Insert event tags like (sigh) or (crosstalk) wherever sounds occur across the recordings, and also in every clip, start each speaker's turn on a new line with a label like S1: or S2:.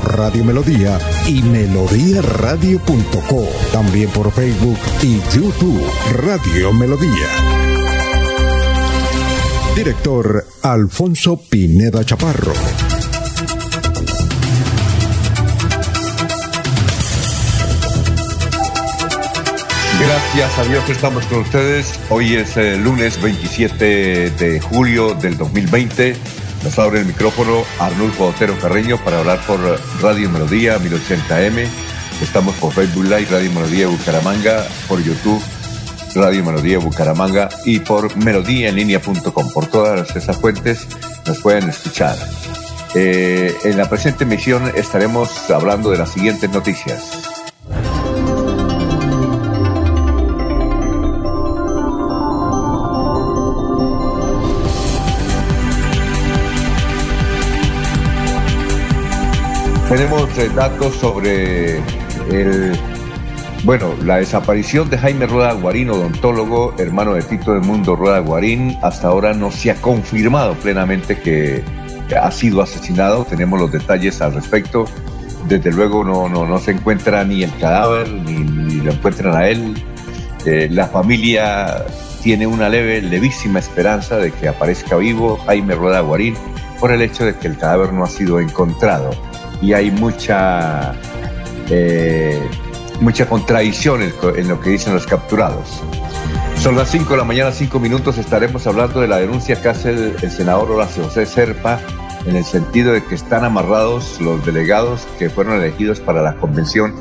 S1: Radio Melodía y melodíaradio.co. También por Facebook y YouTube Radio Melodía. Director Alfonso Pineda Chaparro.
S2: Gracias a Dios que estamos con ustedes. Hoy es el lunes 27 de julio del 2020. Nos abre el micrófono Arnulfo Otero Carreño para hablar por Radio Melodía 1080M. Estamos por Facebook Live, Radio Melodía Bucaramanga, por YouTube, Radio Melodía Bucaramanga y por melodíaenlínea.com. Por todas esas fuentes nos pueden escuchar. Eh, en la presente emisión estaremos hablando de las siguientes noticias. Tenemos eh, datos sobre el, bueno, la desaparición de Jaime Rueda Guarín, odontólogo, hermano de Tito del Mundo Rueda Guarín. Hasta ahora no se ha confirmado plenamente que ha sido asesinado. Tenemos los detalles al respecto. Desde luego no, no, no se encuentra ni el cadáver, ni, lo encuentran a él. Eh, la familia tiene una leve, levísima esperanza de que aparezca vivo Jaime Rueda Guarín por el hecho de que el cadáver no ha sido encontrado y hay mucha, eh, mucha contradicción en lo que dicen los capturados. Son las 5 de la mañana, 5 minutos, estaremos hablando de la denuncia que hace el, senador Horacio José Serpa en el sentido de que están amarrados los delegados que fueron elegidos para la convención,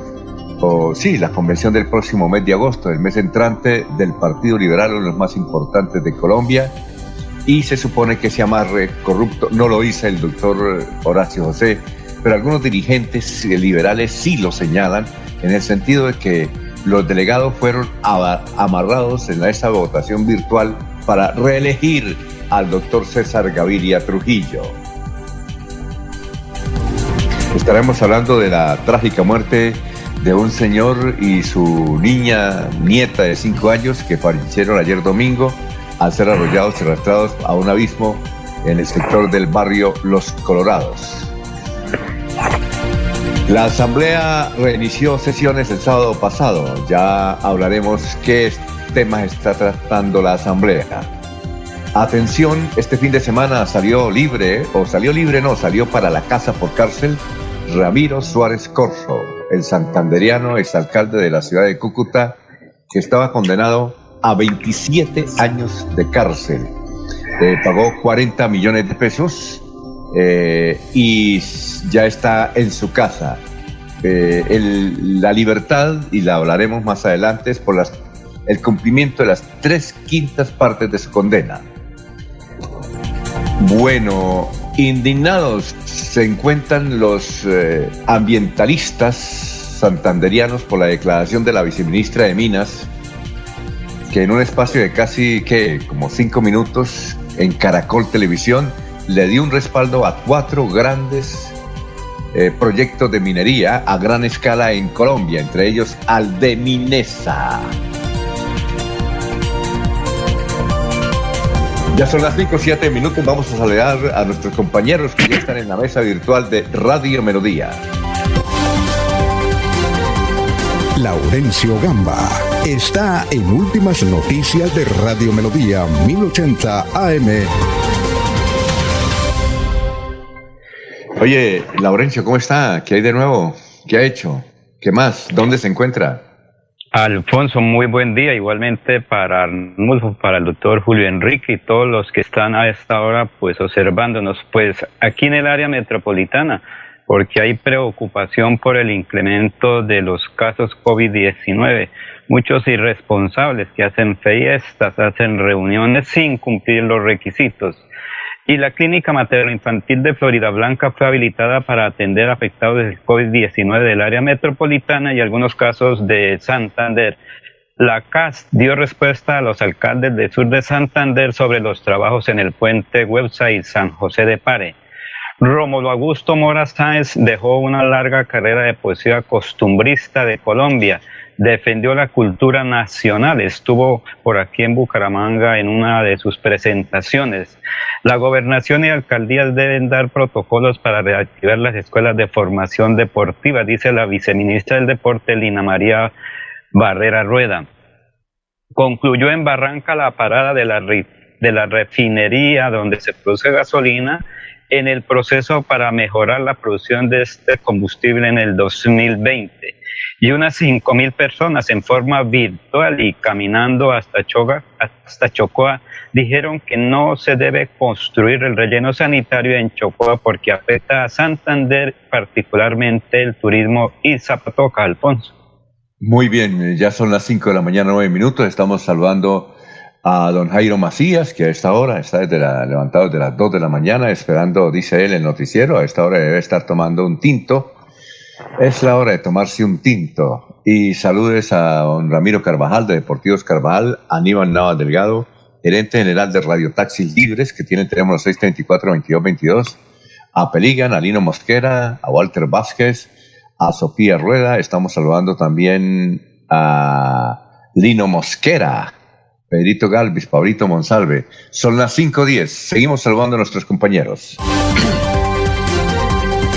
S2: o sí, la convención del próximo mes de agosto, el mes entrante del Partido Liberal, uno de los más importantes de Colombia, y se supone que ese amarre corrupto no lo hizo el doctor Horacio José, pero algunos dirigentes liberales sí lo señalan en el sentido de que los delegados fueron amarrados en esa votación virtual para reelegir al doctor César Gaviria Trujillo. Estaremos hablando de la trágica muerte de un señor y su niña nieta de cinco años que fallecieron ayer domingo al ser arrollados y arrastrados a un abismo en el sector del barrio Los Colorados. La Asamblea reinició sesiones el sábado pasado. Ya hablaremos qué temas está tratando la Asamblea. Atención, este fin de semana salió libre, o salió libre no, salió para la casa por cárcel Ramiro Suárez Corso, el santanderiano exalcalde de la ciudad de Cúcuta, que estaba condenado a 27 años de cárcel. Eh, pagó 40 millones de pesos eh, y ya está en su casa. Eh, la libertad, y la hablaremos más adelante, es por el cumplimiento de las tres quintas partes de su condena. Bueno, indignados se encuentran los eh, ambientalistas santanderianos por la declaración de la viceministra de Minas, que en un espacio de casi, que como cinco minutos en Caracol Televisión, le dio un respaldo a cuatro grandes eh, proyectos de minería a gran escala en Colombia, entre ellos al de Minesa. Ya son las 5 7 minutos, vamos a saludar a nuestros compañeros que ya están en la mesa virtual de Radio Melodía.
S1: Laurencio Gamba está en Últimas Noticias de Radio Melodía 1080 AM.
S2: Oye, Laurencio, ¿cómo está? ¿Qué hay de nuevo? ¿Qué ha hecho? ¿Qué más? ¿Dónde se encuentra?
S3: Alfonso, muy buen día. Igualmente para para el doctor Julio Enrique y todos los que están a esta hora pues observándonos. Pues aquí en el área metropolitana, porque hay preocupación por el incremento de los casos COVID-19. Muchos irresponsables que hacen fiestas, hacen reuniones sin cumplir los requisitos y la clínica materno-infantil de Florida Blanca fue habilitada para atender afectados del COVID-19 del área metropolitana y algunos casos de Santander. La CAS dio respuesta a los alcaldes del sur de Santander sobre los trabajos en el puente website San José de Pare. Rómulo Augusto Mora Sáenz dejó una larga carrera de poesía costumbrista de Colombia defendió la cultura nacional. Estuvo por aquí en Bucaramanga en una de sus presentaciones. La gobernación y alcaldías deben dar protocolos para reactivar las escuelas de formación deportiva, dice la viceministra del Deporte, Lina María Barrera Rueda. Concluyó en Barranca la parada de la, de la refinería donde se produce gasolina en el proceso para mejorar la producción de este combustible en el 2020 y unas 5.000 personas en forma virtual y caminando hasta, Choga, hasta Chocoa dijeron que no se debe construir el relleno sanitario en Chocoa porque afecta a Santander, particularmente el turismo y Zapatoca, Alfonso.
S2: Muy bien, ya son las 5 de la mañana, 9 minutos. Estamos saludando a don Jairo Macías, que a esta hora está desde la, levantado desde las 2 de la mañana, esperando, dice él, el noticiero. A esta hora debe estar tomando un tinto es la hora de tomarse un tinto. Y saludes a don Ramiro Carvajal de Deportivos Carvajal, Aníbal Nava Delgado, gerente general de Radio Taxis Libres, que tiene teléfono 634-2222, a Peligan, a Lino Mosquera, a Walter Vázquez, a Sofía Rueda. Estamos saludando también a Lino Mosquera, Pedrito Galvis, Pablito Monsalve. Son las 5.10. Seguimos saludando a nuestros compañeros. (clears throat)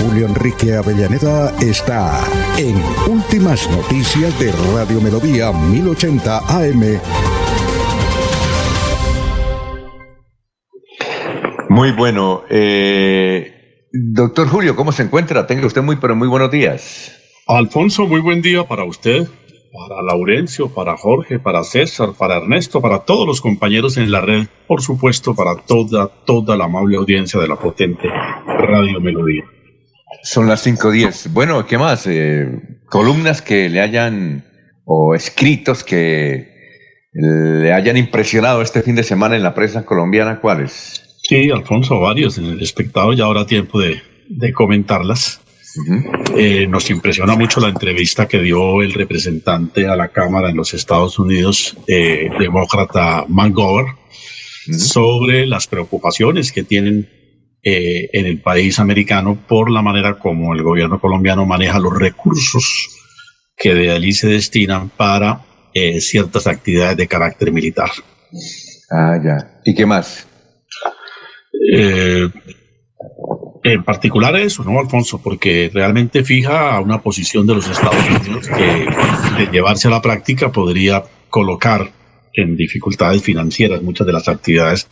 S1: Julio Enrique Avellaneda está en Últimas Noticias de Radio Melodía 1080 AM.
S2: Muy bueno. Eh, doctor Julio, ¿cómo se encuentra? Tenga usted muy, pero muy buenos días.
S4: Alfonso, muy buen día para usted, para Laurencio, para Jorge, para César, para Ernesto, para todos los compañeros en la red, por supuesto, para toda, toda la amable audiencia de la potente Radio Melodía.
S2: Son las 5.10. Bueno, ¿qué más? Eh, columnas que le hayan, o escritos que le hayan impresionado este fin de semana en la prensa colombiana, ¿cuáles?
S4: Sí, Alfonso, varios en el espectador, ya habrá tiempo de, comentarlas. Eh, nos impresiona mucho la entrevista que dio el representante a la Cámara en los Estados Unidos, eh, demócrata Mangover, sobre las preocupaciones que tienen eh, en el país americano por la manera como el gobierno colombiano maneja los recursos que de allí se destinan para eh, ciertas actividades de carácter militar.
S2: Ah, ya. ¿Y qué más?
S4: En particular eso, ¿no, Alfonso? Porque realmente fija una posición de los Estados Unidos que de llevarse a la práctica podría colocar en dificultades financieras muchas de las actividades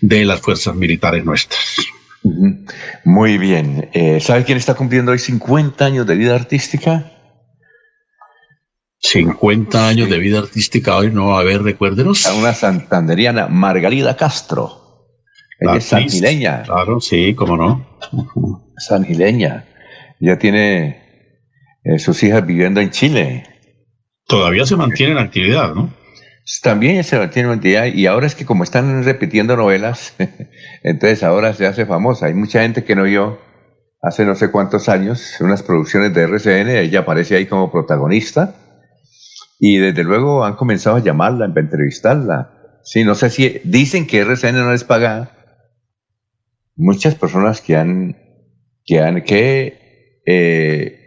S4: de las fuerzas militares nuestras.
S2: Muy bien. Eh, ¿Sabe quién está cumpliendo hoy 50 años de vida artística?
S4: 50 años de vida artística hoy, no, a ver, recuérdenos.
S2: A una santanderiana, Margarida Castro. Ella es sangileña.
S4: Claro, sí, cómo no.
S2: Sangileña. Ya tiene eh, sus hijas viviendo en Chile.
S4: Todavía se mantiene en actividad, ¿no?
S2: También se mantiene en actividad y ahora es que como están repitiendo novelas, (laughs) entonces ahora se hace famosa. Hay mucha gente que no vio hace no sé cuántos años unas producciones de RCN, ella aparece ahí como protagonista y desde luego han comenzado a llamarla, a entrevistarla. Sí, no sé si dicen que RCN no les paga. Muchas personas que han que han que eh,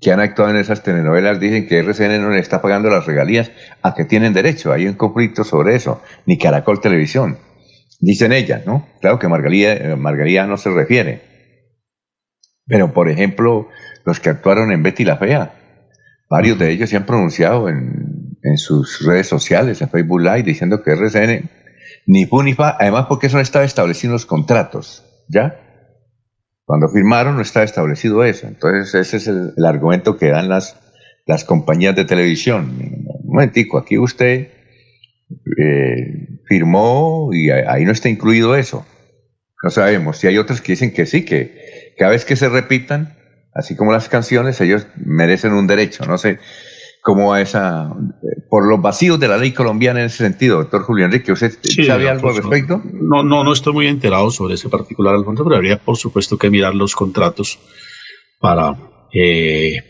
S2: que han actuado en esas telenovelas dicen que RCN no le está pagando las regalías a que tienen derecho. Hay un conflicto sobre eso, ni Caracol Televisión. Dicen ellas, ¿no? Claro que Margarita, eh, Margarita no se refiere. Pero, por ejemplo, los que actuaron en Betty la Fea, varios de ellos se han pronunciado en, en sus redes sociales, en Facebook Live, diciendo que RCN ni fu ni fa, además porque eso no estaba establecido en los contratos, ¿ya? Cuando firmaron no estaba establecido eso. Entonces ese es el, argumento que dan las, las compañías de televisión. Un momentico, aquí usted eh, firmó y ahí no está incluido eso. No sabemos. Si hay otros que dicen que sí, que cada vez que se repitan, así como las canciones, ellos merecen un derecho. No sé. Cómo va esa, por los vacíos de la ley colombiana en ese sentido, doctor Julio Enrique. ¿Usted sabe algo al respecto?
S4: No, no, no estoy muy enterado sobre ese particular, Alfonso, pero habría por supuesto que mirar los contratos para eh,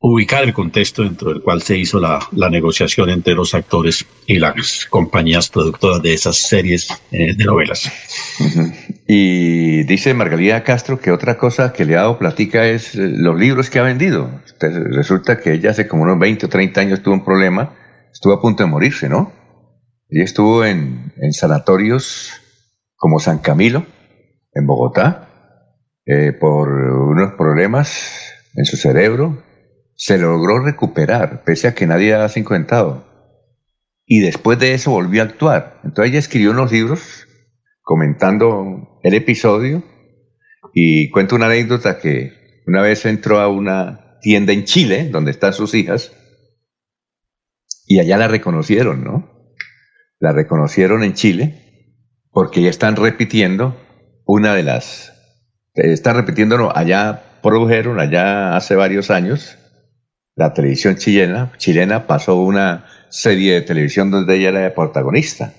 S4: ubicar el contexto dentro del cual se hizo la, negociación entre los actores y las compañías productoras de esas series eh, de novelas.
S2: Y dice Margarita Castro que otra cosa que le ha dado platica es eh, los libros que ha vendido. resulta que ella hace como unos 20 o 30 años tuvo un problema, estuvo a punto de morirse, ¿no? Y estuvo en, sanatorios como San Camilo, en Bogotá, eh, por unos problemas en su cerebro. Se logró recuperar, pese a que nadie ha comentado. Y después de eso volvió a actuar. Entonces ella escribió unos libros comentando el episodio y cuento una anécdota que una vez entró a una tienda en Chile, donde están sus hijas, y allá la reconocieron, ¿no? La reconocieron en Chile porque ya están repitiendo una de las, están repitiendo, allá produjeron, allá hace varios años, la televisión chilena, chilena pasó una serie de televisión donde ella era protagonista.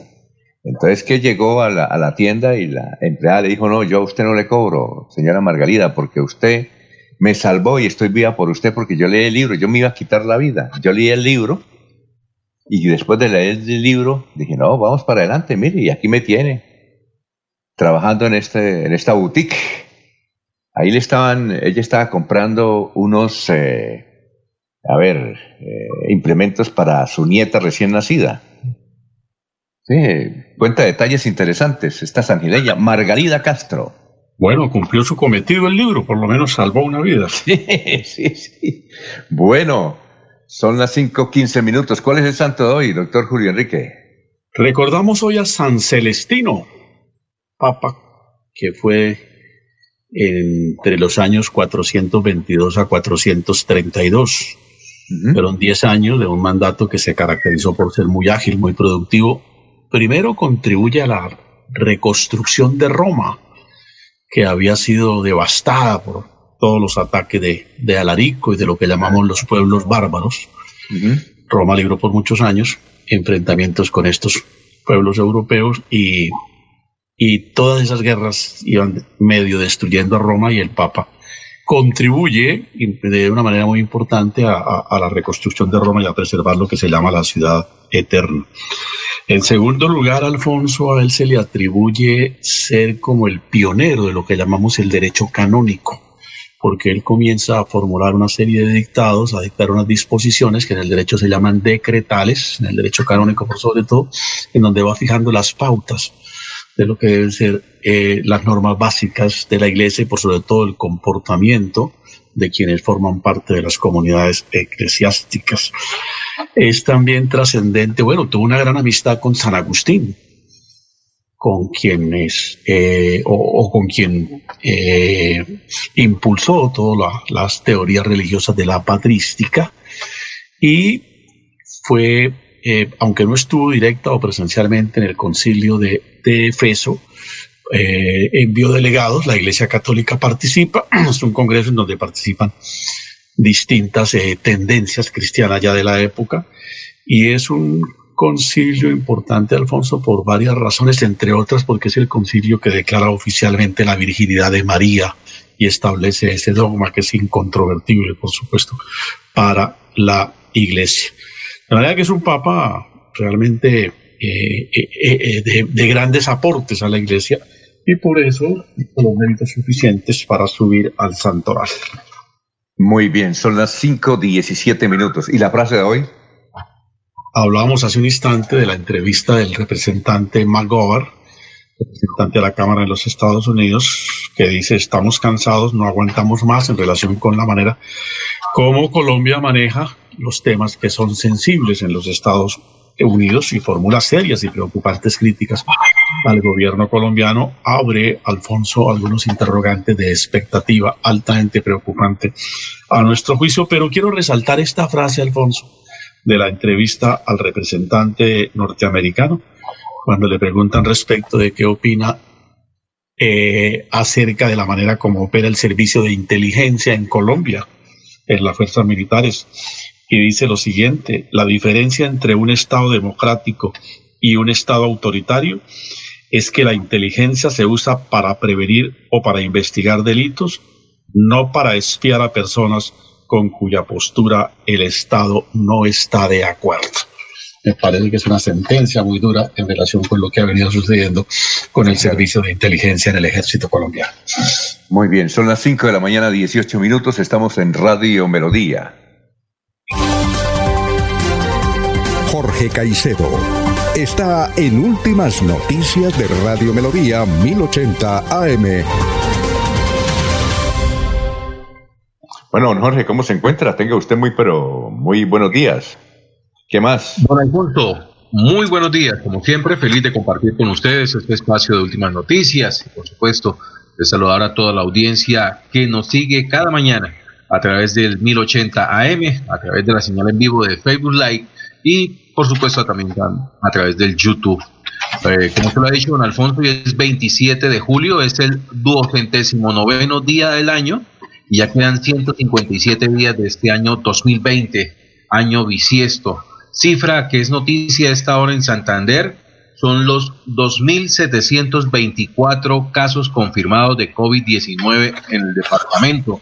S2: Entonces que llegó a la, tienda y la empleada le dijo, no, yo a usted no le cobro, señora Margarida, porque usted me salvó y estoy viva por usted porque yo leí el libro, yo me iba a quitar la vida. Yo leí el libro y después de leer el libro dije, no, vamos para adelante, mire, y aquí me tiene, trabajando en, este, en esta boutique. Ahí le estaban, ella estaba comprando unos, eh, a ver, eh, implementos para su nieta recién nacida. Sí, cuenta detalles interesantes. Esta sangileña, Margarida Castro.
S4: Bueno, cumplió su cometido el libro, por lo menos salvó una vida. (laughs)
S2: Sí, sí, sí. Bueno, son las 5.15 minutos. ¿Cuál es el santo de hoy, doctor Julio Enrique?
S4: Recordamos hoy a San Celestino, papa, que fue entre los años 422 a 432. Fueron 10 años de un mandato que se caracterizó por ser muy ágil, muy productivo primero contribuye a la reconstrucción de Roma, que había sido devastada por todos los ataques de, Alarico y de lo que llamamos los pueblos bárbaros. Roma libró por muchos años enfrentamientos con estos pueblos europeos y, y todas esas guerras iban medio destruyendo a Roma y el Papa contribuye de una manera muy importante a, la reconstrucción de Roma y a preservar lo que se llama la ciudad eterna. En segundo lugar, Alfonso, a él se le atribuye ser como el pionero de lo que llamamos el derecho canónico, porque él comienza a formular una serie de dictados, a dictar unas disposiciones que en el derecho se llaman decretales, en el derecho canónico por sobre todo, en donde va fijando las pautas de lo que deben ser eh, las normas básicas de la iglesia y por sobre todo el comportamiento de quienes forman parte de las comunidades eclesiásticas. Es también trascendente, bueno, tuvo una gran amistad con San Agustín, con quienes eh, o, con quien eh, impulsó todas las teorías religiosas de la patrística y fue, eh, aunque no estuvo directa o presencialmente en el concilio de, de Efeso, envió delegados, la Iglesia Católica participa, (clears throat) es un congreso en donde participan distintas eh, tendencias cristianas ya de la época y es un concilio importante, Alfonso, por varias razones, entre otras porque es el concilio que declara oficialmente la virginidad de María y establece ese dogma que es incontrovertible, por supuesto, para la Iglesia. La verdad que es un papa realmente eh, eh, de, de, grandes aportes a la Iglesia y por eso los méritos suficientes para subir al santoral.
S2: Muy bien, son las 5.17 minutos. ¿Y la frase de hoy?
S4: Hablábamos hace un instante de la entrevista del representante McGovern, representante de la Cámara de los Estados Unidos, que dice, estamos cansados, no aguantamos más en relación con la manera como Colombia maneja los temas que son sensibles en los Estados Unidos y formula serias y preocupantes críticas al gobierno colombiano, abre, Alfonso, algunos interrogantes de expectativa altamente preocupante a nuestro juicio. Pero quiero resaltar esta frase, Alfonso, de la entrevista al representante norteamericano, cuando le preguntan respecto de qué opina eh, acerca de la manera como opera el servicio de inteligencia en Colombia, en las fuerzas militares y dice lo siguiente, la diferencia entre un Estado democrático y un Estado autoritario es que la inteligencia se usa para prevenir o para investigar delitos, no para espiar a personas con cuya postura el Estado no está de acuerdo. Me parece que es una sentencia muy dura en relación con lo que ha venido sucediendo con el servicio de inteligencia en el ejército colombiano.
S2: Muy bien, son las 5 de la mañana, 18 minutos, estamos en Radio Melodía.
S1: Jorge Caicedo está en Últimas Noticias de Radio Melodía 1080 AM.
S2: Bueno, don Jorge, ¿cómo se encuentra? Tenga usted muy, pero muy buenos días. ¿Qué más?
S5: Don Alfonso, muy buenos días. Como siempre, feliz de compartir con ustedes este espacio de últimas noticias y, por supuesto, de saludar a toda la audiencia que nos sigue cada mañana a través del 1080 AM, a través de la señal en vivo de Facebook Live y, por supuesto, también a través del YouTube. Eh, como se lo ha dicho don Alfonso, hoy es 27 de julio, es el duocentésimo noveno día del año y ya quedan 157 días de este año 2020, año bisiesto. Cifra que es noticia esta hora en Santander son los 2.724 casos confirmados de COVID-19 en el departamento.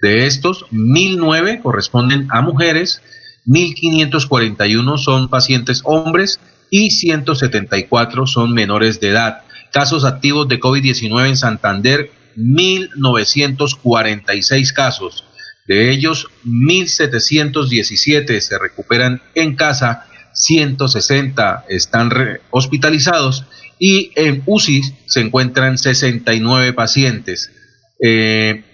S5: De estos, 1.009 corresponden a mujeres, 1.541 son pacientes hombres y 174 son menores de edad. Casos activos de COVID-19 en Santander, 1.946 casos. De ellos, 1.717 se recuperan en casa, 160 están hospitalizados y en UCI se encuentran 69 pacientes. Eh,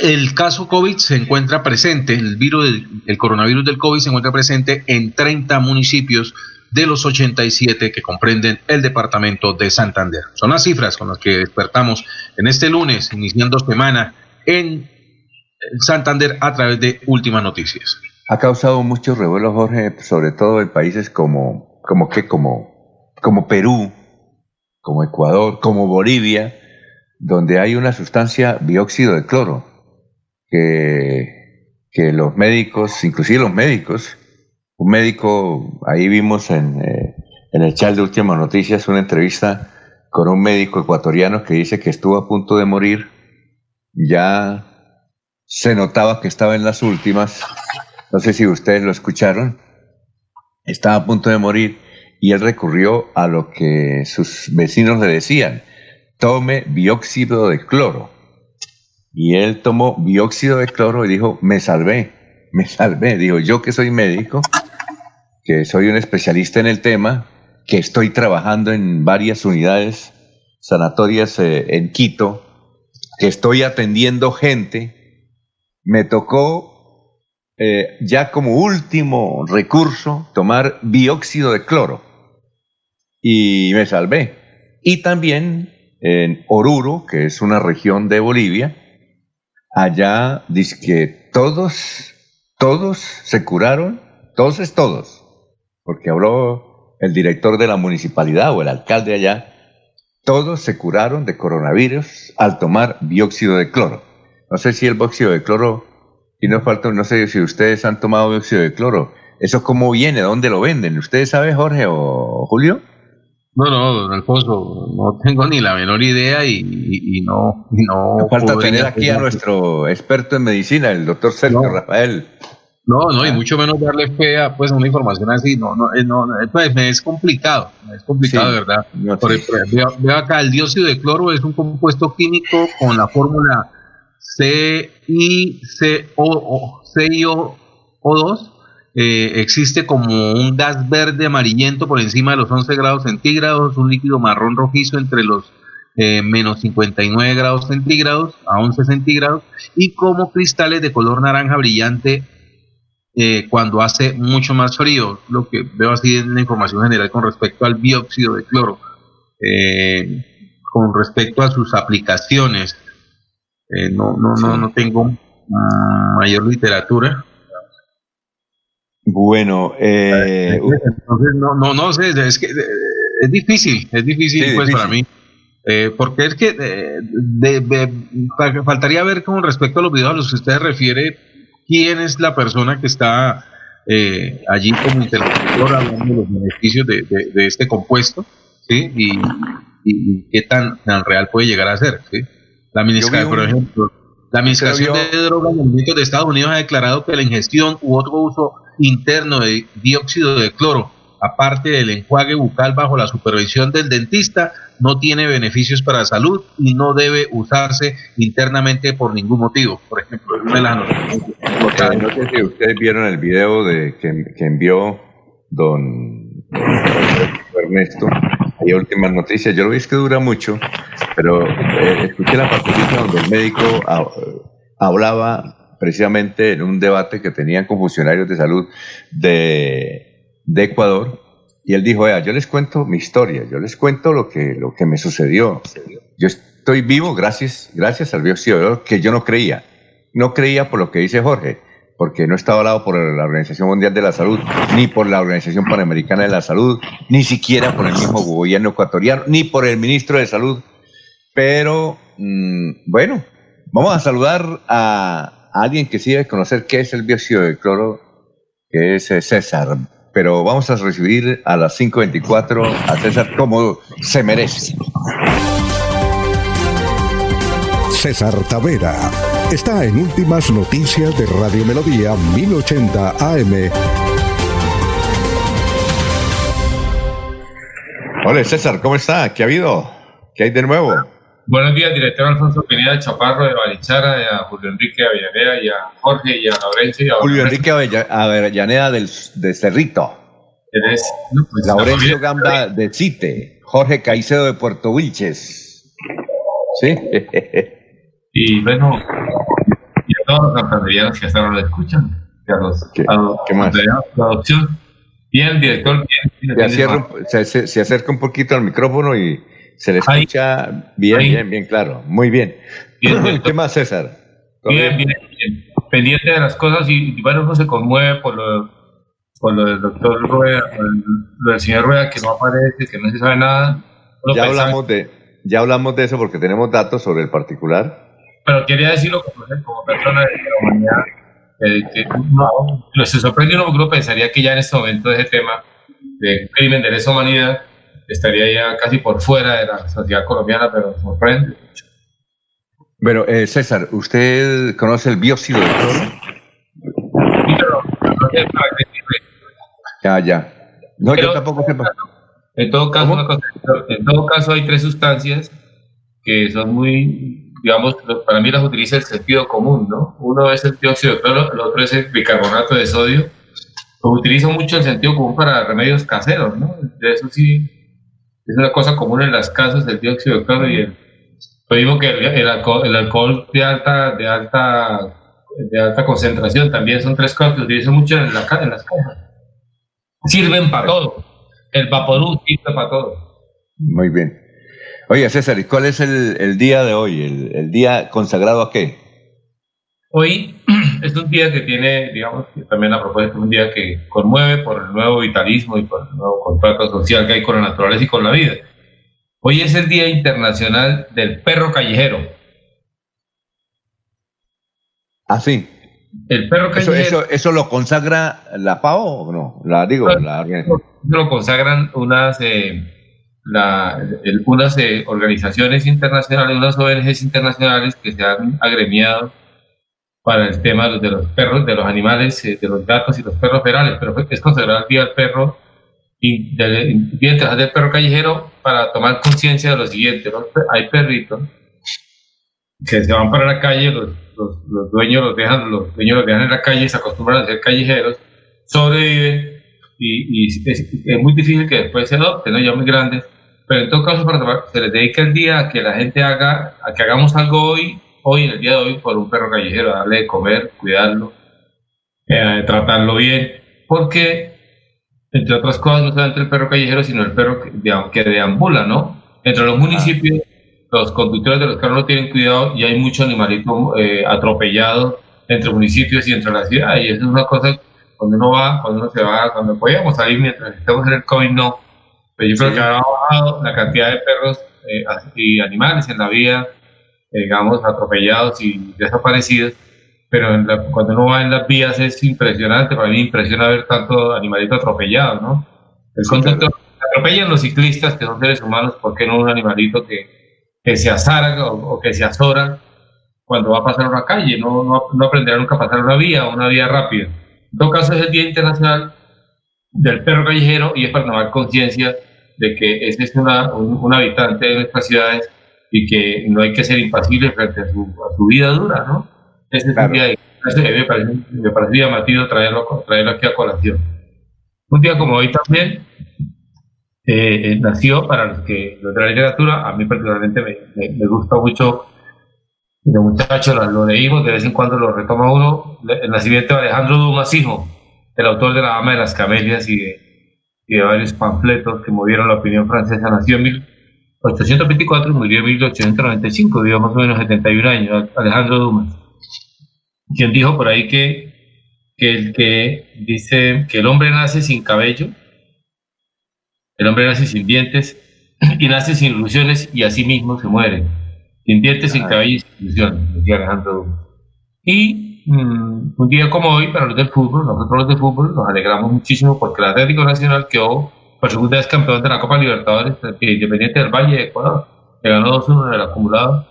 S5: el caso COVID se encuentra presente, el virus el coronavirus del COVID se encuentra presente en 30 municipios de los 87 que comprenden el departamento de Santander. Son las cifras con las que despertamos en este lunes, iniciando semana en Santander a través de Últimas Noticias.
S2: Ha causado mucho revuelo, Jorge, sobre todo en países como, como que, como, como Perú, como Ecuador, como Bolivia, donde hay una sustancia dióxido de cloro, que, que los médicos, inclusive los médicos, un médico, ahí vimos en, eh, en el chat de Últimas Noticias una entrevista con un médico ecuatoriano que dice que estuvo a punto de morir, ya se notaba que estaba en las últimas, no sé si ustedes lo escucharon, estaba a punto de morir y él recurrió a lo que sus vecinos le decían, tome dióxido de cloro. Y él tomó dióxido de cloro y dijo, me salvé, me salvé. Dijo, yo que soy médico, que soy un especialista en el tema, que estoy trabajando en varias unidades sanatorias eh, en Quito, que estoy atendiendo gente, me tocó eh, ya como último recurso tomar dióxido de cloro y me salvé. Y también en Oruro, que es una región de Bolivia, allá dice que todos, todos se curaron, todos es todos, porque habló el director de la municipalidad o el alcalde allá, todos se curaron de coronavirus al tomar dióxido de cloro. No sé si el dióxido de cloro, y no falta, no sé si ustedes han tomado dióxido de cloro. ¿Eso cómo viene? ¿Dónde lo venden? ¿Ustedes saben, Jorge o Julio?
S5: No, no, don Alfonso, no tengo ni la menor idea y, no, no.
S2: falta tener aquí a nuestro experto en medicina, el doctor Sergio Rafael.
S5: No, no, y mucho menos darle fe a pues, una información así, no, no, eh, no, pues me es complicado, me es complicado, ¿verdad? Por ejemplo, veo, acá, el dióxido de cloro es un compuesto químico con la fórmula CiCO2 eh, existe como un gas verde amarillento por encima de los 11 grados centígrados, un líquido marrón rojizo entre los eh, menos 59 grados centígrados a 11 centígrados y como cristales de color naranja brillante eh, cuando hace mucho más frío, lo que veo así en la información general con respecto al dióxido de cloro. con respecto a sus aplicaciones, eh, no, no, no, no tengo mayor literatura.
S2: Bueno, eh,
S5: entonces no, no, no sé, es que eh, es difícil, es difícil pues para mí. porque es que de, faltaría ver con respecto a los videos a los que usted refiere quién es la persona que está eh, allí como interlocutor hablando de los beneficios de, este compuesto, ¿sí? Y, qué tan, tan, real puede llegar a ser, ¿sí? La administración, por ejemplo, la Administración de Drogas y Alimentos de Estados Unidos ha declarado que la ingestión u otro uso interno de dióxido de cloro, aparte del enjuague bucal bajo la supervisión del dentista, no tiene beneficios para la salud y no debe usarse internamente por ningún motivo. Por ejemplo, las
S2: No sé si ustedes vieron el video de que, envió don Ernesto. Hay últimas noticias. Yo lo vi es que dura mucho, pero eh, escuché la participación donde el médico hablaba precisamente en un debate que tenían con funcionarios de salud de, Ecuador y él dijo, yo les cuento mi historia, yo les cuento lo que, lo que me sucedió. Yo estoy vivo gracias, gracias al dióxido que yo no creía. No creía por lo que dice Jorge, porque no estaba hablado por la Organización Mundial de la Salud, ni por la Organización Panamericana de la Salud, ni siquiera por el mismo gobierno ecuatoriano, ni por el ministro de Salud. Pero, mm, bueno, vamos a saludar a, a alguien que sí debe conocer qué es el dióxido de cloro, que es eh, César pero vamos a recibir a las 5.24 a César como se merece.
S1: César Tavera está en Últimas Noticias de Radio Melodía 1080 AM.
S2: Hola César, ¿cómo está? ¿Qué ha habido? ¿Qué hay de nuevo?
S6: Buenos días, director Alfonso Pineda Chaparro de Barichara, y a Julio Enrique Avellaneda, y a Jorge, y a Laurencio. Y a
S2: Julio Enrique Avellaneda del, de Cerrito.
S6: Pues,
S2: Laurencio Gamba de Cite. Jorge Caicedo de Puerto Wilches. ¿Sí? (laughs)
S6: y bueno, y a todos los santanderianos que hasta ahora lo escuchan. Y a los, ¿Qué, ¿qué más? producción. Bien, director, bien.
S2: Se, se, se acerca un poquito al micrófono y se le escucha bien, bien, bien claro. Muy bien. (clears throat) ¿Qué más, César?
S6: Bien, bien, bien, Pendiente de las cosas y, bueno, uno se conmueve por lo, por lo del doctor Rueda, lo del señor Rueda que no aparece, que no se sabe nada.
S2: ya hablamos, de, ya hablamos de eso porque tenemos datos sobre el particular.
S6: Pero quería decirlo como, como persona de la humanidad. Eh, que no, se sorprende uno porque uno pensaría que ya en este momento ese tema de crimen de lesa humanidad estaría ya casi por fuera de la sociedad colombiana, pero sorprende.
S2: Bueno, eh, César, ¿usted conoce el bióxido de cloro? Ya, ya. No, yo tampoco sé.
S6: En todo, caso, en todo caso, hay tres sustancias que son muy, digamos, para mí las utiliza el sentido común, ¿no? Uno es el dióxido de cloro, el otro es el bicarbonato de sodio. Lo utilizo mucho el sentido común para remedios caseros, ¿no? De eso sí, es una cosa común en las casas el dióxido de cloro y el lo mismo que el, alcohol, de alta de alta de alta concentración también son tres cosas que utilizan mucho en, la, en las casas sirven para todo el vaporú sirve para todo
S2: muy bien oye César ¿y cuál es el, día de hoy el, el día consagrado a qué
S6: hoy (clears throat) es un día que tiene, digamos, también la propuesta es un día que conmueve por el nuevo vitalismo y por el nuevo contrato social que hay con la naturaleza y con la vida. Hoy es el Día Internacional del Perro Callejero.
S2: Ah, sí.
S6: El perro callejero.
S2: ¿Eso, lo consagra la FAO o no? La digo, la
S6: lo consagran unas, eh, unas eh, organizaciones internacionales, unas ONGs internacionales que se han agremiado para el tema de los perros, de los animales, eh, de los gatos y los perros ferales, pero es considerado el Día del Perro y del Día del Perro Callejero para tomar conciencia de lo siguiente, hay perritos que se van para la calle, los, dueños los dejan, los dueños los dejan en la calle, se acostumbran a ser callejeros, sobreviven y, es, muy difícil que después se adopten, ¿no? ya muy grandes, pero en todo caso para, se les dedica el día a que la gente haga, a que hagamos algo hoy hoy, en el día de hoy, por un perro callejero, darle de comer, cuidarlo, eh, tratarlo bien, porque, entre otras cosas, no solamente el perro callejero, sino el perro que, que deambula, ¿no? Entre los municipios, los conductores de los carros no tienen cuidado y hay mucho animalito eh, atropellado entre municipios y entre la ciudad, y eso es una cosa, cuando uno va, cuando uno se va, cuando podíamos salir mientras estamos en el COVID, no, pero yo creo que ha bajado la cantidad de perros eh, y animales en la vida digamos, atropellados y desaparecidos. pero cuando uno va en las vías es impresionante, para mí impresiona ver tanto animalito atropellado, ¿no? El conductor atropellan los ciclistas que son seres humanos, ¿por qué no un animalito que, que se azara o, que se azora cuando va a pasar una calle? No, no, no aprenderá nunca a pasar una vía o una vía rápida. En todo caso es el Día Internacional del Perro Callejero y es para tomar conciencia de que ese es una, un, habitante de nuestras ciudades y que no hay que ser impasible frente a su, a su vida dura, ¿no? Ese es un día de, me, parece, me parecía llamativo traerlo, traerlo aquí a colación. Un día como hoy también eh, eh, nació para los que los de la literatura, a mí particularmente me, me, gusta mucho de muchachos, lo, leímos, de vez en cuando lo retoma uno, el nacimiento de Alejandro Dumas, hijo, el autor de La Dama de las Camelias y de, y de varios panfletos que movieron la opinión francesa, nació en 1824 y murió en 1895, vivió más o menos 71 años, Alejandro Dumas, quien dijo por ahí que, que el que dice que el hombre nace sin cabello, el hombre nace sin dientes y nace sin ilusiones y así mismo se muere. Sin dientes, sin cabello y sin ilusiones, decía Alejandro. Y mm, un día como hoy, para los del fútbol, nosotros los de fútbol, nos alegramos muchísimo porque el Atlético Nacional quedó por segunda vez campeón de la Copa Libertadores, Independiente del Valle de Ecuador, que ganó 2-1 en el acumulado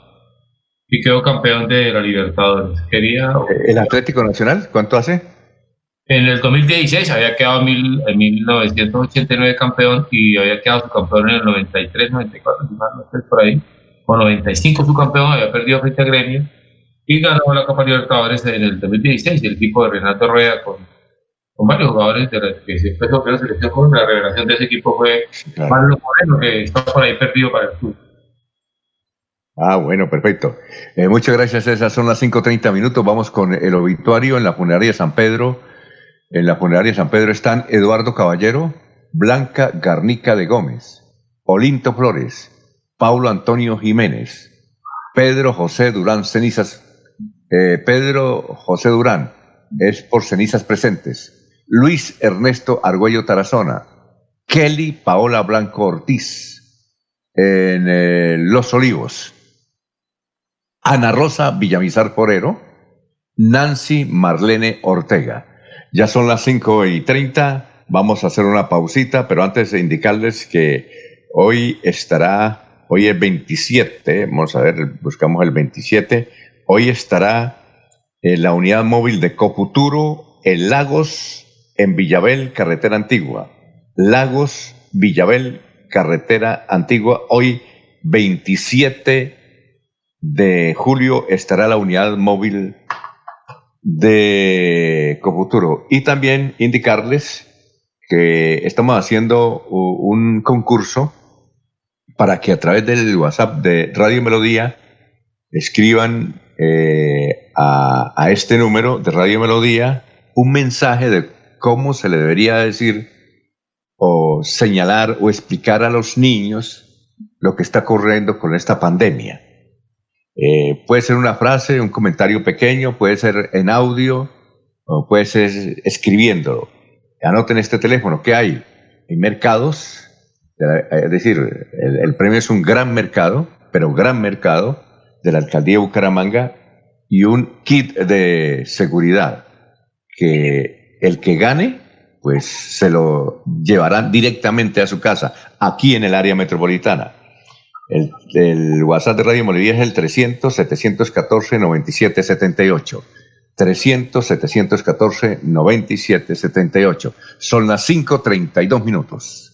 S6: y quedó campeón de la Libertadores. Quería...
S2: ¿El Atlético Nacional cuánto hace?
S6: En el 2016 había quedado mil, en 1989 campeón y había quedado su campeón en el 93, 94, no sé, por ahí, o 95 su campeón, había perdido frente a Gremio y ganó la Copa Libertadores en el 2016. El equipo de Renato Rueda con, con varios jugadores de la, que se empezó a la selección con la revelación de ese equipo fue claro. Marlon Moreno, que está por ahí perdido para el club.
S2: Ah, bueno, perfecto. Eh, muchas gracias, esas son las 5.30 minutos. Vamos con el obituario en la funeraria de San Pedro en la funeraria San Pedro están Eduardo Caballero, Blanca Garnica de Gómez, Olinto Flores, Paulo Antonio Jiménez, Pedro José Durán Cenizas, eh, Pedro José Durán es por cenizas presentes, Luis Ernesto Argüello Tarazona, Kelly Paola Blanco Ortiz en eh, Los Olivos, Ana Rosa Villamizar Porero, Nancy Marlene Ortega. Ya son las 5 y 30, vamos a hacer una pausita, pero antes de indicarles que hoy estará, hoy es 27, vamos a ver, buscamos el 27, hoy estará en la unidad móvil de Coputuro en Lagos, en Villabel, carretera antigua. Lagos, Villabel, carretera antigua. Hoy, 27 de julio, estará la unidad móvil de Cofuturo. Y también indicarles que estamos haciendo un concurso para que a través del WhatsApp de Radio Melodía escriban eh, a, este número de Radio Melodía un mensaje de cómo se le debería decir o señalar o explicar a los niños lo que está ocurriendo con esta pandemia. Eh, puede ser una frase, un comentario pequeño, puede ser en audio o puede ser escribiéndolo. Anoten este teléfono. ¿Qué hay? Hay mercados, es decir, el, premio es un gran mercado, pero gran mercado de la alcaldía de Bucaramanga y un kit de seguridad que el que gane, pues se lo llevarán directamente a su casa, aquí en el área metropolitana. El, WhatsApp de Radio Molivía es el 300-714-9778. 300-714-9778. Son las 5.32 minutos.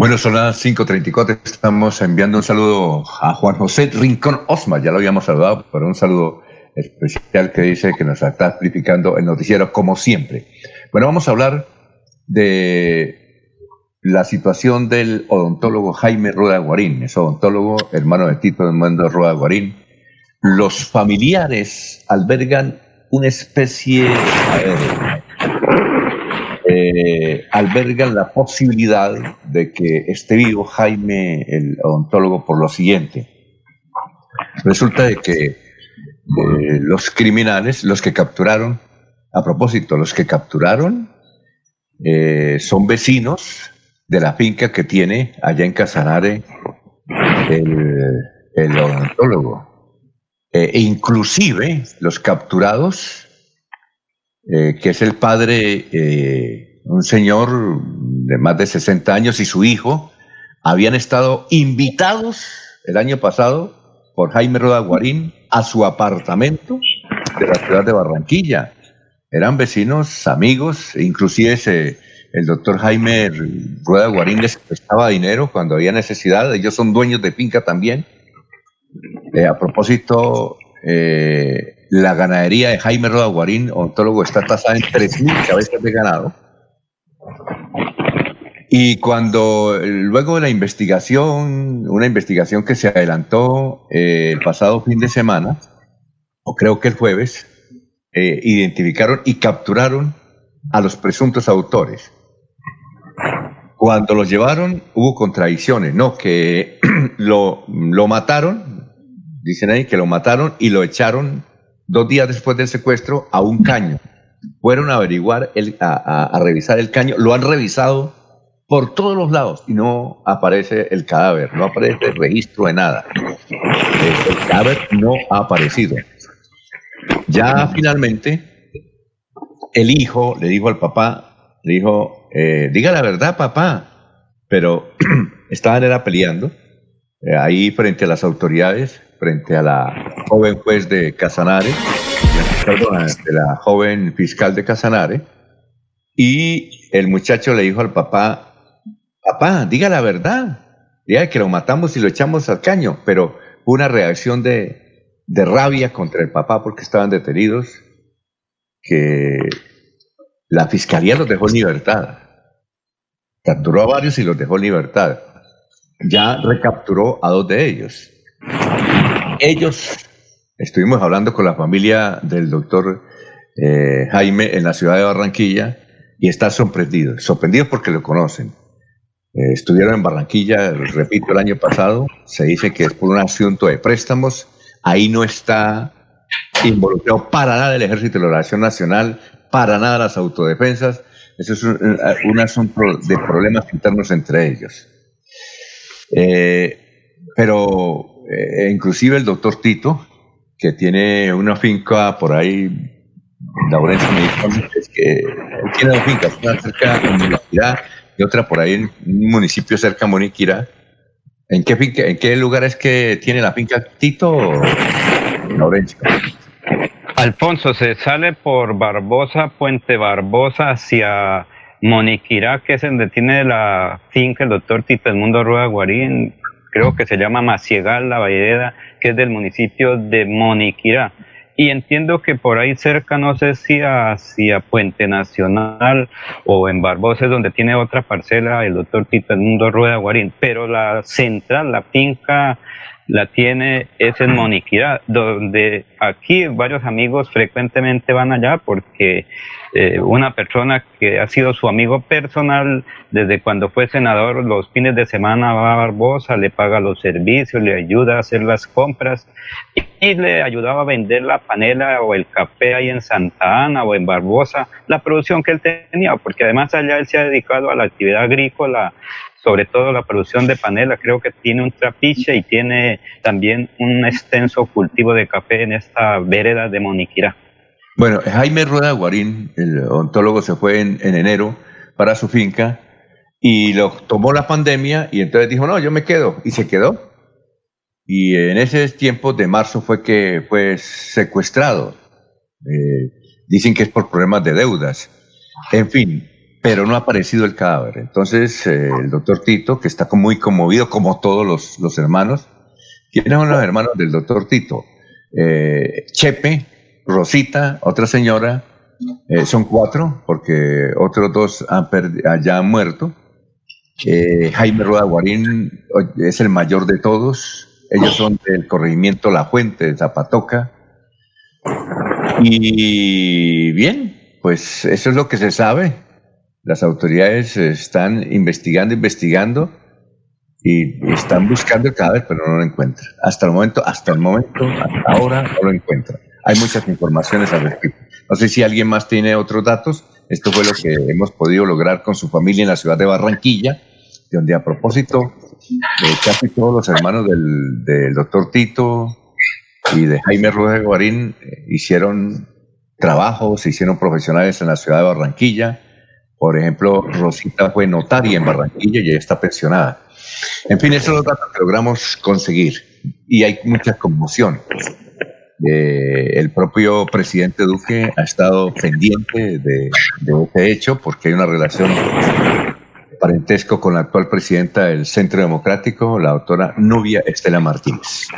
S2: Bueno, son las 5.34. Estamos enviando un saludo a Juan José Rincón Osma. Ya lo habíamos saludado, pero un saludo especial que dice que nos está explicando el noticiero como siempre. Bueno, vamos a hablar de la situación del odontólogo Jaime Rueda Guarín, es odontólogo, hermano de Tito de Mundo Rueda Guarín. Los familiares albergan una especie, eh, albergan la posibilidad de que esté vivo Jaime, el odontólogo, por lo siguiente. Resulta de que eh, los criminales, los que capturaron, a propósito, los que capturaron eh, son vecinos de la finca que tiene allá en Casanare el, odontólogo. Eh, e inclusive los capturados, que es el padre, un señor de más de 60 años y su hijo, habían estado invitados el año pasado por Jaime Roda Guarín a su apartamento de la ciudad de Barranquilla. Eran vecinos, amigos, e inclusive el doctor Jaime Rueda Guarín les prestaba dinero cuando había necesidad. Ellos son dueños de finca también. Eh, a propósito, eh, la ganadería de Jaime Rueda Guarín, ontólogo, está tasada en 3.000 cabezas de ganado. Y cuando luego de la investigación, una investigación que se adelantó eh, el pasado fin de semana, o creo que el jueves, eh, identificaron y capturaron a los presuntos autores. Cuando los llevaron hubo contradicciones, no, que (clears throat) lo, lo mataron, dicen ahí que lo mataron y lo echaron dos días después del secuestro a un caño. Fueron a averiguar, el, a, a revisar el caño, lo han revisado por todos los lados y no aparece el cadáver, no aparece el registro de nada. El cadáver no ha aparecido. Ya finalmente, el hijo le dijo al papá, le dijo, eh, diga la verdad, papá, pero (clears throat) estaban era peleando eh, ahí frente a las autoridades, frente a la joven juez de Casanare, de la joven fiscal de Casanare, y el muchacho le dijo al papá, papá, diga la verdad, diga que lo matamos y lo echamos al caño, pero una reacción de, de rabia contra el papá porque estaban detenidos, que la fiscalía los dejó en libertad. Capturó a varios y los dejó en libertad. Ya recapturó a dos de ellos. Ellos, estuvimos hablando con la familia del doctor eh, Jaime en la ciudad de Barranquilla y están sorprendidos, sorprendidos porque lo conocen. Eh, estuvieron en Barranquilla, repito, el año pasado. Se dice que es por un asunto de préstamos. Ahí no está involucrado para nada el Ejército de la Oración Nacional, para nada las autodefensas. Eso es un, asunto de problemas internos entre ellos. Eh, pero eh, inclusive el doctor Tito, que tiene una finca por ahí, Laurencio me dijo es que tiene una finca, cerca de ciudad y otra por ahí en un municipio cerca de Moniquira. ¿En qué, finca, ¿En qué lugar es que tiene la finca Tito o
S3: Alfonso, se sale por Barbosa, Puente Barbosa, hacia Moniquirá, que es donde tiene la finca el doctor Tito el Mundo Rueda Guarín, creo que se llama Maciegal, la Valleda, que es del municipio de Moniquirá. Y entiendo que por ahí cerca, no sé si hacia Puente Nacional o en Barbosa, donde tiene otra parcela el doctor Tito Mundo Rueda Guarín, pero la central, la finca la tiene es en Moniquirá, donde aquí varios amigos frecuentemente van allá porque eh, una persona que ha sido su amigo personal desde cuando fue senador, los fines de semana va a Barbosa, le paga los servicios, le ayuda a hacer las compras y, le ayudaba a vender la panela o el café ahí en Santa Ana o en Barbosa, la producción que él tenía, porque además allá él se ha dedicado a la actividad agrícola, sobre todo la producción de panela. Creo que tiene un trapiche y tiene también un extenso cultivo de café en esta vereda de Moniquirá.
S2: Bueno, Jaime Rueda Guarín, el ontólogo, se fue en, enero para su finca y lo tomó la pandemia y entonces dijo, no, yo me quedo. Y se quedó. Y en ese tiempo de marzo fue que fue secuestrado. Eh, dicen que es por problemas de deudas. En fin, pero no ha aparecido el cadáver. Entonces, eh, el doctor Tito, que está muy conmovido, como todos los, hermanos, ¿quiénes son los hermanos del doctor Tito? Eh, Chepe, Rosita, otra señora, eh, son cuatro, porque otros dos han ya han muerto. Jaime Rueda Guarín es el mayor de todos. Ellos son del corregimiento La Fuente de Zapatoca. Y bien, pues eso es lo que se sabe. Las autoridades están investigando, investigando y están buscando el cadáver, pero no lo encuentran. Hasta el momento, hasta el momento, hasta ahora no lo encuentran. Hay muchas informaciones al respecto. No sé si alguien más tiene otros datos. Esto fue lo que hemos podido lograr con su familia en la ciudad de Barranquilla, donde a propósito, casi todos los hermanos del, doctor Tito y de Jaime Rueda Guarín eh, hicieron trabajos, se hicieron profesionales en la ciudad de Barranquilla por ejemplo, Rosita fue notaria en Barranquilla y ya está pensionada. En fin, esos son los datos que logramos conseguir y hay mucha conmoción. Eh, el propio presidente Duque ha estado pendiente de, de este hecho porque hay una relación parentesco con la actual presidenta del Centro Democrático, la doctora Nubia Estela Martínez.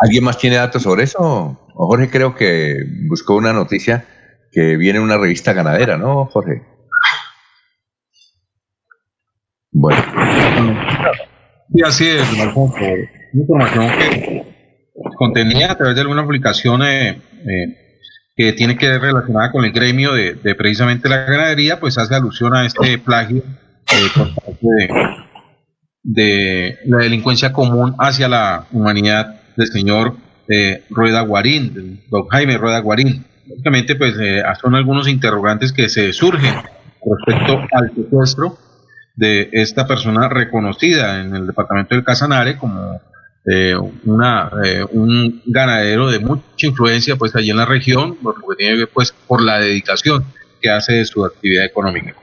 S2: ¿Alguien más tiene datos sobre eso? Jorge creo que buscó una noticia que viene una revista ganadera, ¿no, Jorge?
S5: Bueno. Sí, así es, Información que contenía a través de alguna publicación eh, eh, que tiene que ver relacionada con el gremio de, precisamente la ganadería, pues hace alusión a este plagio eh, por parte de, la delincuencia común hacia la humanidad del señor Rueda Guarín, don Jaime Rueda Guarín básicamente pues eh, son algunos interrogantes que se surgen respecto al secuestro de esta persona reconocida en el departamento del Casanare como eh, una, eh, un ganadero de mucha influencia pues allí en la región, por lo que tiene que pues por la dedicación que hace de su actividad económica.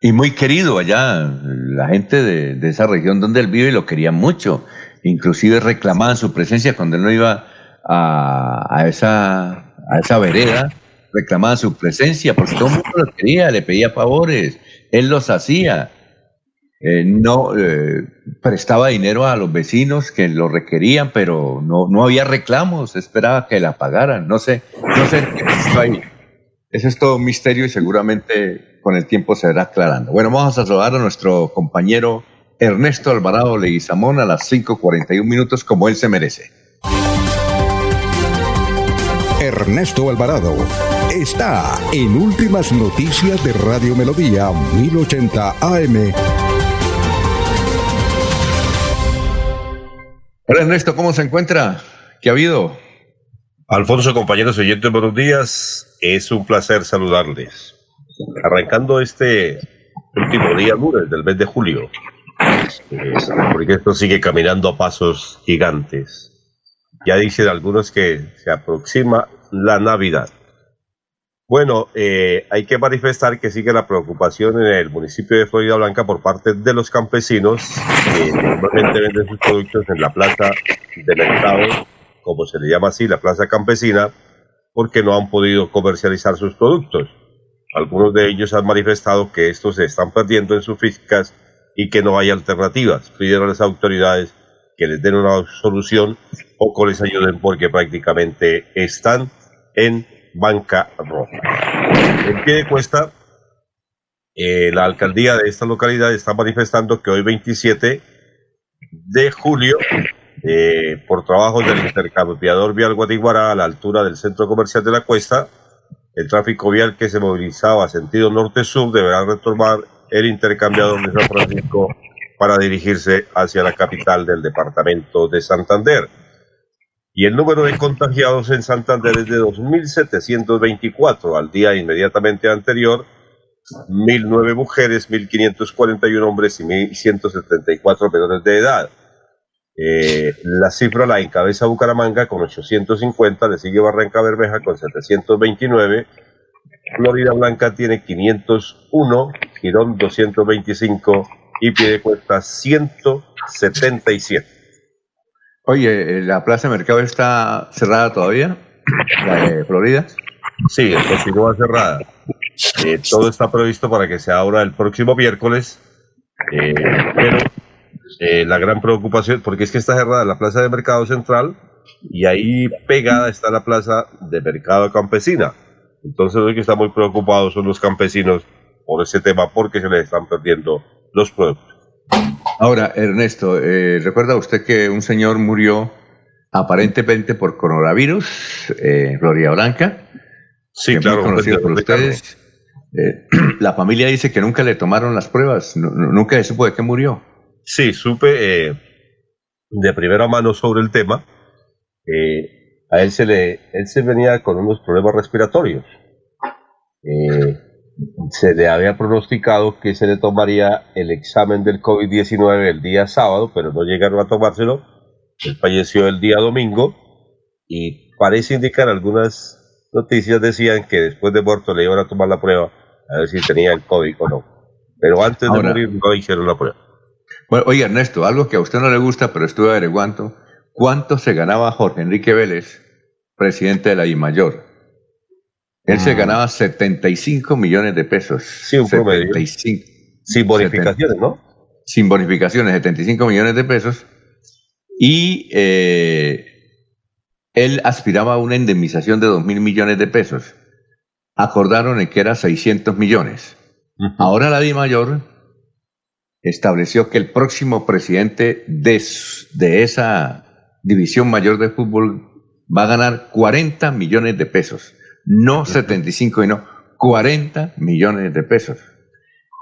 S2: Y muy querido allá, la gente de, de esa región donde él vive lo quería mucho, inclusive reclamaban su presencia cuando él no iba a, a esa a esa vereda, reclamaba su presencia, porque todo el mundo lo quería, le pedía favores, él los hacía. Eh, no eh, prestaba dinero a los vecinos que lo requerían, pero no, no había reclamos, esperaba que la pagaran. No sé, no sé qué ahí. Eso es todo un misterio y seguramente con el tiempo se irá aclarando. Bueno, vamos a saludar a nuestro compañero Ernesto Alvarado Leguizamón a las 5.41 minutos como él se merece.
S7: Ernesto Alvarado está en Últimas Noticias de Radio Melodía 1080 AM.
S2: Hola Ernesto, ¿cómo se encuentra? ¿Qué ha habido?
S8: Alfonso, compañeros oyentes, buenos días. Es un placer saludarles. Arrancando este último día lunes del mes de julio, eh, porque esto sigue caminando a pasos gigantes. Ya dicen algunos que se aproxima la Navidad. Bueno, eh, hay que manifestar que sigue la preocupación en el municipio de Florida Blanca por parte de los campesinos que normalmente venden sus productos en la plaza de mercado, como se le llama así, la plaza campesina, porque no han podido comercializar sus productos. Algunos de ellos han manifestado que estos se están perdiendo en sus físicas y que no hay alternativas. Piden a las autoridades que les den una solución o que les ayuden porque prácticamente están en banca roja. En pie de cuesta, eh, la alcaldía de esta localidad está manifestando que hoy 27 de julio eh, por trabajos del intercambiador vial Guatiguará a la altura del centro comercial de la Cuesta. El tráfico vial que se movilizaba sentido norte-sur deberá retomar el intercambiador de San Francisco para dirigirse hacia la capital del departamento de Santander. Y el número de contagiados en Santander es de 2.724 al día inmediatamente anterior, 1.009 mujeres, 1.541 hombres y 1.174 menores de edad. Eh, la cifra la encabeza Bucaramanga con 850, le sigue Barranca Bermeja con 729, Florida Blanca tiene 501, Girón 225 y Piedecuesta 177.
S2: Oye, ¿la Plaza de Mercado está cerrada todavía? ¿La de Florida?
S8: Sí, continúa cerrada. Eh, todo está previsto para que se abra el próximo miércoles, eh, pero eh, la gran preocupación, porque es que está cerrada la Plaza de Mercado Central y ahí pegada está la Plaza de Mercado Campesina. Entonces los que están muy preocupados son los campesinos por ese tema porque se les están perdiendo los productos.
S2: Ahora, Ernesto, eh, ¿recuerda usted que un señor murió aparentemente por coronavirus eh, Florida Blanca?
S8: Sí, claro.
S2: conocido por ustedes. Eh, (clears throat) la familia dice que nunca le tomaron las pruebas, nunca se supo de qué murió.
S8: Sí, supe de primera mano sobre el tema. a él se le, él se venía con unos problemas respiratorios. Eh, se le había pronosticado que se le tomaría el examen del COVID-19 el día sábado, pero no llegaron a tomárselo. Él falleció el día domingo y parece indicar algunas noticias decían que después de muerto le iban a tomar la prueba a ver si tenía el COVID o no. Pero antes de morir no hicieron la prueba.
S2: Bueno, oye Ernesto, algo que a usted no le gusta, pero estuve averiguando, ¿cuánto se ganaba Jorge Enrique Vélez, presidente de la I Él se ganaba 75 millones de pesos.
S8: Sí, un promedio. Sin bonificaciones, ¿no?
S2: Sin bonificaciones, 75 millones de pesos. Y eh, él aspiraba a una indemnización de 2 mil millones de pesos. Acordaron en que era 600 millones. Ahora la Di Mayor estableció que el próximo presidente de, de esa división mayor de fútbol va a ganar 40 millones de pesos no 75 y no 40 millones de pesos.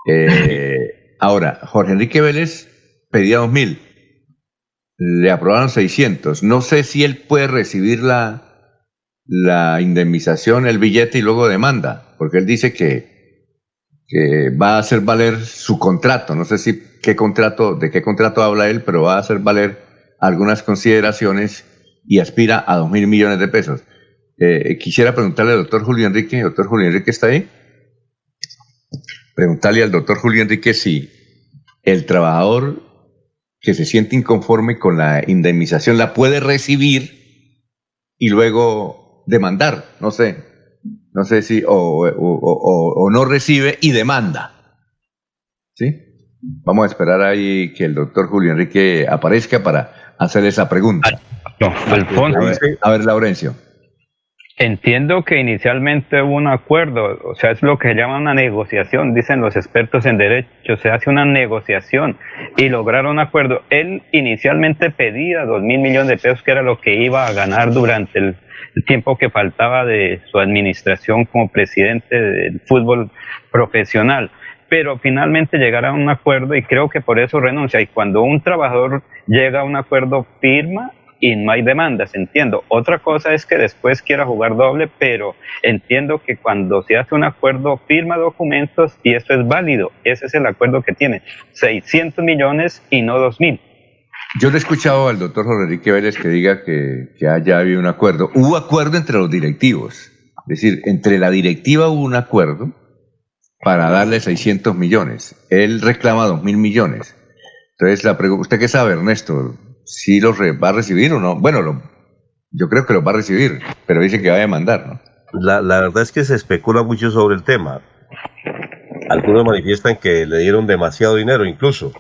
S2: Eh, ahora, Jorge Enrique Vélez pedía 2 mil, le aprobaron 600. No sé si él puede recibir la, la indemnización, el billete y luego demanda, porque él dice que, que va a hacer valer su contrato. No sé si qué contrato, de qué contrato habla él, pero va a hacer valer algunas consideraciones y aspira a 2 mil millones de pesos. Eh, quisiera preguntarle al doctor Julio Enrique, doctor Julio Enrique está ahí, preguntarle al doctor Julio Enrique si el trabajador que se siente inconforme con la indemnización la puede recibir y luego demandar, no sé, no sé si, o, o no recibe y demanda. ¿Sí? Vamos a esperar ahí que el doctor Julio Enrique aparezca para hacer esa pregunta.
S3: No, Alfonso.
S2: A ver, a ver Laurencio.
S3: Entiendo que inicialmente hubo un acuerdo, o sea, es lo que se llama una negociación, dicen los expertos en derecho, se hace una negociación y lograron un acuerdo. Él inicialmente pedía dos mil millones de pesos, que era lo que iba a ganar durante el, tiempo que faltaba de su administración como presidente del fútbol profesional pero finalmente llegará a un acuerdo y creo que por eso renuncia. Y cuando un trabajador llega a un acuerdo, firma y no hay demandas, entiendo. Otra cosa es que después quiera jugar doble, pero entiendo que cuando se hace un acuerdo, firma documentos y eso es válido. Ese es el acuerdo que tiene. 600 millones y no 2.000.
S2: Yo le he escuchado al doctor Jorge Enrique Vélez que diga que, que haya habido un acuerdo. Hubo acuerdo entre los directivos. Es decir, entre la directiva hubo un acuerdo para darle 600 millones. Él reclama 2.000 millones. Entonces, la ¿usted qué sabe, Ernesto? Si los va a recibir o no. Bueno, yo creo que los va a recibir, pero dice que va a demandar, ¿no?
S8: La, la verdad es que se especula mucho sobre el tema. Algunos manifiestan que le dieron demasiado dinero incluso,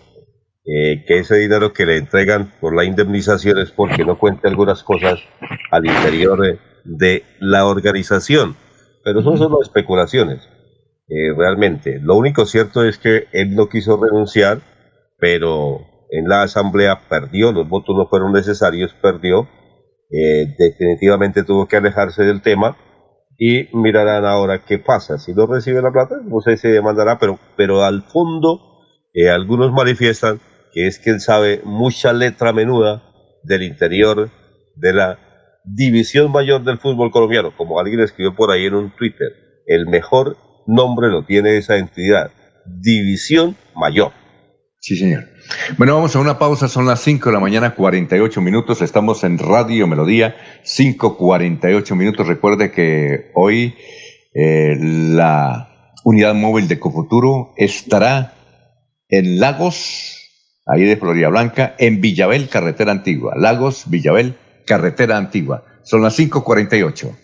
S8: eh, que ese dinero que le entregan por la indemnización es porque no cuenta algunas cosas al interior de, la organización. Pero son solo especulaciones, eh, realmente. Lo único cierto es que él no quiso renunciar, pero en la asamblea, perdió, los votos no fueron necesarios, perdió, eh, definitivamente tuvo que alejarse del tema y mirarán ahora qué pasa. Si no recibe la plata, no sé si demandará, pero, pero al fondo eh, algunos manifiestan que es que él sabe mucha letra menuda del interior de la división mayor del fútbol colombiano, como alguien escribió por ahí en un Twitter. El mejor nombre lo tiene esa entidad, División Mayor.
S2: Sí, señor. Bueno, vamos a una pausa, son las 5 de la mañana, 48 minutos, estamos en Radio Melodía, 5.48 minutos. Recuerde que hoy eh, la unidad móvil de Cofuturo estará en Lagos, ahí de Florida Blanca, en Villabel, carretera antigua. Lagos, Villabel, carretera antigua. Son las 5.48.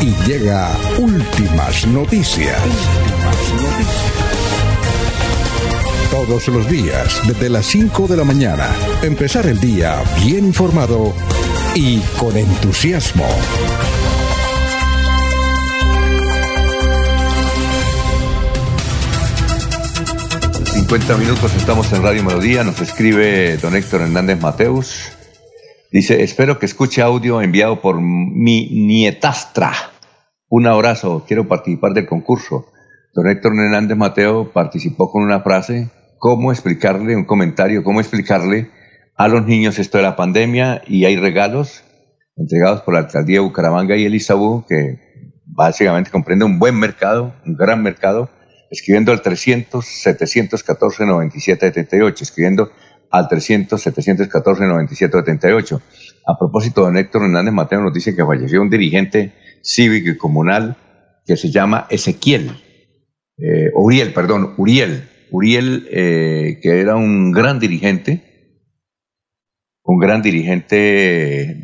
S7: y llega últimas noticias. Todos los días, desde las 5 de la mañana, empezar el día bien informado y con entusiasmo.
S2: 50 minutos estamos en Radio Melodía, nos escribe don Héctor Hernández Mateus. Dice, espero que escuche audio enviado por mi nietastra. Un abrazo, quiero participar del concurso. Don Héctor Hernández Mateo participó con una frase cómo explicarle, un comentario, cómo explicarle a los niños esto de la pandemia y hay regalos entregados por la alcaldía de Bucaramanga y el ISABU que básicamente comprende un buen mercado, un gran mercado, escribiendo al 300 714 97 78, escribiendo al 300 714 97 78. A propósito, don Héctor Hernández Mateo nos dice que falleció un dirigente cívico y comunal que se llama Ezequiel, eh, Uriel, perdón, Uriel, Uriel, eh, que era un gran dirigente, un gran dirigente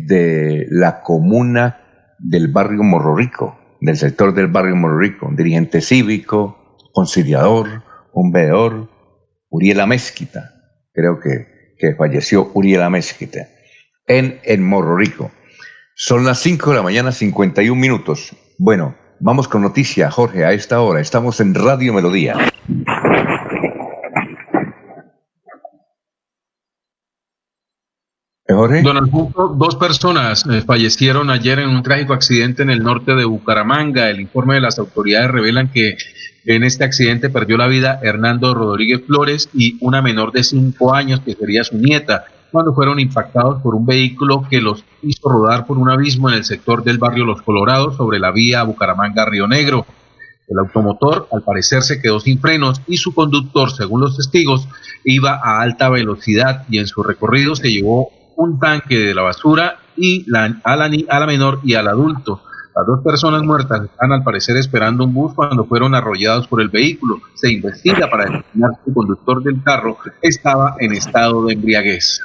S2: de la comuna del barrio Morro Rico, del sector del barrio Morro Rico, un dirigente cívico, conciliador, un veedor, Uriel Amezquita, creo que, que falleció Uriel Amezquita, en, en Morro Rico. Son las 5 de la mañana, 51 minutos. Bueno, vamos con noticia, Jorge, a esta hora. Estamos en Radio Melodía.
S5: Don Alfonso, dos personas eh, fallecieron ayer en un trágico accidente en el norte de Bucaramanga. El informe de las autoridades revelan que en este accidente perdió la vida Hernando Rodríguez Flores y una menor de cinco años que sería su nieta cuando fueron impactados por un vehículo que los hizo rodar por un abismo en el sector del barrio Los Colorados sobre la vía Bucaramanga-Río Negro. El automotor al parecer se quedó sin frenos y su conductor, según los testigos, iba a alta velocidad y en su recorrido se llevó un tanque de la basura y a, la, menor y al adulto. Las dos personas muertas están al parecer esperando un bus cuando fueron arrollados por el vehículo. Se investiga para determinar si el conductor del carro estaba en estado de embriaguez.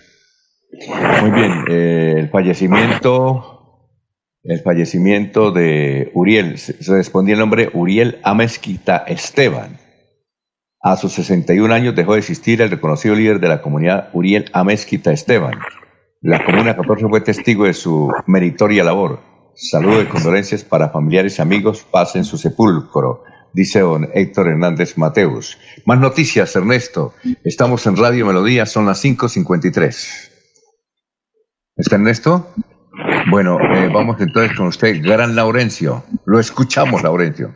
S2: Muy bien, eh, el fallecimiento, el fallecimiento de Uriel, se, se respondía el nombre Uriel Amezquita Esteban. A sus 61 años dejó de existir el reconocido líder de la comunidad Uriel Amezquita Esteban. La Comuna 14 fue testigo de su meritoria labor. Saludos y condolencias para familiares y amigos, paz en su sepulcro, dice don Héctor Hernández Mateus. Más noticias, Ernesto. Estamos en Radio Melodía, son las 5.53. ¿Está Ernesto? Bueno, eh, vamos entonces con usted, Gran Laurencio. Lo escuchamos, Laurencio.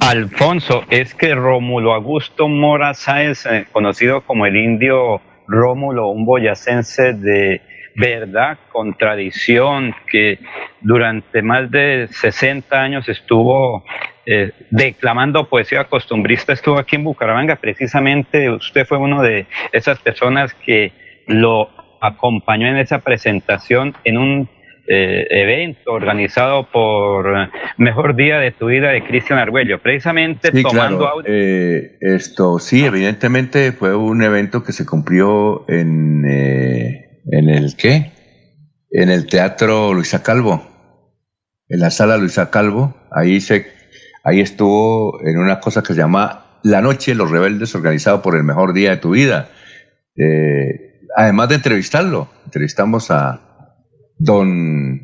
S3: Alfonso, es que Rómulo Augusto Mora Sáez, eh, conocido como el indio Rómulo, un boyacense de verdad, contradicción, que durante más de 60 años estuvo eh, declamando poesía costumbrista, estuvo aquí en Bucaramanga, precisamente usted fue uno de esas personas que lo acompañó en esa presentación en un eh, evento organizado por Mejor Día de tu Vida de Cristian Argüello, precisamente tomando
S2: eh, esto sí, evidentemente fue un evento que se cumplió en, eh, ¿en el qué? En el Teatro Luisa Calvo, en la sala Luisa Calvo, ahí se ahí estuvo en una cosa que se llama La Noche de los Rebeldes, organizado por el Mejor Día de tu Vida. además de entrevistarlo, entrevistamos a don...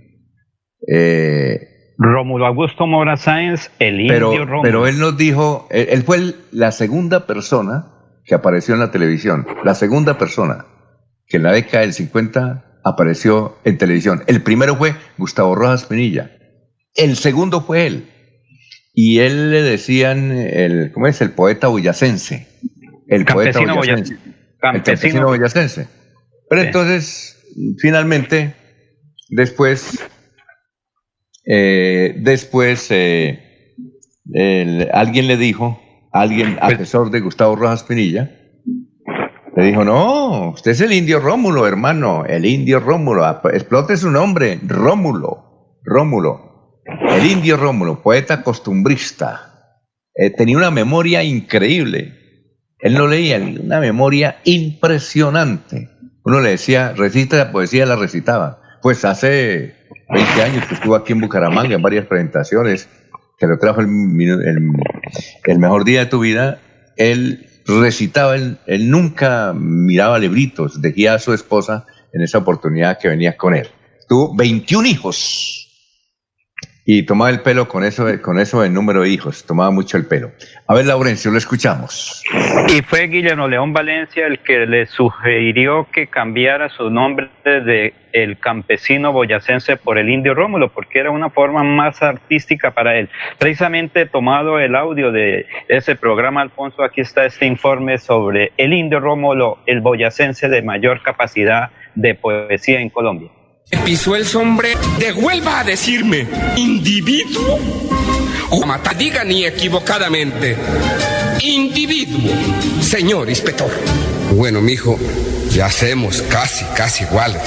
S3: Eh, Rómulo Augusto Mora Sáenz, el
S2: pero, indio Rómulo. Pero él nos dijo, él, fue la segunda persona que apareció en la televisión, la segunda persona que en la década del 50 apareció en televisión. El primero fue Gustavo Rojas Pinilla, el segundo fue él. Y él le decían, el, ¿cómo es? El poeta boyacense. El poeta boyacense. El campesino boyacense. Pero entonces, finalmente, Después, eh, después eh, alguien le dijo, alguien, pues asesor de Gustavo Rojas Pinilla, le dijo, no, usted es el indio Rómulo, hermano, el indio Rómulo, explote su nombre, Rómulo, Rómulo, el indio Rómulo, poeta costumbrista, eh, tenía una memoria increíble, él no leía, una memoria impresionante. Uno le decía, recita la poesía, la recitaba. Pues hace 20 años que estuvo aquí en Bucaramanga en varias presentaciones, que lo trajo el, mejor día de tu vida, él recitaba, él, él nunca miraba libritos, decía a su esposa en esa oportunidad que venía con él. Tuvo 21 hijos y tomaba el pelo con eso, con eso en número de hijos, tomaba mucho el pelo. A ver, Laurencio, lo escuchamos.
S3: Y fue Guillermo León Valencia el que le sugirió que cambiara su nombre de el campesino boyacense por el indio Rómulo, porque era una forma más artística para él. Precisamente tomado el audio de ese programa, Alfonso, aquí está este informe sobre el indio Rómulo, el boyacense de mayor capacidad de poesía en Colombia
S9: pisó el sombrero, de vuelva a decirme, individuo o mata, diga ni equivocadamente, individuo, señor inspector. Bueno, mijo, ya hacemos casi, casi iguales.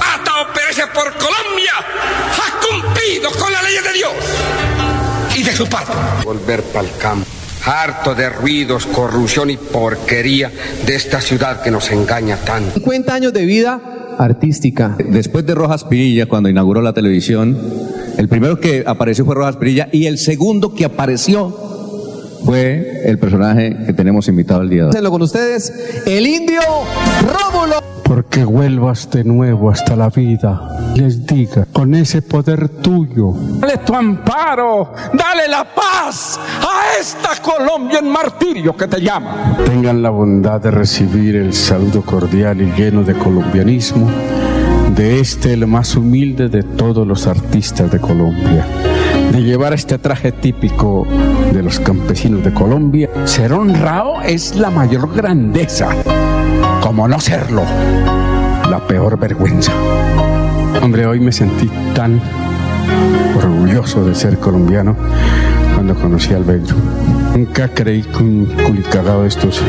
S9: Hasta operarse por Colombia ha cumplido con la ley de Dios y de su parte. Volver para el campo harto de ruidos, corrupción y porquería de esta ciudad que nos engaña tanto.
S10: 50 años de vida artística.
S11: Después de Rojas Pirilla, cuando inauguró la televisión, el primero que apareció fue Rojas Pirilla y el segundo que apareció fue el personaje que tenemos invitado el día de
S10: hoy. con ustedes, el indio Rómulo.
S12: Porque vuelvas de nuevo hasta la vida, les diga, con ese poder tuyo.
S9: Dale tu amparo, dale la paz a esta Colombia en martirio que te llama.
S12: Tengan la bondad de recibir el saludo cordial y lleno de colombianismo de este, el más humilde de todos los artistas de Colombia de llevar este traje típico de los campesinos de Colombia. Ser honrado es la mayor grandeza, como no serlo, la peor vergüenza. Hombre, hoy me sentí tan orgulloso de ser colombiano cuando conocí al Bello. Nunca creí que un culicagado de estos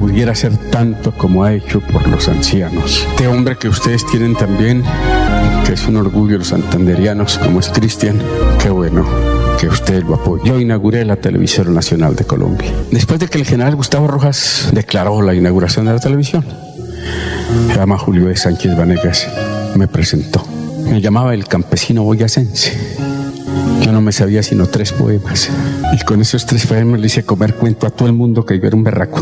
S12: pudiera ser tanto como ha hecho por los ancianos. Este hombre que ustedes tienen también, que es un orgullo los santanderianos, como es Cristian, qué bueno que usted lo apoye. Yo inauguré la Televisión Nacional de Colombia. Después de que el general Gustavo Rojas declaró la inauguración de la televisión, se llama Julio de Sánchez Vanegas, me presentó. Me llamaba el campesino boyacense yo no me sabía sino tres poemas. Y con esos tres poemas le hice comer cuento a todo el mundo que yo era un berraco.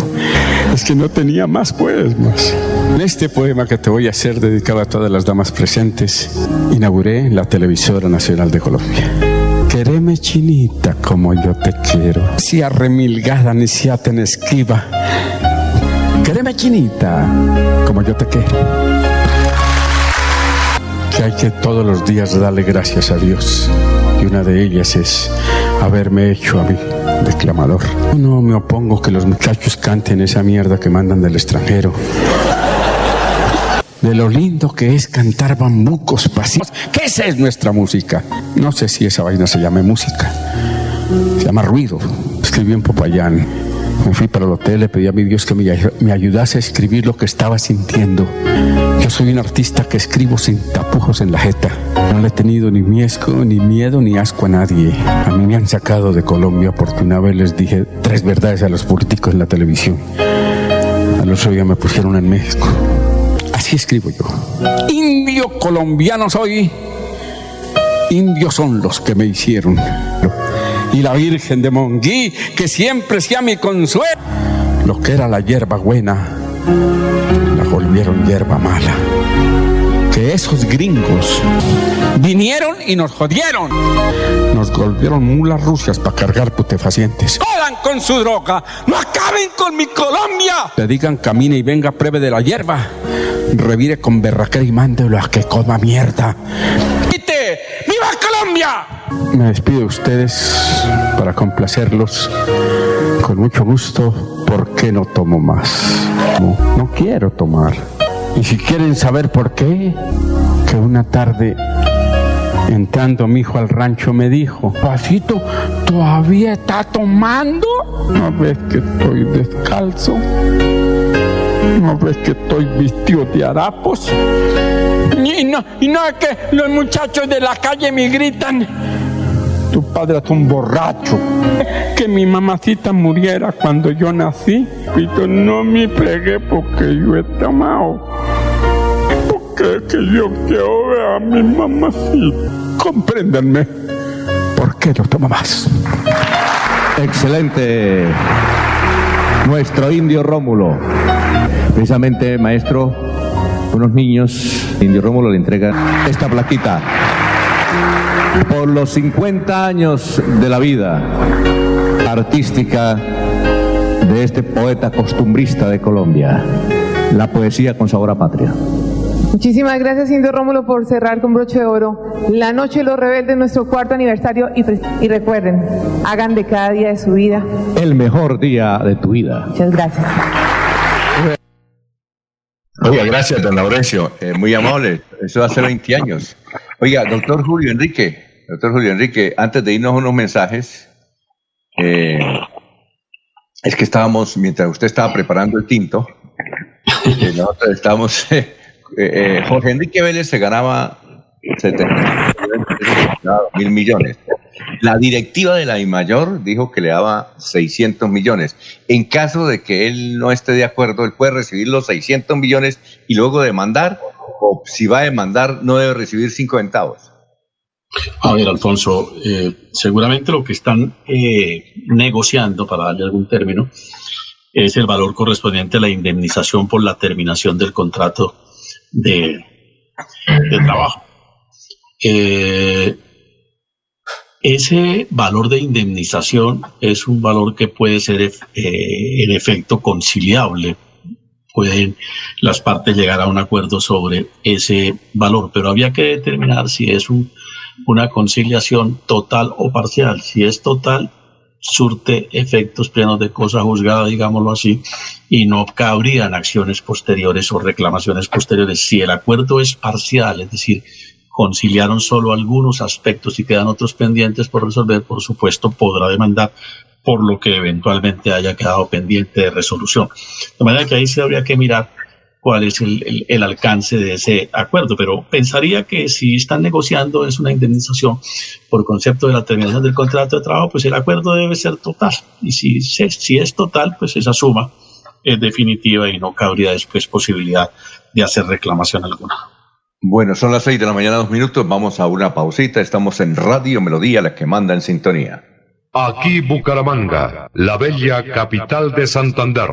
S12: Es que no tenía más poemas. En este poema que te voy a hacer, dedicado a todas las damas presentes, inauguré la Televisora Nacional de Colombia. Quereme chinita como yo te quiero, si arremilgada ni si ten esquiva. Quereme chinita como yo te quiero que hay que todos los días darle gracias a Dios. Y una de ellas es haberme hecho a mí declamador. No me opongo que los muchachos canten esa mierda que mandan del extranjero. De lo lindo que es cantar bambucos pasivos. ¿Qué esa es nuestra música? No sé si esa vaina se llame música. Se llama ruido. Escribí en Popayán. Me fui para el hotel, le pedí a mi Dios que me, ayudase a escribir lo que estaba sintiendo. Yo soy un artista que escribo sin tapujos en la jeta. No le he tenido ni ni miedo, ni asco a nadie. A mí me han sacado de Colombia porque una vez les dije tres verdades a los políticos en la televisión. A los día me pusieron en México. Así escribo yo. Indio colombiano soy. Indios son los que me hicieron y la Virgen de Monguí, que siempre sea mi consuelo. Lo que era la hierba buena, la volvieron hierba mala. Que esos gringos vinieron y nos jodieron. Nos volvieron mulas rusias para cargar putefacientes. ¡Jodan con su droga! ¡No acaben con mi Colombia! Le digan camine y venga pruebe de la hierba. Revire con berraquera y mándelo a que coma mierda. ¡Viva Colombia! Me despido de ustedes para complacerlos con mucho gusto porque no tomo más. No, no quiero tomar. Y si quieren saber por qué, que una tarde entrando mi hijo al rancho me dijo, Pasito, ¿todavía está tomando? ¿No ves que estoy descalzo? ¿No ves que estoy vestido de harapos? Y no, y no es que los muchachos de la calle me gritan, tu padre es un borracho. Que mi mamacita muriera cuando yo nací. Y yo no me pegué porque yo he tomado. Porque es que yo quiero ver a mi mamacita. Compréndanme. ¿Por qué no tomo más?
S11: Excelente. Nuestro indio Rómulo. Precisamente, maestro, unos niños, Indio Rómulo le entrega esta plaquita por los 50 años de la vida artística de este poeta costumbrista de Colombia, la poesía con sabor a patria.
S13: Muchísimas gracias, Indio Rómulo, por cerrar con broche de oro la Noche de los Rebeldes, nuestro cuarto aniversario. Y, y, recuerden, hagan de cada día de su vida
S11: el mejor día de tu vida.
S13: Muchas gracias.
S2: Oiga, gracias, don Laurencio. Eh, muy amable. Eso hace 20 años. Oiga, doctor Julio Enrique, doctor Julio Enrique, antes de irnos unos mensajes, eh, es que estábamos, mientras usted estaba preparando el tinto, eh, nosotros estábamos, (laughs) Jorge Enrique Vélez se ganaba 70 mil millones. La directiva de la I-Mayor dijo que le daba 600 millones. En caso de que él no esté de acuerdo, él puede recibir los 600 millones y luego demandar, o si va a demandar, no debe recibir cinco centavos.
S4: A ver, Alfonso, eh, seguramente lo que están eh, negociando, para darle algún término, es el valor correspondiente a la indemnización por la terminación del contrato de, de trabajo. Eh, ese valor de indemnización es un valor que puede ser eh, en efecto conciliable. Pueden las partes llegar a un acuerdo sobre ese valor, pero había que determinar si es una conciliación total o parcial. Si es total, surte efectos plenos de cosa juzgada, digámoslo así, y no cabrían acciones posteriores o reclamaciones posteriores. Si el acuerdo es parcial, es decir, conciliaron solo algunos aspectos y quedan otros pendientes por resolver, por supuesto podrá demandar por lo que eventualmente haya quedado pendiente de resolución. De manera que ahí sí habría que mirar cuál es el, alcance de ese acuerdo, pero pensaría que si están negociando es una indemnización por concepto de la terminación del contrato de trabajo, pues el acuerdo debe ser total. Y si es total, pues esa suma es definitiva y no cabría después posibilidad de hacer reclamación alguna.
S2: Bueno, son las seis de la mañana, dos minutos. Vamos a una pausita. Estamos en Radio Melodía, la que manda en sintonía.
S1: Aquí Bucaramanga, la bella capital de Santander.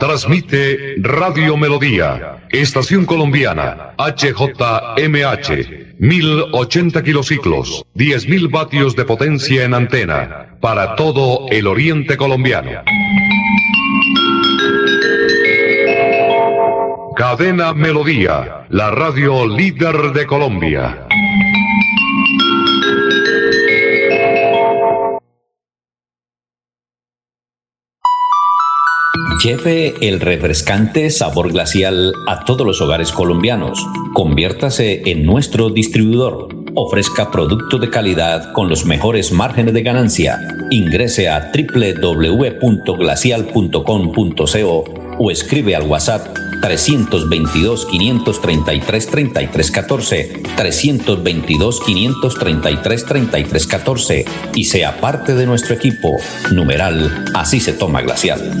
S1: Transmite Radio Melodía, Estación Colombiana, HJMH, 1080 kilociclos, 10.000 vatios de potencia en antena, para todo el oriente colombiano. Cadena Melodía, la radio líder de Colombia.
S14: Lleve el refrescante sabor glacial a todos los hogares colombianos. Conviértase en nuestro distribuidor. Ofrezca producto de calidad con los mejores márgenes de ganancia. Ingrese a www.glacial.com.co o escribe al WhatsApp 322 533 3314 322 533 3314 y sea parte de nuestro equipo. Numeral, así se toma glacial.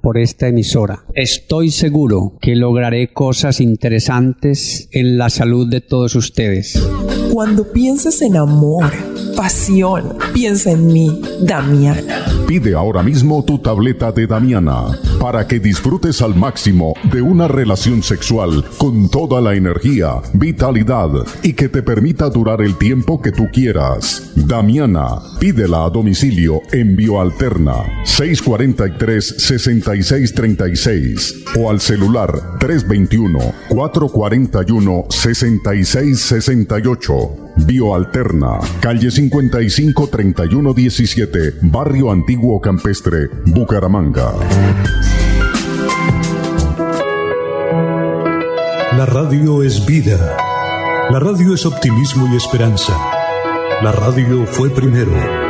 S15: por esta emisora. Estoy seguro que lograré cosas interesantes en la salud de todos ustedes.
S16: Cuando pienses en amor, pasión, piensa en mí, Damiana.
S1: Pide ahora mismo tu tableta de Damiana para que disfrutes al máximo de una relación sexual con toda la energía, vitalidad y que te permita durar el tiempo que tú quieras. Damiana, pídela a domicilio en Bioalterna 643 6636 o al celular 321 441 6668. Bioalterna, calle 55 31 17, Barrio Antiguo Campestre, Bucaramanga. La radio es vida. La radio es optimismo y esperanza. La radio fue primero.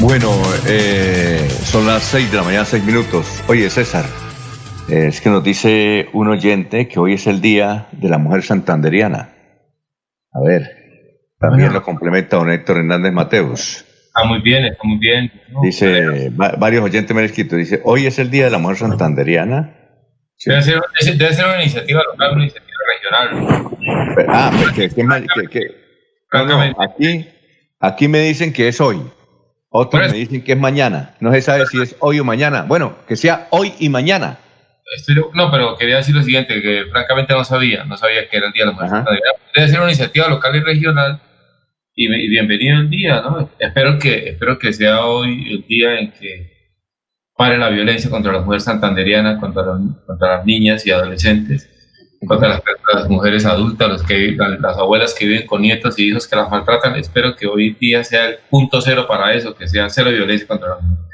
S2: Bueno, eh, son las 6 de la mañana, 6 minutos. Oye, César, es que nos dice un oyente que hoy es el Día de la Mujer Santanderiana. A ver, también lo complementa don Héctor Hernández Mateus.
S6: Está muy bien, está muy bien.
S2: Dice, va- varios oyentes me han escrito, dice, hoy es el Día de la Mujer Santanderiana.
S6: Debe, ser, debe ser una iniciativa local, una iniciativa regional.
S2: Pero- Ah, que, que ma- que- que- no, no, aquí, aquí me dicen que es hoy. Otros me dicen que es mañana. No se sabe si es hoy o mañana. Bueno, que sea hoy y mañana.
S6: Estoy- no, pero quería decir lo siguiente, que francamente no sabía, no sabía que era el Día de la Mujer Santanderiana. Debe ser una iniciativa local y regional y, y bienvenido el día, ¿no? Espero que, espero que sea hoy el día en que pare la violencia contra las mujeres santanderianas, contra, contra las niñas y adolescentes, contra las, las mujeres adultas, los que, las, las abuelas que viven con nietos y hijos que las maltratan. Espero que hoy día sea el punto cero para eso, que sea cero violencia contra las mujeres.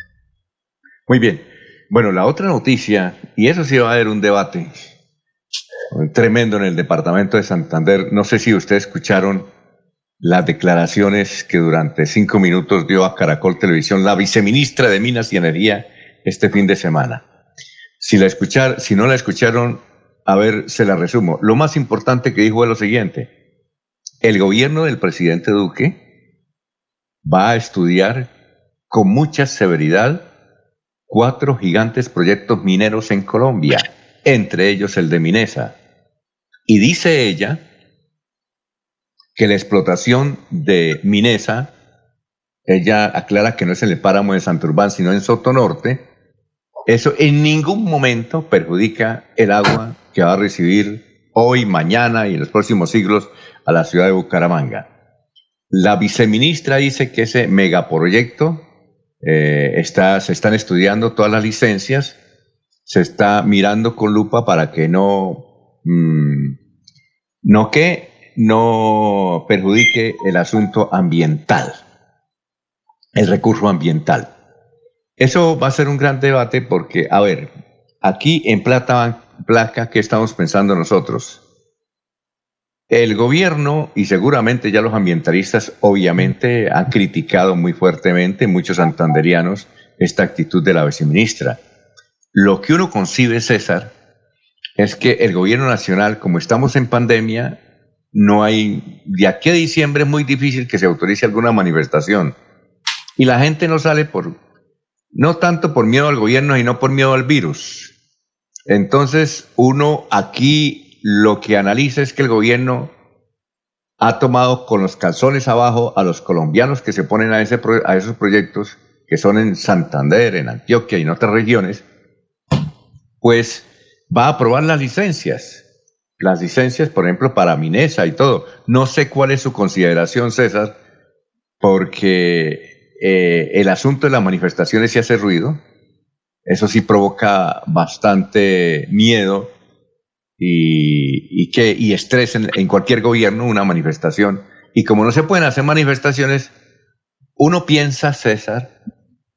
S2: Muy bien. Bueno, la otra noticia, y eso sí va a haber un debate tremendo en el departamento de Santander. No sé si ustedes escucharon las declaraciones que durante cinco minutos dio a Caracol Televisión la viceministra de Minas y Energía este fin de semana. Si la escuchar, si no la escucharon, a ver, se la resumo. Lo más importante que dijo es lo siguiente. El gobierno del presidente Duque va a estudiar con mucha severidad cuatro gigantes proyectos mineros en Colombia, entre ellos el de Minesa. Y dice ella que la explotación de Minesa, ella aclara que no es en el páramo de Santurbán, sino en Soto Norte, eso en ningún momento perjudica el agua que va a recibir hoy, mañana y en los próximos siglos a la ciudad de Bucaramanga. La viceministra dice que ese megaproyecto eh, está, se están estudiando todas las licencias, se está mirando con lupa para que no, mm, no que no perjudique el asunto ambiental, el recurso ambiental. Eso va a ser un gran debate porque, a ver, aquí en Plata Placa, ¿qué estamos pensando nosotros? El gobierno y seguramente ya los ambientalistas obviamente han criticado muy fuertemente, muchos santanderianos, esta actitud de la viceministra. Lo que uno concibe, César, es que el gobierno nacional, como estamos en pandemia, no hay, de aquí a diciembre es muy difícil que se autorice alguna manifestación. Y la gente no sale por, no tanto por miedo al gobierno, sino por miedo al virus. Entonces, uno aquí lo que analiza es que el gobierno ha tomado con los calzones abajo a los colombianos que se ponen a, ese, a esos proyectos, que son en Santander, en Antioquia y en otras regiones, pues va a aprobar las licencias. Las licencias, por ejemplo, para Minesa y todo. No sé cuál es su consideración, César, porque eh, el asunto de las manifestaciones sí hace ruido. Eso sí provoca bastante miedo y, que, y estrés en, cualquier gobierno, una manifestación. Y como no se pueden hacer manifestaciones, uno piensa, César,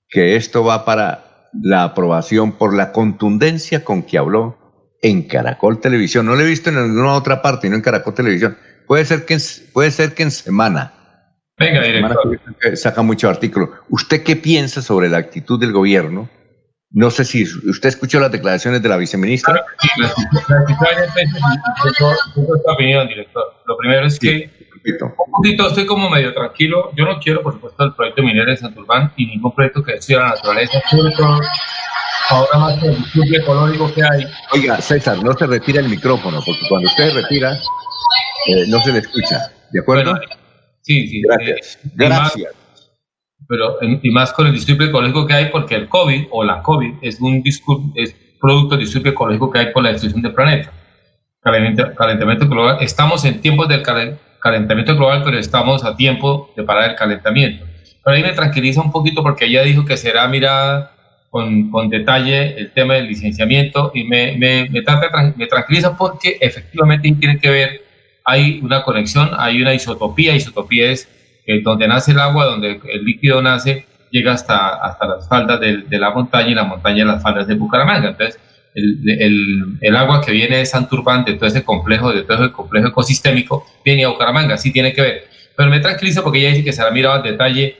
S2: que esto va para la aprobación por la contundencia con que habló en Caracol Televisión. No lo he visto en ninguna otra parte, no en Caracol Televisión. Puede ser que puede ser que en semana.
S6: Venga, director.
S2: saca mucho artículo. ¿Usted qué piensa sobre la actitud del gobierno no sé si usted escuchó las declaraciones de la viceministra.
S6: Sí, opinión, director. Lo primero es que un poquito estoy como medio tranquilo. Yo no quiero, por supuesto, el proyecto minero de Santurbán y ningún proyecto que destruya la naturaleza, sobre todo ahora más que el disfrute ecológico que hay.
S2: Oiga, César, no se retira el micrófono, porque cuando usted retira, eh, no se le escucha. ¿De acuerdo?
S6: Sí, sí.
S2: Gracias. Eh, Gracias
S6: pero y más con el disturbio ecológico que hay, porque el COVID o la COVID es un es producto del disturbio ecológico que hay por la destrucción del planeta. Calentamiento, global. Estamos en tiempos del calentamiento global, pero estamos a tiempo de parar el calentamiento. Pero ahí me tranquiliza un poquito porque ella dijo que será mirada con, con detalle el tema del licenciamiento y me, me, me, me tranquiliza porque efectivamente tiene que ver, hay una conexión, hay una isotopía, isotopía es donde nace el agua, donde el líquido nace, llega hasta, hasta las faldas de, de la montaña y la montaña las faldas de Bucaramanga. Entonces, el, el, el, agua que viene de Santurbán, de todo ese complejo, de todo ese complejo ecosistémico, viene a Bucaramanga, sí tiene que ver. Pero me tranquiliza porque ella dice que se la mirado al detalle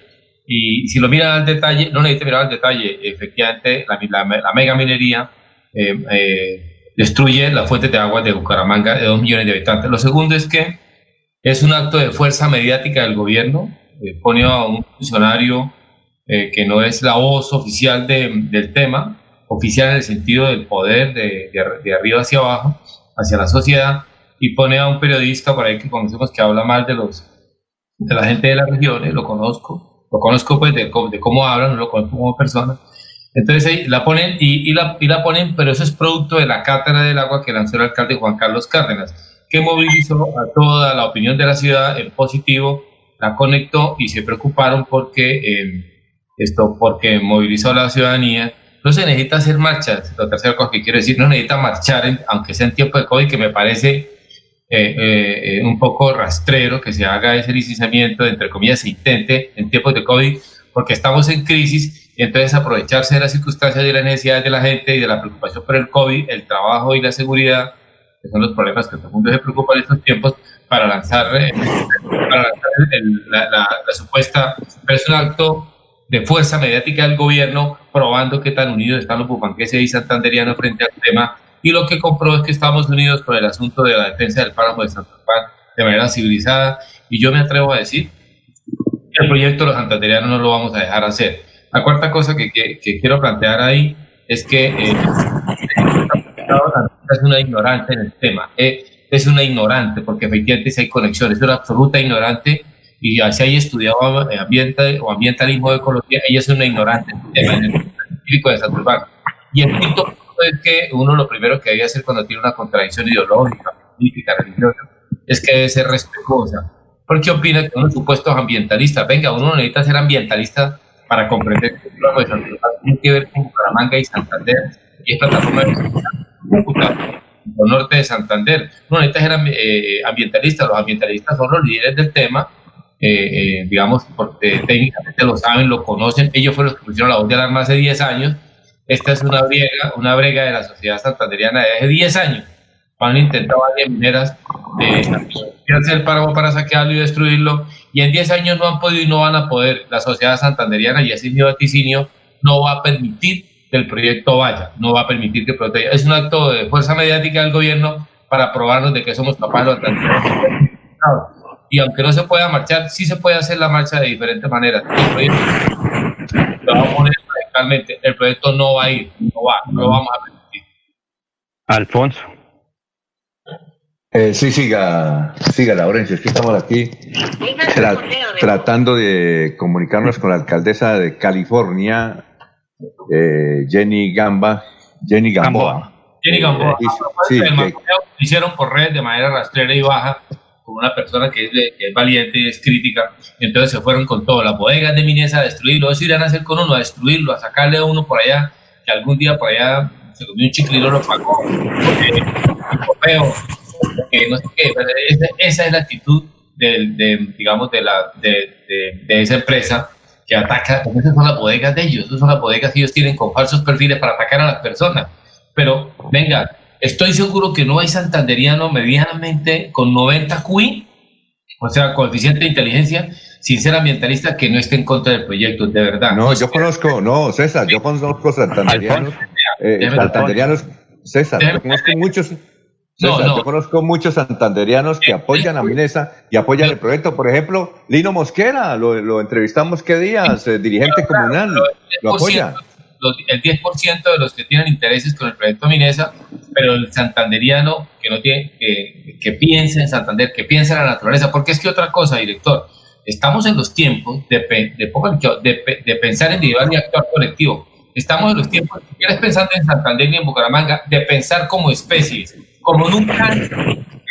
S6: y si lo miran al detalle, no necesita mirar al detalle, efectivamente la, la, mega minería eh, eh, destruye la fuente de agua de Bucaramanga de dos millones de habitantes. Lo segundo es que es un acto de fuerza mediática del gobierno, eh, pone a un funcionario eh, que no es la voz oficial del tema, oficial en el sentido del poder de, de, arriba hacia abajo, hacia la sociedad, y pone a un periodista por ahí que conocemos que habla mal de, los, de la gente de las regiones, lo conozco, lo conozco pues de, de cómo hablan, no lo conozco como persona. Entonces ahí la ponen y, y, la, y la ponen, pero eso es producto de la cátedra del agua que lanzó el alcalde Juan Carlos Cárdenas que movilizó a toda la opinión de la ciudad en positivo, la conectó y se preocuparon porque em, esto, porque movilizó a la ciudadanía. No se necesita hacer marchas, la tercera cosa que quiero decir, no necesita marchar, aunque sea en tiempo de COVID, que me parece eh, eh, un poco rastrero que se haga ese licenciamiento, entre comillas, se intente en tiempos de COVID, porque estamos en crisis y entonces aprovecharse de las circunstancias y las necesidades de la gente y de la preocupación por el COVID, el trabajo y la seguridad que son los problemas que todo el mundo se preocupa en estos tiempos, para lanzar, eh, para lanzar la, la, supuesta, pero es un acto de fuerza mediática del gobierno probando que tan unidos están los bufanqueses y santanderianos frente al tema y lo que comprobó es que estamos unidos con el asunto de la defensa del páramo de Santa de manera civilizada y yo me atrevo a decir que el proyecto de los santanderianos no lo vamos a dejar hacer. La cuarta cosa que, quiero plantear ahí es que eh, es una ignorante en el tema. Eh, es una ignorante, porque efectivamente si hay conexiones, es una absoluta ignorante y así haya estudiado ambiente o ambientalismo de ecología, ella es una ignorante en el tema científico de. Y el punto es que uno lo primero que debe hacer cuando tiene una contradicción ideológica, política, religiosa, es que debe ser respetuosa. porque opina que unos supuestos ambientalistas, venga, uno necesita ser ambientalista para comprender que el tiene que ver con Bucaramanga y Santander y es plataforma de norte de Santander. Uno necesita ser eh, ambientalista, los ambientalistas son los líderes del tema, eh, eh, digamos, porque técnicamente lo saben, lo conocen, ellos fueron los que pusieron la voz de alarma hace 10 años, esta es una brega, una brega de la sociedad santanderiana de hace 10 años, han intentado varias mineras de hacer el páramo para saquearlo y destruirlo, y en 10 años no han podido y no van a poder. La sociedad santanderiana, y así mi vaticinio, no va a permitir que el proyecto vaya, no va a permitir que proteja. Es un acto de fuerza mediática del gobierno para probarnos de que somos capaces de Y aunque no se pueda marchar, sí se puede hacer la marcha de diferentes maneras. El proyecto lo vamos a poner radicalmente. El proyecto no va a ir, no va, no lo vamos a permitir.
S3: Alfonso.
S2: Eh, sí, siga, siga, Laurencio, es que estamos aquí tratando de comunicarnos con la alcaldesa de California, eh, Jenny Gamba, Jenny Gamboa.
S6: Jenny Gamboa. sí, hicieron por red de manera rastrera y baja con una persona que es, que es, valiente y es crítica. Entonces se fueron con todo, las bodegas de Minesa a destruirlo. Eso irán a hacer con uno, a destruirlo, a sacarle a uno por allá, que algún día por allá se comió un chiclino, lo pagó. Porque, no sé qué. Esa, es la actitud de, digamos, de, la, de, de, esa empresa que ataca, esas son las bodegas de ellos, esas son las bodegas que ellos tienen con falsos perfiles para atacar a las personas. Pero, venga, estoy seguro que no hay santanderiano medianamente con 90 QI, o sea, coeficiente de inteligencia, sin ser ambientalista, que no esté en contra del proyecto, de verdad.
S2: No, yo conozco, no, César, yo conozco santanderianos, eh, santanderianos, César, yo conozco muchos no, no. Yo conozco muchos santanderianos que apoyan a Minesa y apoyan el proyecto. Por ejemplo, Lino Mosquera, lo, entrevistamos qué días, eh, dirigente comunal, lo apoya.
S6: el 10% de los que tienen intereses con el proyecto Minesa, pero el santanderiano que no tiene, que, que piensa en Santander, que piensa en la naturaleza, porque es que otra cosa, director, estamos en los tiempos de, de, de pensar individual y actuar colectivo. Estamos en los tiempos, si quieres pensando en Santander y en Bucaramanga, de pensar como especies como nunca antes,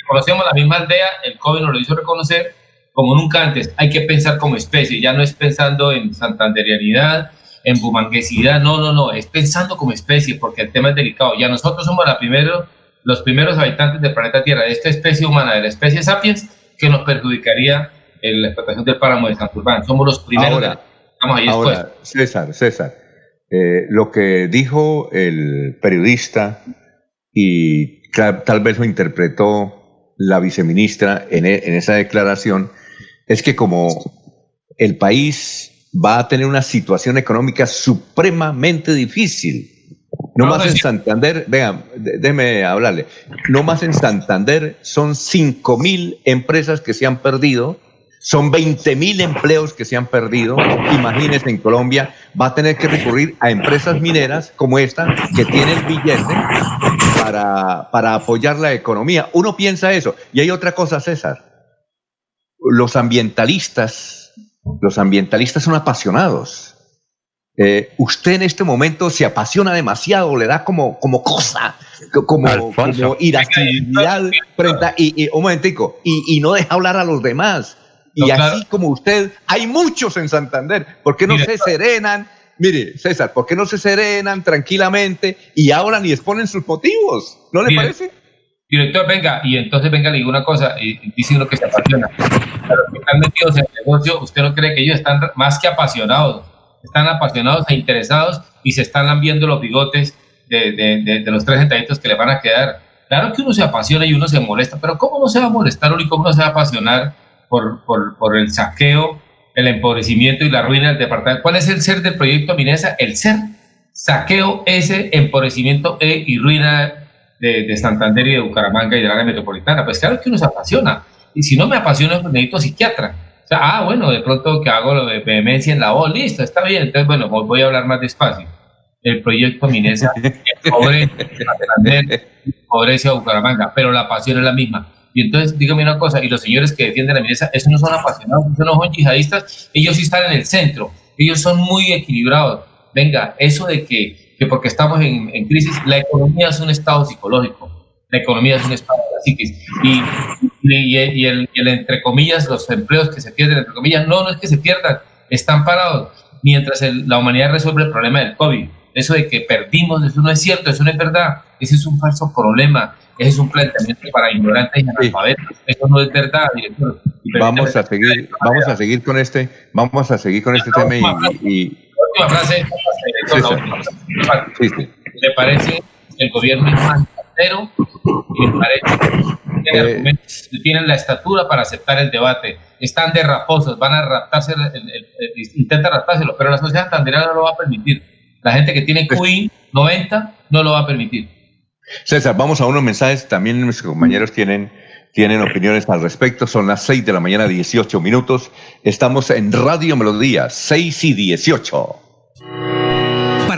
S6: conocemos la misma aldea, el COVID nos lo hizo reconocer, como nunca antes, hay que pensar como especie, ya no es pensando en santanderianidad, en bumanguesidad, no, no, no, es pensando como especie, porque el tema es delicado. Ya nosotros somos la primero, los primeros habitantes del planeta Tierra, de esta especie humana, de la especie sapiens, que nos perjudicaría en la explotación del páramo de Santurbán. Somos los primeros.
S2: Ahora, estamos ahí ahora César, César, eh, lo que dijo el periodista y tal vez lo interpretó la viceministra en, e, en esa declaración, es que como el país va a tener una situación económica supremamente difícil, no, más en Santander, vean, déjeme hablarle, no más en Santander son 5 mil empresas que se han perdido, son 20 mil empleos que se han perdido. Imagínense en Colombia, va a tener que recurrir a empresas mineras como esta, que tienen billete para, para apoyar la economía. Uno piensa eso. Y hay otra cosa, César. Los ambientalistas, los ambientalistas son apasionados. Eh, usted en este momento se apasiona demasiado, le da como, como cosa, como, como irascibilidad frente y, un momentico, y, y, no deja hablar a los demás. Y así como usted, hay muchos en Santander. ¿Por qué no se serenan Mire, César, ¿por qué no se serenan tranquilamente y hablan y exponen sus motivos? ¿No le parece?
S6: Director, venga, y entonces venga, le digo una cosa, y, diciendo que se apasiona. Pero que están metidos en el negocio, ¿usted no cree que ellos están más que apasionados? Están apasionados e interesados y se están lambiendo los bigotes de, de, de, los tres detallitos que le van a quedar. Claro que uno se apasiona y uno se molesta, pero ¿cómo no se va a molestar uno y cómo no se va a apasionar por, por, por el saqueo el empobrecimiento y la ruina del departamento. ¿Cuál es el ser del proyecto Minesa? El ser, saqueo, ese empobrecimiento e, y ruina de, Santander y de Bucaramanga y de la área metropolitana. Pues claro que uno se apasiona. Y si no me apasiona, pues necesito psiquiatra. O sea, ah, bueno, de pronto que hago lo de vehemencia en la voz, listo, está bien. Entonces, bueno, voy a hablar más despacio. El proyecto Minesa (laughs) pobrece a Bucaramanga, pero la pasión es la misma. Y entonces, dígame una cosa, y los señores que defienden la minería, esos no son apasionados, esos no son yihadistas, ellos sí están en el centro, ellos son muy equilibrados. Venga, eso de que, que porque estamos en, en crisis, la economía es un estado psicológico, la economía es un estado de la chiquis. Y, y, el, el, entre comillas, los empleos que se pierden, entre comillas, no, no es que se pierdan, están parados mientras la humanidad resuelve el problema del COVID. Eso de que perdimos, eso no es cierto, eso no es verdad, ese es un falso problema, es un planteamiento para ignorantes y analfabetos, eso no es verdad, director.
S2: Vamos a seguir, vamos a seguir con este, vamos a seguir con este tema y,
S6: última frase, ¿Le parece el gobierno pero me parece que eh, tienen la estatura para aceptar el debate. Están de raposos, van a raptarse, intentan raptárselo, pero la sociedad santandereana no lo va a permitir. La gente que tiene QI 90 no lo va a permitir.
S2: César, vamos a unos mensajes. También nuestros compañeros tienen, tienen opiniones al respecto. Son las 6 de la mañana, 18 minutos. Estamos en Radio Melodía, 6 y 18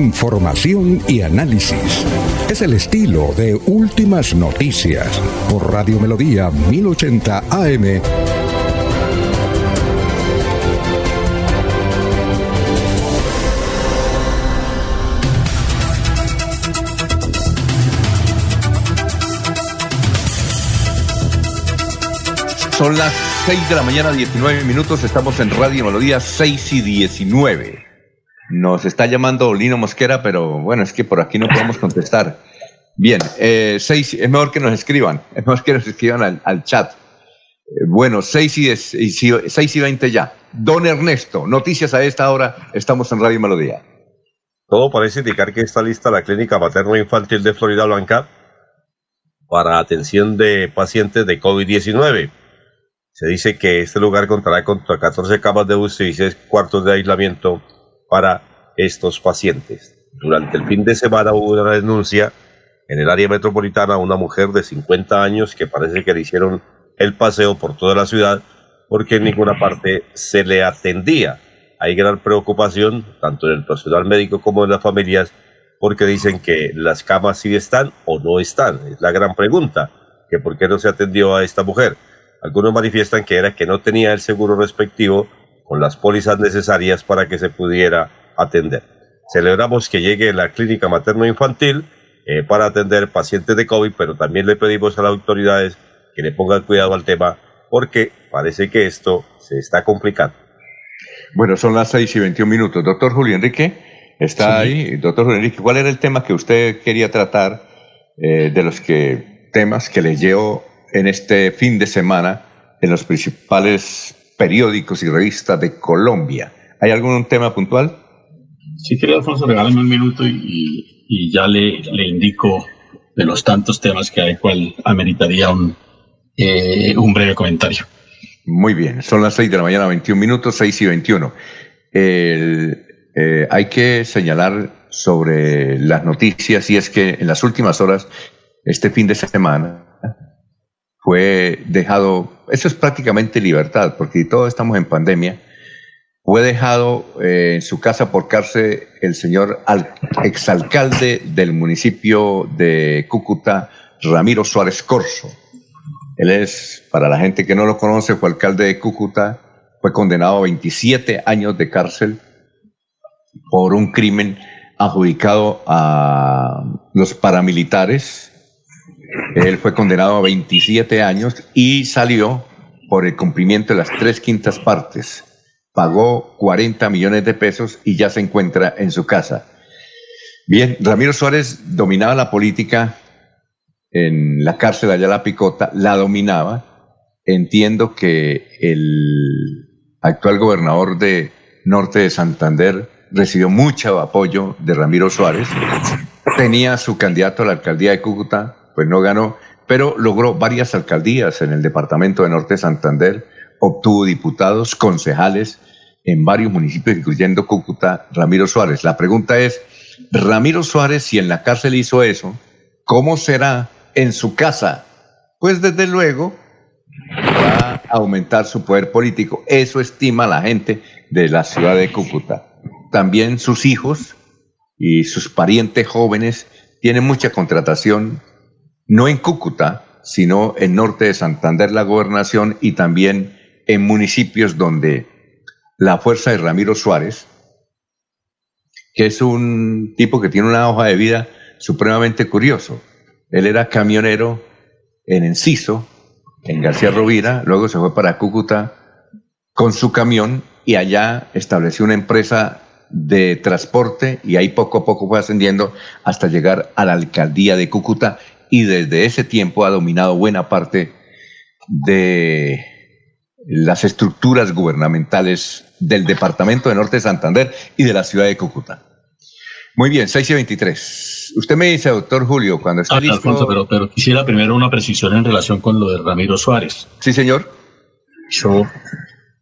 S7: Información y análisis. Es el estilo de Últimas Noticias por Radio Melodía 1080 AM.
S2: Son las 6 de la mañana, 19 minutos. Estamos en Radio Melodía 6 y 19. Nos está llamando Lino Mosquera, pero bueno, es que por aquí no podemos contestar. Bien, eh, seis, es mejor que nos escriban, es mejor que nos escriban al, chat. Eh, bueno, seis y, seis y 20 ya. Don Ernesto, noticias a esta hora, estamos en Radio Melodía.
S8: Todo parece indicar que está lista la clínica materno-infantil de Florida Blanca para atención de pacientes de COVID-19. Se dice que este lugar contará con 14 camas de UCI y 6 cuartos de aislamiento para estos pacientes. Durante el fin de semana hubo una denuncia en el área metropolitana a una mujer de 50 años que parece que le hicieron el paseo por toda la ciudad porque en ninguna parte se le atendía. Hay gran preocupación, tanto en el personal médico como en las familias, porque dicen que las camas sí están o no están. Es la gran pregunta, que por qué no se atendió a esta mujer. Algunos manifiestan que era que no tenía el seguro respectivo con las pólizas necesarias para que se pudiera atender. Celebramos que llegue la clínica materno-infantil eh, para atender pacientes de COVID, pero también le pedimos a las autoridades que le pongan cuidado al tema porque parece que esto se está complicando.
S2: Bueno, son las 6 y 21 minutos. Doctor Julio Enrique, está ahí. Doctor Julio Enrique, ¿cuál era el tema que usted quería tratar eh, de los que temas que le llevo en este fin de semana en los principales periódicos y revistas de Colombia. ¿Hay algún tema puntual?
S4: Sí, querido Alfonso, regálame un minuto y, ya le, le, indico de los tantos temas que hay, cuál ameritaría un, eh, un breve comentario.
S2: Muy bien, son las 6 de la mañana, 21 minutos, 6 y 21. Eh, hay que señalar sobre las noticias y es que en las últimas horas, este fin de semana, fue dejado, eso es prácticamente libertad, porque todos estamos en pandemia, fue dejado eh, en su casa por cárcel el señor exalcalde del municipio de Cúcuta, Ramiro Suárez Corso. Él es, para la gente que no lo conoce, fue alcalde de Cúcuta, fue condenado a 27 años de cárcel por un crimen adjudicado a los paramilitares él fue condenado a 27 años y salió por el cumplimiento de las tres quintas partes. Pagó 40 millones de pesos y ya se encuentra en su casa. Bien, Ramiro Suárez dominaba la política en la cárcel de Ayala Picota, la dominaba. Entiendo que el actual gobernador de Norte de Santander recibió mucho apoyo de Ramiro Suárez. Tenía su candidato a la alcaldía de Cúcuta, pues no ganó, pero logró varias alcaldías en el departamento de Norte Santander, obtuvo diputados, concejales en varios municipios, incluyendo Cúcuta, Ramiro Suárez. La pregunta es, Ramiro Suárez, si en la cárcel hizo eso, ¿Cómo será en su casa? Pues desde luego va a aumentar su poder político. Eso estima la gente de la ciudad de Cúcuta. También sus hijos y sus parientes jóvenes tienen mucha contratación, no en Cúcuta, sino en norte de Santander, la gobernación, y también en municipios donde la fuerza de Ramiro Suárez, que es un tipo que tiene una hoja de vida supremamente curioso. Él era camionero en Enciso, en García Rovira, luego se fue para Cúcuta con su camión y allá estableció una empresa de transporte y ahí poco a poco fue ascendiendo hasta llegar a la alcaldía de Cúcuta y desde ese tiempo ha dominado buena parte de las estructuras gubernamentales del departamento de Norte de Santander y de la ciudad de Cúcuta. Muy bien, 6 y 23. Usted me dice, doctor Julio, cuando esté
S4: Ah,
S2: listo...
S4: Alfonso, pero, pero quisiera primero una precisión en relación con lo de Ramiro Suárez.
S2: Sí, señor.
S4: Yo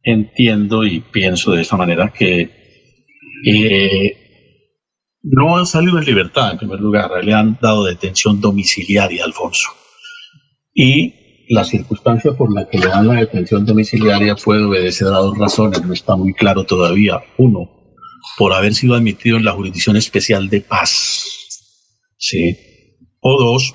S4: entiendo y pienso de esta manera que eh, no han salido en libertad, en primer lugar, le han dado detención domiciliaria, Alfonso. Y la circunstancia por la que le dan la detención domiciliaria puede obedecer a dos razones, no está muy claro todavía. Uno, por haber sido admitido en la Jurisdicción Especial de Paz. ¿sí? O dos,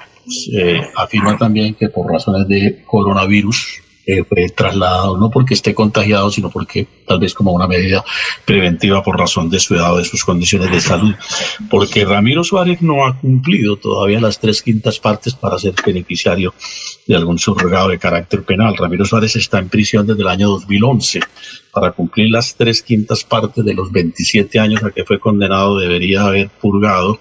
S4: afirma también que por razones de coronavirus eh, fue trasladado, no porque esté contagiado, sino porque tal vez como una medida preventiva por razón de su edad o de sus condiciones de salud. Porque Ramiro Suárez no ha cumplido todavía las tres quintas partes para ser beneficiario de algún subrogado de carácter penal. Ramiro Suárez está en prisión desde el año 2011. Para cumplir las tres quintas partes de los 27 años a que fue condenado, debería haber purgado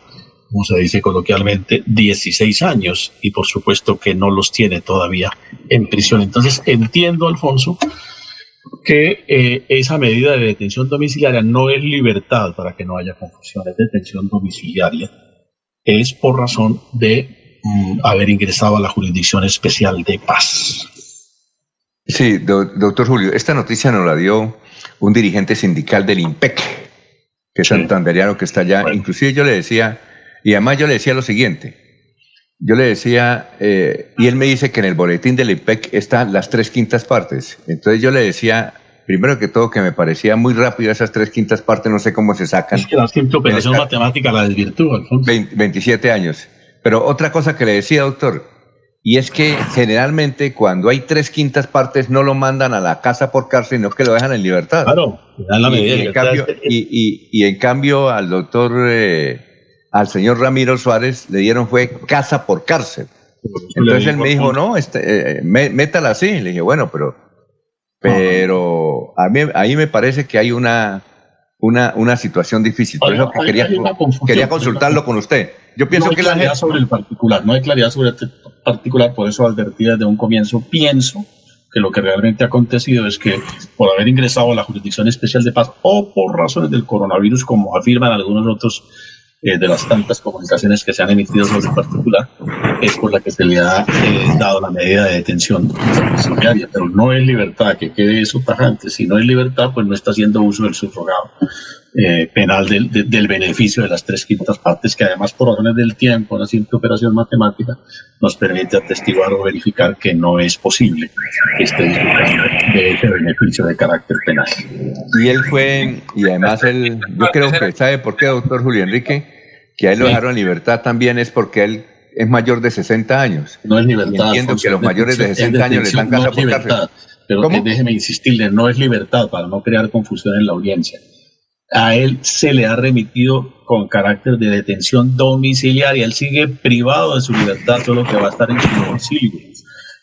S4: como se dice coloquialmente, 16 años y por supuesto que no los tiene todavía en prisión. Entonces entiendo, Alfonso, que eh, esa medida de detención domiciliaria no es libertad, para que no haya confusión, es detención domiciliaria, es por razón de mm, haber ingresado a la jurisdicción especial de paz.
S2: Sí, do- doctor Julio, esta noticia nos la dio un dirigente sindical del IMPEC, que es santanderiano que está allá. Inclusive yo le decía, y además yo le decía lo siguiente, yo le decía, eh, y él me dice que en el boletín del IPEC están las tres quintas partes. Entonces yo le decía, primero que todo, que me parecía muy rápido esas tres quintas partes, no sé cómo se sacan.
S4: Es que la simple operación matemática la desvirtúa, Alfonso.
S2: 20 27 años. Pero otra cosa que le decía, doctor, y es que generalmente cuando hay tres quintas partes no lo mandan a la casa por cárcel, sino que lo dejan en libertad.
S4: Claro, dan la medida
S2: y,
S4: de
S2: en
S4: libertad.
S2: cambio, y, y- y en cambio al doctor, eh, al señor Ramiro Suárez le dieron fue casa por cárcel. Entonces él me dijo, no, este, eh, mé- métala así. Le dije, bueno, pero, pero a mí, ahí me parece que hay una, una, una situación difícil. Por eso que quería, quería consultarlo con usted. Yo pienso
S4: no hay
S2: que la
S4: claridad sobre el particular, no hay claridad sobre este particular, por eso advertí desde un comienzo, pienso que lo que realmente ha acontecido es que por haber ingresado a la Jurisdicción Especial de Paz o por razones del coronavirus, como afirman algunos otros eh, de las tantas comunicaciones que se han emitido sobre el particular, es por la que se le ha eh, dado la medida de detención domiciliaria, pero no es libertad, que quede eso tajante, si no es libertad, pues no está haciendo uso del subrogado eh, penal del, de- del beneficio de las tres quintas partes, que además por razones del tiempo, una simple operación matemática, nos permite atestiguar o verificar que no es posible que esté disfrutando de ese beneficio de carácter penal.
S2: Y él fue, y además él, yo creo que sabe por qué, doctor Julio Enrique, que a él lo dejaron en libertad también es porque él es mayor de 60 años.
S4: No es libertad.
S2: Entiendo que los
S4: es
S2: mayores de
S4: detención,
S2: 60
S4: es
S2: años le dan casa
S4: no
S2: por
S4: libertad.
S2: cárcel.
S4: Pero eh, déjeme insistirle, no es libertad para no crear confusión en la audiencia. A él se le ha remitido con carácter de detención domiciliaria. Él sigue privado de su libertad, solo que va a estar en su domicilio.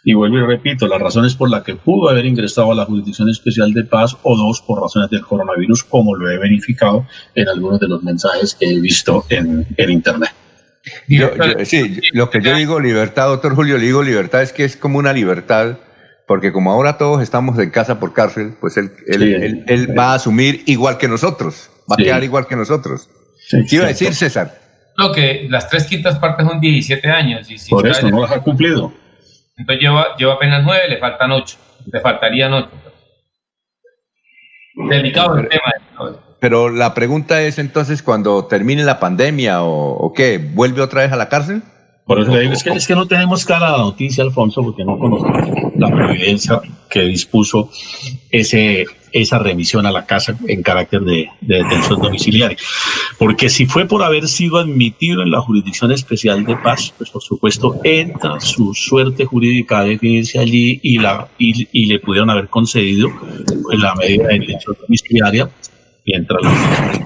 S4: Y vuelvo y repito, las razones por las que pudo haber ingresado a la Jurisdicción Especial de Paz o dos por razones del coronavirus, como lo he verificado en algunos de los mensajes que he visto en, en Internet.
S2: Yo- yo- sí, lo que yo digo libertad, doctor Julio, le digo libertad es que es como una libertad, porque como ahora todos estamos en casa por cárcel, pues él, él,
S4: Sí.
S2: él- él va a asumir igual que nosotros, va
S6: Sí.
S2: a quedar igual que nosotros. ¿Qué iba a decir César?
S6: No, que las tres quintas partes son 17 años. Y si
S4: Por eso no las ha cumplido.
S6: Entonces lleva, lleva apenas 9, le faltan 8. Le faltarían 8. Delicado el tema.
S2: Pero la pregunta es entonces, cuando termine la pandemia o qué, ¿vuelve otra vez a la cárcel?
S4: Por eso le digo, es que, es que no tenemos cara la noticia, Alfonso, porque no conocemos la providencia que dispuso ese, esa remisión a la casa en carácter de, detención domiciliaria. Porque si fue por haber sido admitido en la Jurisdicción Especial de Paz, pues por supuesto entra su suerte jurídica a definirse allí y, la, y, le pudieron haber concedido en la medida de detención domiciliaria mientras la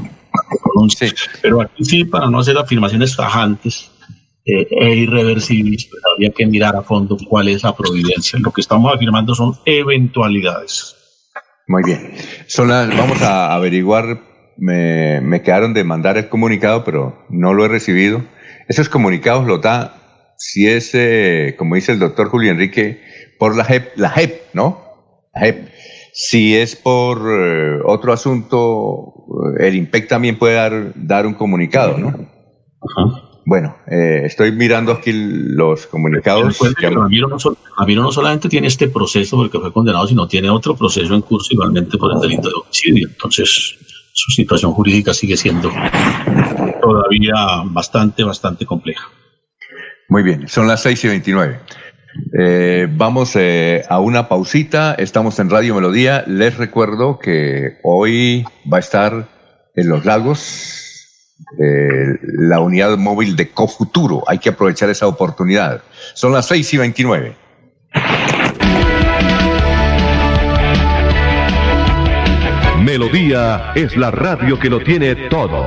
S4: Pero aquí sí, para no hacer afirmaciones tajantes, eh, e irreversibles, pues habría que mirar a fondo cuál es la providencia. Lo que estamos afirmando son eventualidades.
S2: Muy bien. Son vamos a averiguar, me, me quedaron de mandar el comunicado, pero no lo he recibido. Esos comunicados los da, si es, eh, como dice el doctor Julio Enrique, por la JEP, la JEP, ¿no? La JEP. Si es por eh, otro asunto, el IMPEC también puede dar, dar un comunicado, ¿no? Ajá. Bueno, eh, estoy mirando aquí los comunicados.
S4: Que no, solamente tiene este proceso porque fue condenado, sino tiene otro proceso en curso igualmente por el delito de homicidio. Entonces, su situación jurídica sigue siendo todavía bastante, bastante compleja.
S2: Muy bien, son las 6 y 29. Eh, vamos eh, a una pausita, estamos en Radio Melodía. Les recuerdo que hoy va a estar en Los Lagos la unidad móvil de Cofuturo. Hay que aprovechar esa oportunidad. Son las 6 y 29.
S1: Melodía es la radio que lo tiene todo.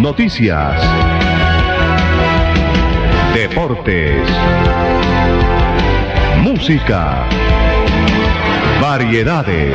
S1: Noticias. Deportes. Música. Variedades.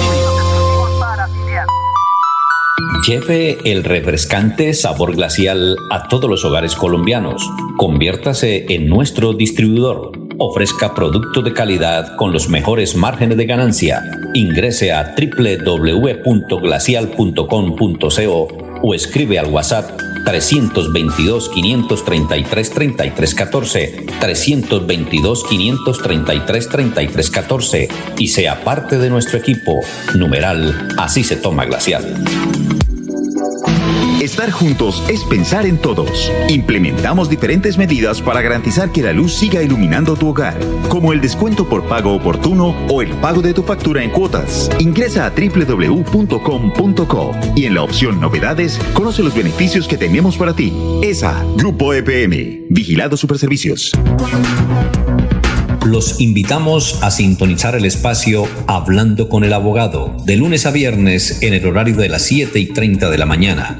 S14: Lleve el refrescante sabor glacial a todos los hogares colombianos. Conviértase en nuestro distribuidor. Ofrezca producto de calidad con los mejores márgenes de ganancia. Ingrese a www.glacial.com.co o escribe al WhatsApp 322 533 3314 322 533 3314 y sea parte de nuestro equipo. Numeral Así se toma glacial.
S17: Estar juntos es pensar en todos. Implementamos diferentes medidas para garantizar que la luz siga iluminando tu hogar, como el descuento por pago oportuno o el pago de tu factura en cuotas. Ingresa a www.com.co y en la opción Novedades conoce los beneficios que tenemos para ti. ESA, Grupo EPM, Vigilado Superservicios.
S14: Los invitamos a sintonizar el espacio Hablando con el Abogado, de lunes a viernes en el horario de las 7 y 30 de la mañana.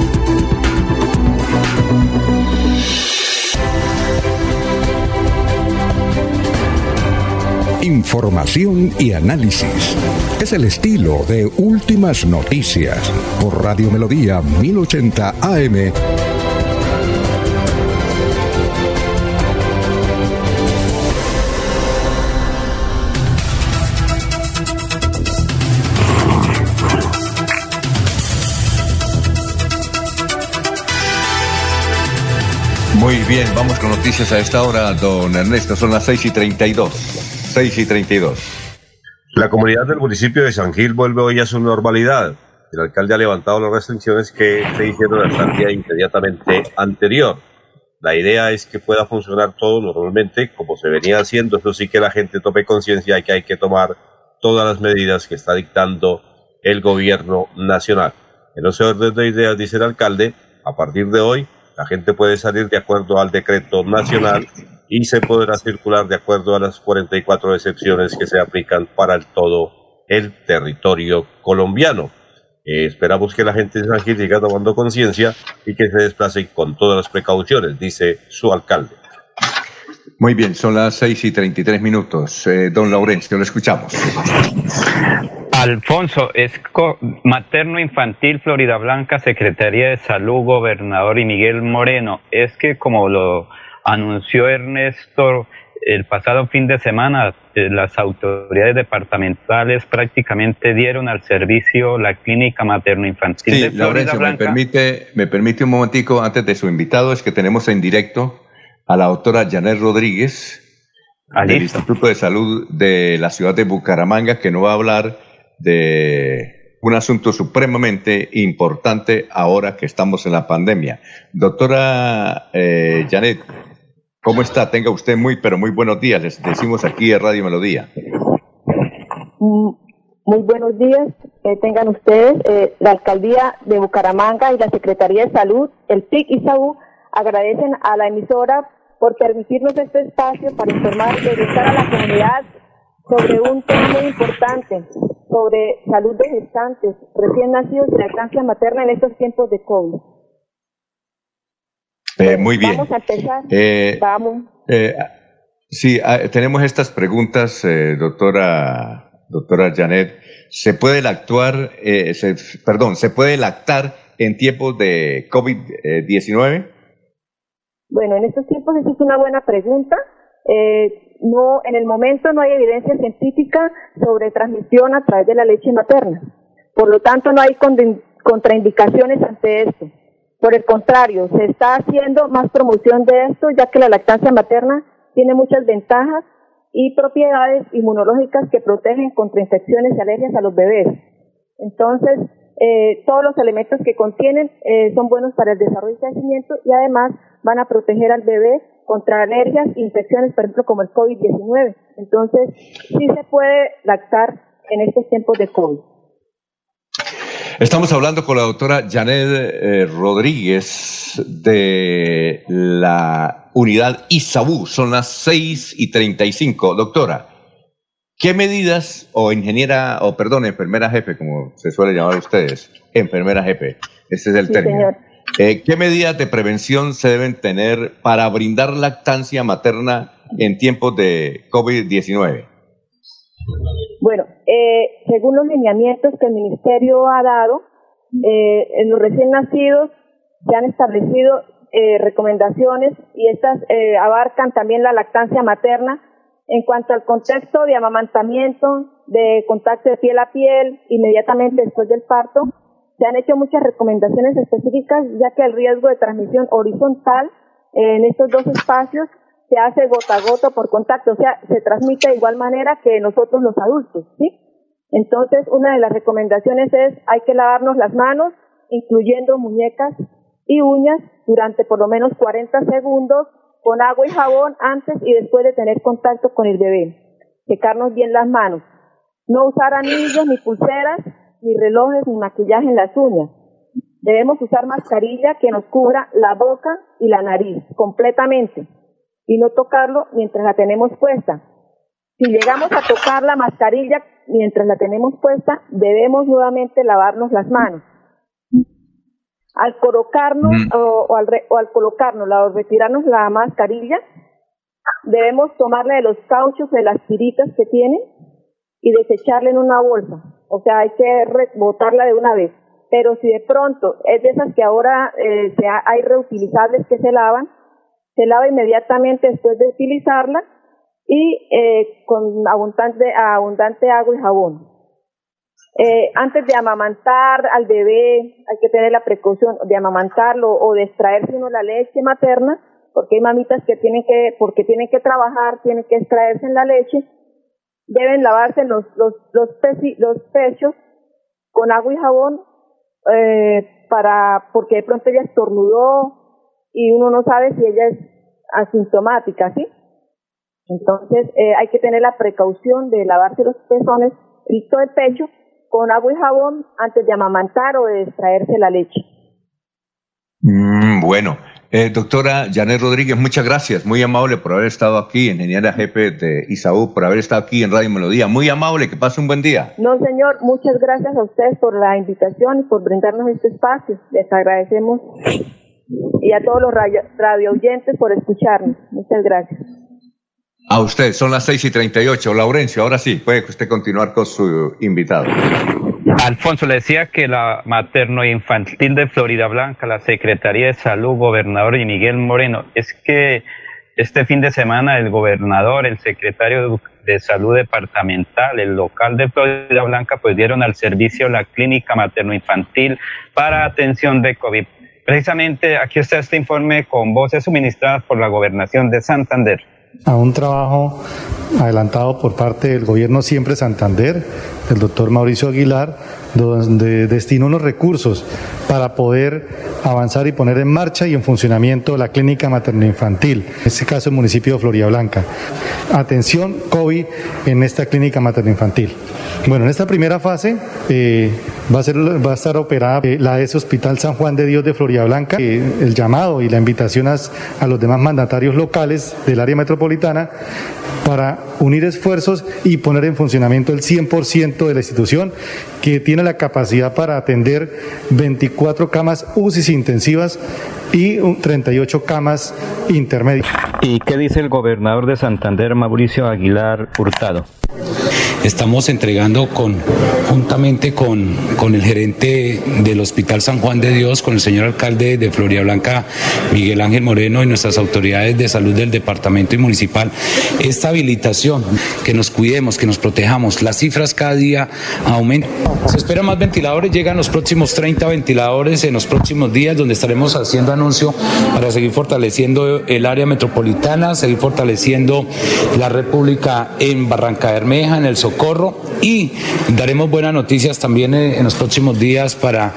S7: Información y análisis. Es el estilo de Últimas Noticias por Radio Melodía 1080 AM.
S2: Muy bien, vamos con noticias a esta hora, don Ernesto. Son las 6 y 32. 6 y 32.
S8: La comunidad del municipio de San Gil vuelve hoy a su normalidad. El alcalde ha levantado las restricciones que se hicieron hasta el día inmediatamente anterior. La idea es que pueda funcionar todo normalmente como se venía haciendo. Eso sí que la gente tome conciencia de que hay que tomar todas las medidas que está dictando el gobierno nacional. En ese orden de ideas, dice el alcalde, a partir de hoy la gente puede salir de acuerdo al decreto nacional y se podrá circular de acuerdo a las 44 excepciones que se aplican para el todo el territorio colombiano. Eh, esperamos que la gente de San Gil siga tomando conciencia y que se desplace con todas las precauciones, dice su alcalde.
S2: Muy bien, son las 6 y 33 minutos. Eh, don Laurencio, lo escuchamos.
S3: Alfonso, es materno infantil Florida Blanca, Secretaría de Salud, gobernador y Miguel Moreno. Es que como lo anunció Ernesto el pasado fin de semana, eh, las autoridades departamentales prácticamente dieron al servicio la clínica materno-infantil
S2: sí, Laurencio, me permite, me permite un momentico antes de su invitado, es que tenemos en directo a la doctora Janet Rodríguez ah, del Instituto de Salud de la ciudad de Bucaramanga, que nos va a hablar de un asunto supremamente importante ahora que estamos en la pandemia. Doctora eh, Janet, ¿cómo está? Tenga usted muy, pero muy buenos días. Les decimos aquí en Radio Melodía.
S18: Mm, muy buenos días. Eh, tengan ustedes eh, la Alcaldía de Bucaramanga y la Secretaría de Salud, el PIC y SAU, agradecen a la emisora por permitirnos este espacio para informar y educar a la comunidad sobre un tema muy importante, sobre salud de gestantes recién nacidos de lactancia materna en estos tiempos de COVID.
S2: Eh, muy bien.
S18: Vamos a empezar.
S2: Eh,
S18: Vamos.
S2: Eh, sí, ah, tenemos estas preguntas, doctora, doctora Janet. ¿Se puede lactar, perdón, se puede lactar en tiempos de COVID-19?
S18: Bueno, en estos tiempos esa es una buena pregunta. Eh, no, en el momento no hay evidencia científica sobre transmisión a través de la leche materna. Por lo tanto, no hay contraindicaciones ante esto. Por el contrario, se está haciendo más promoción de esto, ya que la lactancia materna tiene muchas ventajas y propiedades inmunológicas que protegen contra infecciones y alergias a los bebés. Entonces, eh, todos los elementos que contienen eh, son buenos para el desarrollo y crecimiento y además van a proteger al bebé contra alergias e infecciones, por ejemplo, como el COVID-19. Entonces, sí se puede lactar en estos tiempos de COVID.
S2: Estamos hablando con la doctora Janet eh, Rodríguez de la unidad ISABU. Son las 6 y 35. Doctora, ¿qué medidas, o ingeniera, o perdón, enfermera jefe, como se suele llamar a ustedes, enfermera jefe, ese es el término. Eh, ¿Qué medidas de prevención se deben tener para brindar lactancia materna en tiempos de COVID-19?
S18: Bueno, eh, según los lineamientos que el Ministerio ha dado, eh, en los recién nacidos se han establecido recomendaciones y estas abarcan también la lactancia materna en cuanto al contexto de amamantamiento, de contacto de piel a piel inmediatamente después del parto, se han hecho muchas recomendaciones específicas, ya que el riesgo de transmisión horizontal en estos dos espacios se hace gota a gota por contacto, o sea, se transmite de igual manera que nosotros los adultos, ¿sí? Entonces, una de las recomendaciones es hay que lavarnos las manos, incluyendo muñecas y uñas, durante por lo menos 40 segundos con agua y jabón antes y después de tener contacto con el bebé. Secarnos bien las manos. No usar anillos ni pulseras ni relojes, ni maquillaje en las uñas. Debemos usar mascarilla que nos cubra la boca y la nariz completamente y no tocarlo mientras la tenemos puesta. Si llegamos a tocar la mascarilla mientras la tenemos puesta, debemos nuevamente lavarnos las manos. Al colocarnos o, al o al colocarnos o retirarnos la mascarilla, debemos tomarle de los cauchos de las tiritas que tiene y desecharla en una bolsa o sea, hay que botarla de una vez. Pero si de pronto es de esas que ahora eh, hay reutilizables que se lavan, se lava inmediatamente después de utilizarla y eh, con abundante, abundante agua y jabón. Eh, antes de amamantar al bebé, hay que tener la precaución de amamantarlo o de extraerse uno la leche materna, porque hay mamitas que tienen que, porque tienen que trabajar, tienen que extraerse en la leche, deben lavarse los, los, los, pechos con agua y jabón eh, para porque de pronto ella estornudó y uno no sabe si ella es asintomática, ¿sí? Entonces eh, hay que tener la precaución de lavarse los pezones y todo el pecho con agua y jabón antes de amamantar o de extraerse la leche.
S2: Mm, bueno, Eh, doctora Janet Rodríguez, muchas gracias, muy amable por haber estado aquí, ingeniera jefe de ISAU, por haber estado aquí en Radio Melodía. Muy amable, que pase un buen día.
S18: No, señor, muchas gracias a ustedes por la invitación y por brindarnos este espacio. Les agradecemos y a todos los radio, radio oyentes por escucharnos. Muchas gracias.
S2: A usted, son las 6 y 38. Laurencio, ahora sí, puede usted continuar con su invitado.
S3: Alfonso, le decía que la materno-infantil de Florida Blanca, la Secretaría de Salud, gobernador y Miguel Moreno, es que este fin de semana el gobernador, el secretario de Salud departamental, el local de Florida Blanca, pues dieron al servicio la clínica materno-infantil para atención de COVID. Precisamente aquí está este informe con voces suministradas por la gobernación de Santander.
S19: A un trabajo adelantado por parte del gobierno Siempre Santander, del doctor Mauricio Aguilar, donde destinó unos recursos para poder avanzar y poner en marcha y en funcionamiento la clínica materno-infantil, en este caso el municipio de Floria Blanca. Atención COVID en esta clínica materno-infantil. Bueno, en esta primera fase eh, va, a ser, va a estar operada eh, la ES Hospital San Juan de Dios de Floria Blanca. El llamado y la invitación a los demás mandatarios locales del área metropolitana para unir esfuerzos y poner en funcionamiento el 100% de la institución que tiene la capacidad para atender 24 camas UCI intensivas y 38 camas intermedias.
S3: ¿Y qué dice el gobernador de Santander, Mauricio Aguilar Hurtado?
S20: Estamos entregando con, juntamente con, el gerente del Hospital San Juan de Dios, con el señor alcalde de Floria Blanca, Miguel Ángel Moreno, y nuestras autoridades de salud del departamento y municipal, esta habilitación, que nos cuidemos, que nos protejamos. Las cifras cada día aumentan. Se esperan más ventiladores, llegan los próximos 30 ventiladores en los próximos días, donde estaremos haciendo anuncio para seguir fortaleciendo el área metropolitana, seguir fortaleciendo la República en Barranca Bermeja, en el Socorro y daremos buenas noticias también en los próximos días para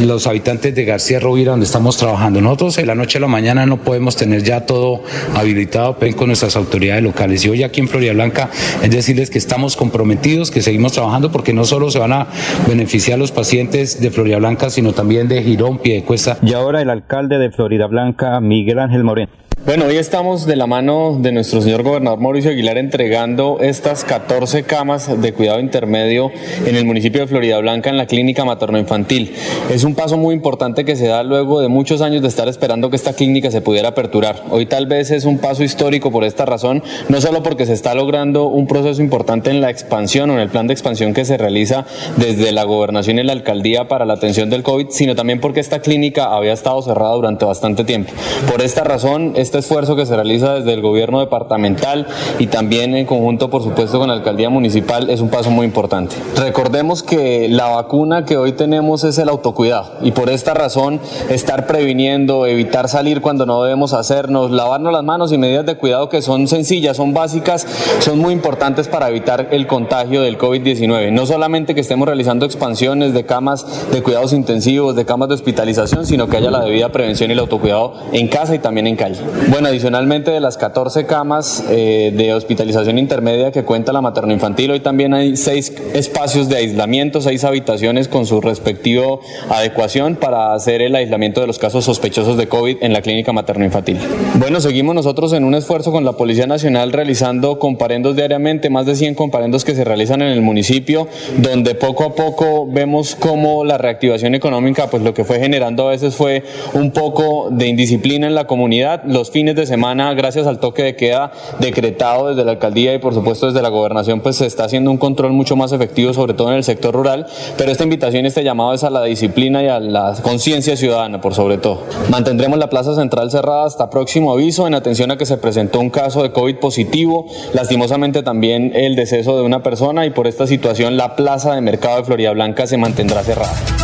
S20: los habitantes de García Rovira, donde estamos trabajando. Nosotros en la noche a la mañana no podemos tener ya todo habilitado con nuestras autoridades locales. Y hoy aquí en Florida Blanca es decirles que estamos comprometidos, que seguimos trabajando porque no solo se van a beneficiar los pacientes de Florida Blanca, sino también de Girón, Piedecuesta.
S3: Y ahora el alcalde de Florida Blanca, Miguel Ángel Moreno.
S21: Bueno, hoy estamos de la mano de nuestro señor gobernador Mauricio Aguilar entregando estas 14 camas de cuidado intermedio en el municipio de Florida Blanca en la clínica materno-infantil. Es un paso muy importante que se da luego de muchos años de estar esperando que esta clínica se pudiera aperturar. Hoy tal vez es un paso histórico por esta razón, no solo porque se está logrando un proceso importante en la expansión o en el plan de expansión que se realiza desde la gobernación y la alcaldía para la atención del COVID, sino también porque esta clínica había estado cerrada durante bastante tiempo. Por esta razón, este esfuerzo que se realiza desde el gobierno departamental y también en conjunto, por supuesto, con la alcaldía municipal es un paso muy importante. Recordemos que la vacuna que hoy tenemos es el autocuidado y por esta razón estar previniendo, evitar salir cuando no debemos hacernos, lavarnos las manos y medidas de cuidado que son sencillas, son básicas, son muy importantes para evitar el contagio del COVID-19. No solamente que estemos realizando expansiones de camas de cuidados intensivos, de camas de hospitalización, sino que haya la debida prevención y el autocuidado en casa y también en calle. Bueno, adicionalmente de las 14 camas eh, de hospitalización intermedia que cuenta la materno-infantil, hoy también hay seis espacios de aislamiento, seis habitaciones con su respectivo adecuación para hacer el aislamiento de los casos sospechosos de COVID en la clínica materno-infantil. Bueno, seguimos nosotros en un esfuerzo con la Policía Nacional realizando comparendos diariamente, más de 100 comparendos que se realizan en el municipio, donde poco a poco vemos cómo la reactivación económica, pues lo que fue generando a veces fue un poco de indisciplina en la comunidad. Fines de semana, gracias al toque de queda decretado desde la alcaldía y por supuesto desde la gobernación, pues se está haciendo un control mucho más efectivo, sobre todo en el sector rural. Pero esta invitación, este llamado es a la disciplina y a la conciencia ciudadana, por sobre todo. Mantendremos la plaza central cerrada hasta próximo aviso en atención a que se presentó un caso de COVID positivo, lastimosamente también el deceso de una persona y por esta situación la plaza de mercado de Florida Blanca se mantendrá cerrada.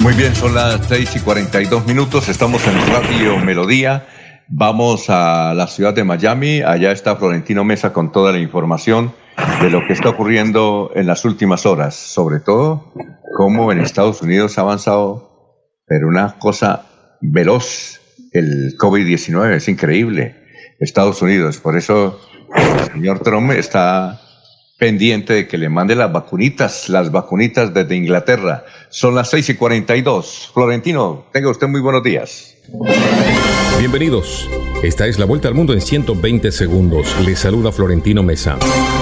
S2: Muy bien, son las 6 y 42 minutos, estamos en Radio Melodía. Vamos a la ciudad de Miami, allá está Florentino Mesa con toda la información de lo que está ocurriendo en las últimas horas, sobre todo cómo en Estados Unidos ha avanzado, pero una cosa veloz, el COVID-19, es increíble. Estados Unidos, por eso el señor Trump está pendiente de que le mande las vacunitas, las vacunitas desde Inglaterra. Son las seis y cuarenta y dos. Florentino, tenga usted muy buenos días.
S22: Bienvenidos. Esta es la vuelta al mundo en 120 segundos. Les saluda Florentino Mesa.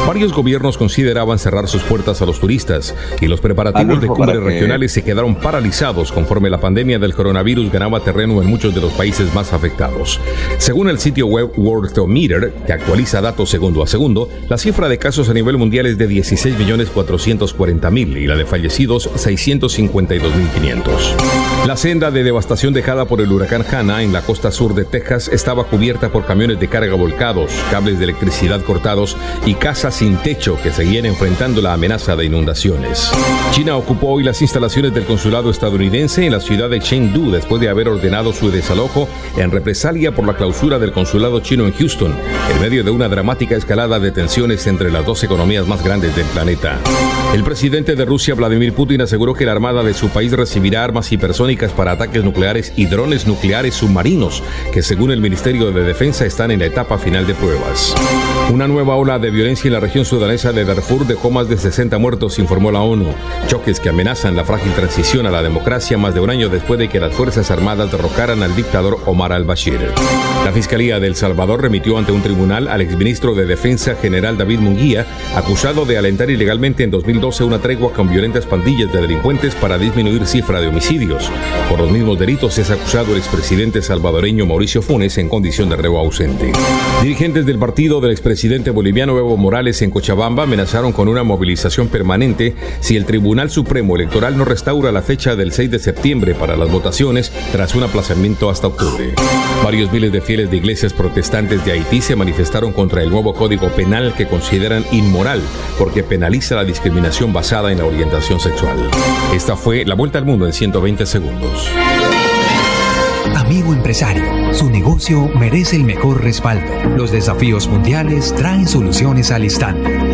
S22: Varios gobiernos consideraban cerrar sus puertas a los turistas y los preparativos de cumbres regionales se quedaron paralizados conforme la pandemia del coronavirus ganaba terreno en muchos de los países más afectados. Según el sitio web Worldometer, que actualiza datos segundo a segundo, la cifra de casos a nivel mundial es de 16.440.000 y la de fallecidos 652.500. La senda de devastación dejada por el huracán Hanna en la costa sur de Texas estaba cubierta por camiones de carga volcados, cables de electricidad cortados y casas sin techo que seguían enfrentando la amenaza de inundaciones. China ocupó hoy las instalaciones del consulado estadounidense en la ciudad de Chengdu después de haber ordenado su desalojo en represalia por la clausura del consulado chino en Houston, en medio de una dramática escalada de tensiones entre las dos economías más grandes del planeta. El presidente de Rusia, Vladimir Putin, aseguró que la armada de su país recibirá armas hipersónicas para ataques nucleares y drones nucleares submarinos, que según el Ministerio de Defensa están en la etapa final de pruebas. Una nueva ola de violencia en la región sudanesa de Darfur dejó más de 60 muertos, informó la ONU. Choques que amenazan la frágil transición a la democracia más de un año después de que las Fuerzas Armadas derrocaran al dictador Omar al-Bashir. La Fiscalía de El Salvador remitió ante un tribunal al exministro de Defensa general David Munguía, acusado de alentar ilegalmente en 2012 una tregua con violentas pandillas de delincuentes para disminuir cifra de homicidios. Por los mismos delitos es acusado el expresidente salvadoreño Mauricio Funes en condición de reo ausente. Dirigentes del partido del expresidente boliviano Evo Morales en Cochabamba amenazaron con una movilización permanente si el Tribunal Supremo Electoral no restaura la fecha del 6 de septiembre para las votaciones tras un aplazamiento hasta octubre. Varios miles de fieles de iglesias protestantes de Haití se manifestaron contra el nuevo código penal que consideran inmoral porque penaliza la discriminación basada en la orientación sexual. Esta fue la vuelta al mundo en 120 segundos.
S23: Amigo empresario, su negocio merece el mejor respaldo. Los desafíos mundiales traen soluciones al instante.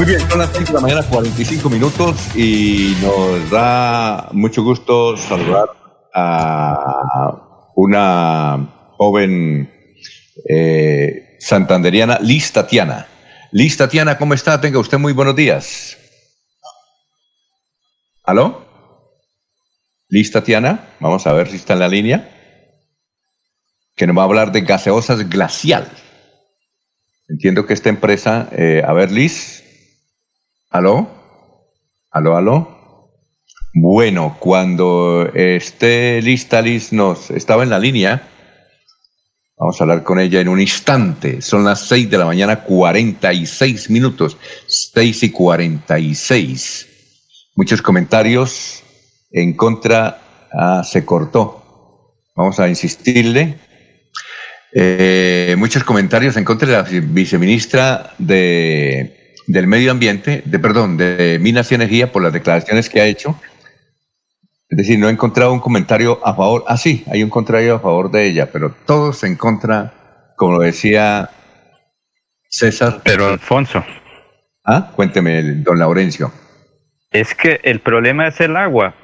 S2: Muy bien, son las 5 de la mañana, 45 minutos, y nos da mucho gusto saludar a una joven eh, santanderiana, Liz Tatiana. Liz Tatiana, ¿cómo está? Tenga usted muy buenos días. ¿Aló? Liz Tatiana, vamos a ver si está en la línea. Que nos va a hablar de gaseosas glacial. Entiendo que esta empresa, eh, a ver, Liz, ¿Aló? ¿Aló, aló? Bueno, cuando esté lista, Liz nos estaba en la línea. Vamos a hablar con ella en un instante. Son las 6 de la mañana, 46 minutos. 6 y 46. Muchos comentarios en contra. Ah, se cortó. Vamos a insistirle. Eh, muchos comentarios en contra de la viceministra de del Medio Ambiente, de perdón, de Minas y Energía por las declaraciones que ha hecho. Es decir, no he encontrado un comentario a favor. Ah, sí, hay un contrario a favor de ella, pero todos en contra, como lo decía César.
S3: Pero Alfonso.
S2: Ah, cuénteme, don Laurencio.
S3: Es que el problema es el agua,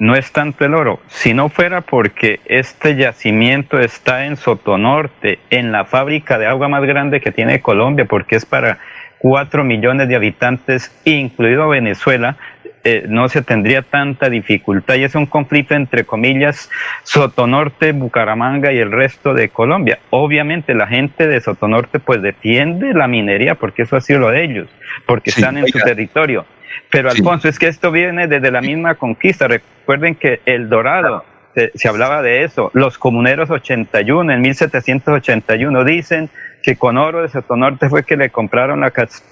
S3: no es tanto el oro. Si no fuera porque este yacimiento está en Sotonorte, en la fábrica de agua más grande que tiene Colombia, porque es para 4 millones de habitantes, incluido Venezuela, eh, no se tendría tanta dificultad y es un conflicto entre comillas Sotonorte, Bucaramanga y el resto de Colombia. Obviamente la gente de Sotonorte pues defiende la minería porque eso ha sido lo de ellos, porque están en su territorio. Pero Alfonso, es que esto viene desde la misma conquista. Recuerden que El Dorado, se, se, hablaba de eso. Los comuneros 81, en 1781, dicen que con oro de Sotonorte fue que le compraron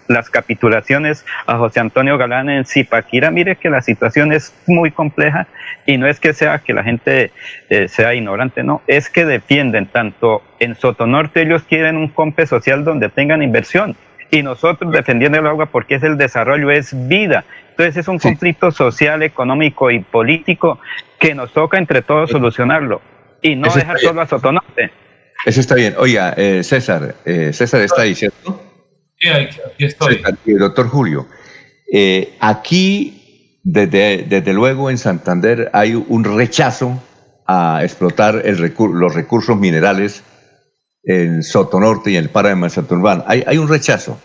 S3: las capitulaciones a José Antonio Galán en Zipaquira. Mire que la situación es muy compleja y no es que sea que la gente eh, sea ignorante, no, es que defienden tanto en Sotonorte, ellos quieren un compe social donde tengan inversión y nosotros defendiendo el agua porque es el desarrollo, es vida. Entonces es un conflicto social, económico y político que nos toca entre todos solucionarlo y no dejar solo a Sotonorte.
S2: Eso está bien. Oiga, eh, César, eh, César está ahí, ¿cierto?
S6: Sí, aquí estoy.
S2: César, doctor Julio, eh, aquí, desde, desde luego en Santander hay un rechazo a explotar el los recursos minerales en Sotonorte y en el páramo de Santurbán. Hay, hay un rechazo,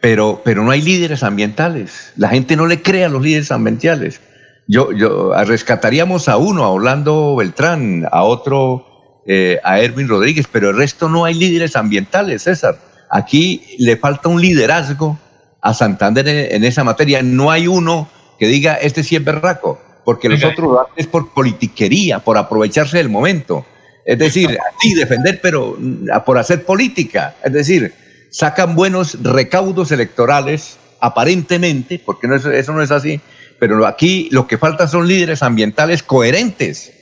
S2: pero, pero no hay líderes ambientales. La gente no le cree a los líderes ambientales. Yo, yo rescataríamos a uno, a Orlando Beltrán, a otro eh, a Erwin Rodríguez, pero el resto no hay líderes ambientales, César. Aquí le falta un liderazgo a Santander en, esa materia. No hay uno que diga, este sí es berraco, porque los otros es por politiquería, por aprovecharse del momento. Es decir, sí, defender, pero mm, por hacer política. Es decir, sacan buenos recaudos electorales, aparentemente, porque no eso no es así, pero aquí lo que falta son líderes ambientales coherentes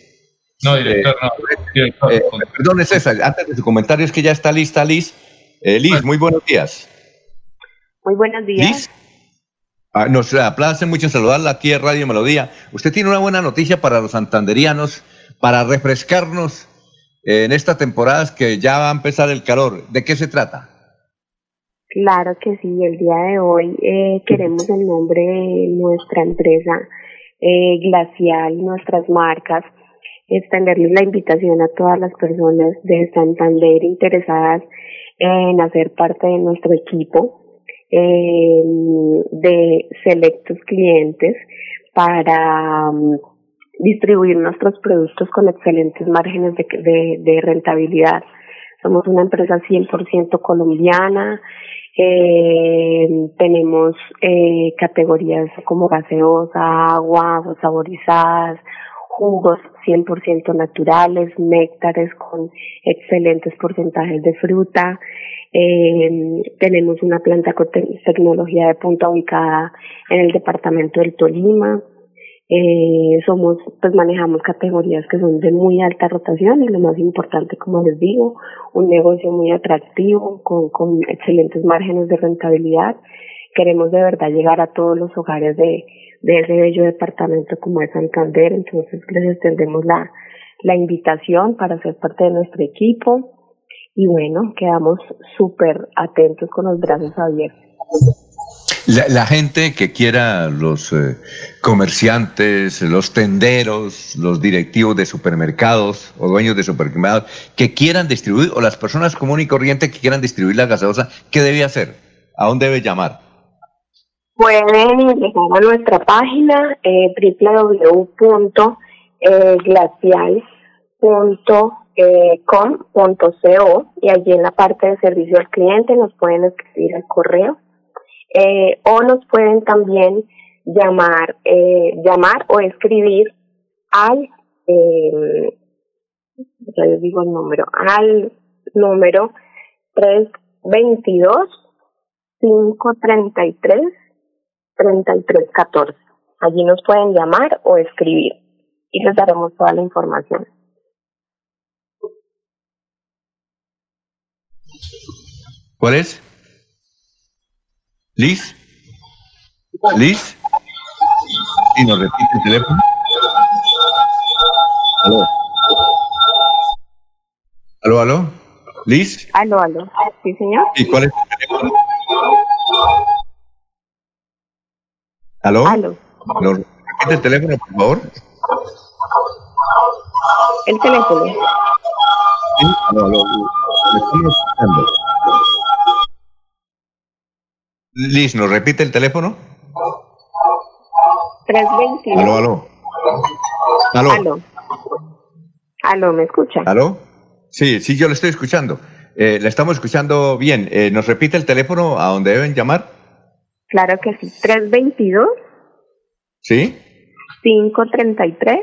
S6: no, director, no.
S2: Director. Eh, perdón, César, antes de su comentario es que ya está lista Liz. Eh, Liz, muy buenos días.
S24: Muy buenos días. Liz.
S2: Ah, nos aplace mucho saludarla aquí en Radio Melodía. Usted tiene una buena noticia para los santanderianos, para refrescarnos en esta temporada que ya va a empezar el calor. ¿De qué se trata?
S24: Claro que sí, el día de hoy eh, queremos en nombre de nuestra empresa eh, Glacial, nuestras marcas, extenderles la invitación a todas las personas de Santander interesadas en hacer parte de nuestro equipo de selectos clientes para um, distribuir nuestros productos con excelentes márgenes de, rentabilidad. Somos una empresa 100% colombiana, eh, tenemos eh, categorías como gaseosa, agua, saborizadas, jugos 100% naturales, néctares con excelentes porcentajes de fruta. Eh, tenemos una planta con tecnología de punta ubicada en el departamento del Tolima. Eh, somos, pues manejamos categorías que son de muy alta rotación y lo más importante, como les digo, un negocio muy atractivo con excelentes márgenes de rentabilidad. Queremos de verdad llegar a todos los hogares de, ese bello departamento como es Santander. Entonces les extendemos la, la invitación para ser parte de nuestro equipo y bueno, quedamos súper atentos con los brazos abiertos.
S2: La, gente que quiera, los eh, comerciantes, los tenderos, los directivos de supermercados o dueños de supermercados que quieran distribuir, o las personas comunes y corrientes que quieran distribuir la gaseosa, ¿qué debe hacer? ¿A dónde debe llamar?
S24: Pueden ingresar a nuestra página eh, www.glacial.com.co y allí en la parte de servicio al cliente nos pueden escribir al correo. Eh, o nos pueden también llamar, eh, llamar o escribir al, eh, ya les digo el número, al número 322 533 3314. Allí nos pueden llamar o escribir y les daremos toda la información.
S2: ¿Cuál es? ¿Liz? ¿Liz? ¿Y nos repite el teléfono? ¿Aló? ¿Aló, aló? ¿Liz?
S24: Aló, aló. Sí, señor.
S2: ¿Y cuál es el teléfono? ¿Aló?
S24: Aló.
S2: ¿Nos repite el teléfono, por favor?
S24: El teléfono.
S2: Sí, aló, aló. estamos escuchando. Liz, ¿nos repite el teléfono?
S24: 321.
S2: Aló, aló. Aló.
S24: Aló. Aló, ¿me escucha?
S2: ¿Aló? Sí, sí, yo le estoy escuchando. Eh, le estamos escuchando bien. Eh, ¿Nos repite el teléfono a donde deben llamar?
S24: Claro que sí. 322.
S2: ¿Sí?
S24: 533.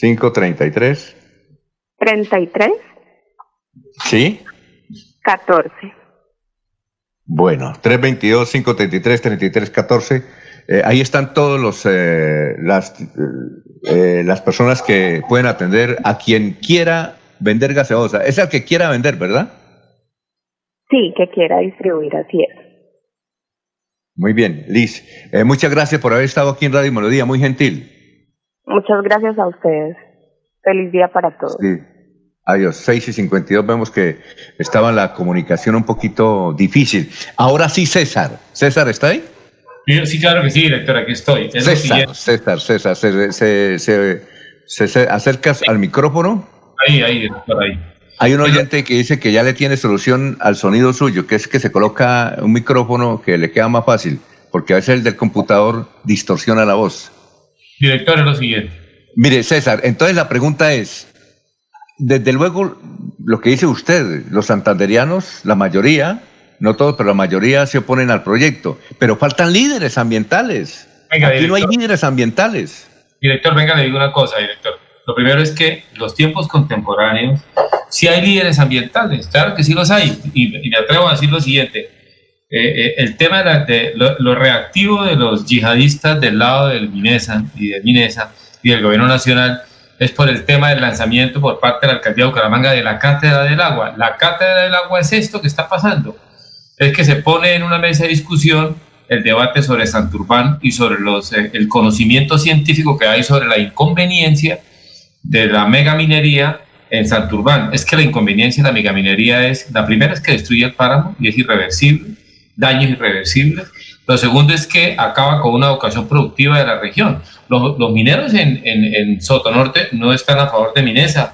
S2: 533.
S24: 33.
S2: ¿Sí?
S24: 14.
S2: Bueno, 322, 533, 33, 14. ahí están todos los eh, las eh, las personas que pueden atender a quien quiera vender gaseosa. Es el que quiera vender, ¿verdad?
S24: Sí, que quiera distribuir, así es.
S2: Muy bien, Liz. Eh, muchas gracias por haber estado aquí en Radio Melodía, muy gentil.
S24: Muchas gracias a ustedes. Feliz día para todos.
S2: Adiós, 6 y 52 vemos que estaba la comunicación un poquito difícil. Ahora sí, César. ¿César está ahí?
S6: Sí, claro que sí, director, aquí estoy.
S2: César, César, César, se, se, acercas al micrófono.
S6: Ahí, ahí, por ahí.
S2: Hay un oyente que dice que ya le tiene solución al sonido suyo, que es que se coloca un micrófono que le queda más fácil, porque a veces el del computador distorsiona la voz.
S6: Director, es lo siguiente.
S2: Mire, César, entonces la pregunta es, desde luego, lo que dice usted, los santanderianos, la mayoría, no todos, pero la mayoría se oponen al proyecto, pero faltan líderes ambientales. Aquí no hay líderes ambientales.
S6: Director, venga, le digo una cosa, director. Lo primero es que los tiempos contemporáneos, sí hay líderes ambientales, claro que sí los hay, y, me atrevo a decir lo siguiente, eh, eh, el tema de, lo, reactivo de los yihadistas del lado del Minesa y de Minesa y del gobierno nacional es por el tema del lanzamiento por parte de la alcaldía de Bucaramanga de la cátedra del agua. La cátedra del agua es esto que está pasando. Es que se pone en una mesa de discusión el debate sobre Santurbán y sobre los, eh, el conocimiento científico que hay sobre la inconveniencia de la megaminería en Santurbán. Es que la inconveniencia de la megaminería es, la primera es que destruye el páramo y es irreversible, daños irreversibles. Lo segundo es que acaba con una vocación productiva de la región. Los, mineros en, en, Soto Norte no están a favor de Minesa,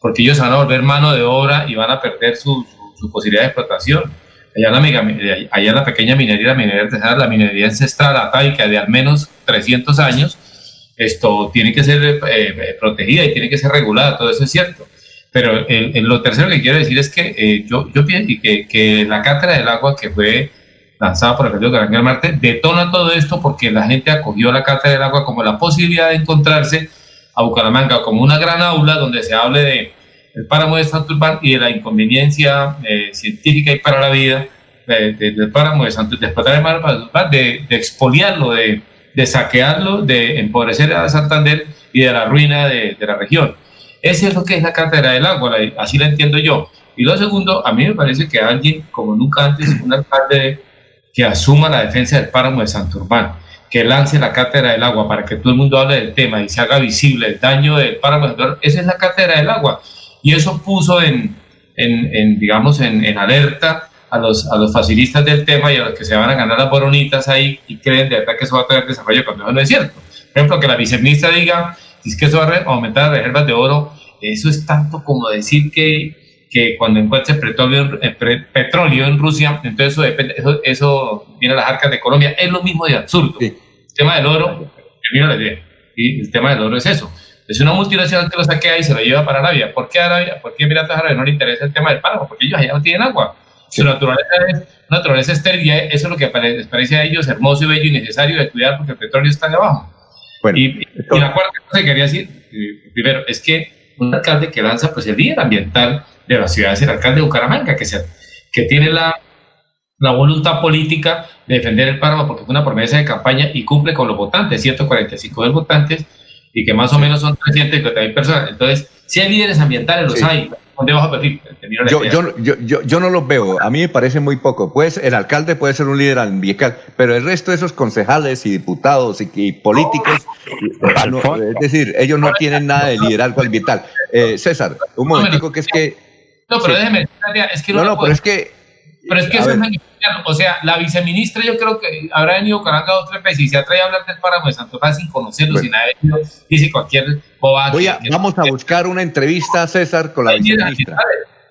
S6: porque ellos van a volver mano de obra y van a perder su, su, posibilidad de explotación. Allá la, allá la pequeña minería, la minería artesanal, la minería ancestral ataica de al menos 300 años, esto tiene que ser eh, eh, protegida y tiene que ser regulada, todo eso es cierto. Pero lo tercero que quiero decir es que eh, yo, yo pienso que, que la cátedra del agua que fue lanzada por el de Ángel Marte, detona todo esto porque la gente acogió la Cátedra del Agua como la posibilidad de encontrarse a Bucaramanga como una gran aula donde se hable de el páramo de Santurbán y de la inconveniencia eh, científica y para la vida del páramo de Santurbán, de el de, expoliarlo, de, de, saquearlo, de empobrecer a Santander y de la ruina de la región. Ese es lo que es la cátedra del agua, así la entiendo yo. Y lo segundo, a mí me parece que alguien, como nunca antes, un alcalde que asuma la defensa del páramo de Santurbán, que lance la cátedra del agua para que todo el mundo hable del tema y se haga visible el daño del páramo de Santurbán, esa es la cátedra del agua. Y eso puso en, en, digamos, en, alerta a los, a los facilistas del tema y a los que se van a ganar las boronitas ahí y creen de verdad que eso va a tener desarrollo cuando eso no es cierto. Por ejemplo, que la viceministra diga, es que eso va a aumentar las reservas de oro, eso es tanto como decir que que cuando encuentres petróleo, eh, petróleo en Rusia, entonces eso, depende, eso, eso, viene a las arcas de Colombia. Es lo mismo de absurdo. El tema del oro, termino la idea. Y el tema del oro es eso. Es una multinacional que lo saquea y se lo lleva para Arabia. ¿Por qué Arabia? ¿Por qué Emiratos Árabes no le interesa el tema del páramo? Porque ellos allá no tienen agua. Su naturaleza es naturaleza estéril eso es lo que les parece a ellos hermoso y bello y necesario de cuidar porque el petróleo está debajo. Bueno, y, la cuarta cosa que quería decir, eh, primero, es que un alcalde que lanza pues el líder ambiental de la ciudad es el alcalde de Bucaramanga, que, se, que tiene la, la voluntad política de defender el páramo porque fue una promesa de campaña y cumple con los votantes, 145 mil votantes, y que más o menos son 350 mil personas. Entonces, si hay líderes ambientales, los hay. ¿Dónde vas a pedir?
S2: Yo, yo, yo, yo, no los veo, a mí me parece muy poco. Pues el alcalde puede ser un líder ambiental, pero el resto de esos concejales y diputados y, políticos, es decir, ellos no tienen nada de liderazgo ambiental. Eh, César, un momentico que es que
S6: no, pero déjeme, es que no,
S2: no, pero es que.
S6: Pero es que eso es O sea, la viceministra yo creo que habrá venido Caranga dos o tres veces y se ha traído a hablar del páramo de Santo sin conocerlo, sin haber ido, dice cualquier
S2: bobada. vamos a buscar una entrevista, César, con la viceministra.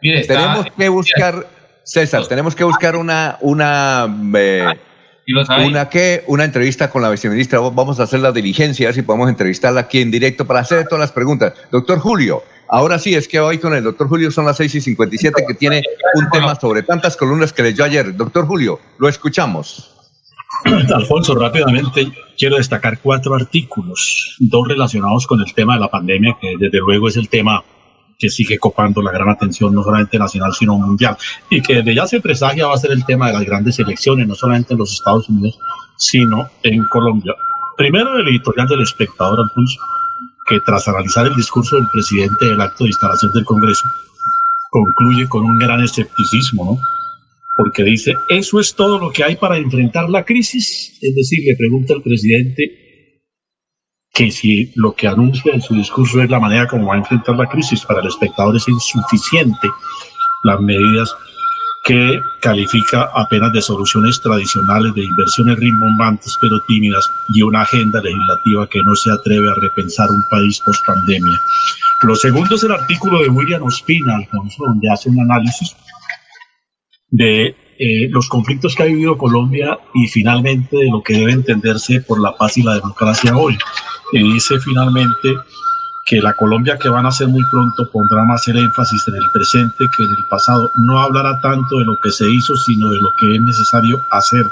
S2: tenemos que buscar, César, tenemos que buscar una, una, eh, una, ¿qué? una entrevista con la viceministra. Vamos a hacer la diligencia, a ver si podemos entrevistarla aquí en directo para hacer todas las preguntas. Doctor Julio, Ahora sí, es que hoy con el doctor Julio son las 6 y 57 que tiene un tema sobre tantas columnas que leyó ayer. Doctor Julio, lo escuchamos.
S4: Alfonso, rápidamente quiero destacar cuatro artículos, dos relacionados con el tema de la pandemia, que desde luego es el tema que sigue copando la gran atención, no solamente nacional, sino mundial, y que desde ya se presagia va a ser el tema de las grandes elecciones, no solamente en los Estados Unidos, sino en Colombia. Primero, el editorial del espectador, Alfonso, que tras analizar el discurso del presidente del acto de instalación del Congreso, concluye con un gran escepticismo, ¿no? Porque dice, ¿eso es todo lo que hay para enfrentar la crisis? Es decir, le pregunta el presidente, que si lo que anuncia en su discurso es la manera como va a enfrentar la crisis, para el espectador es insuficiente las medidas que califica apenas de soluciones tradicionales de inversiones rimbombantes pero tímidas y una agenda legislativa que no se atreve a repensar un país post pandemia. Lo segundo es el artículo de William Ospina, Alfonso, donde hace un análisis de eh, los conflictos que ha vivido Colombia y finalmente de lo que debe entenderse por la paz y la democracia hoy. Y dice finalmente que la Colombia que van a hacer muy pronto pondrá más el énfasis en el presente que en el pasado. No hablará tanto de lo que se hizo, sino de lo que es necesario hacer.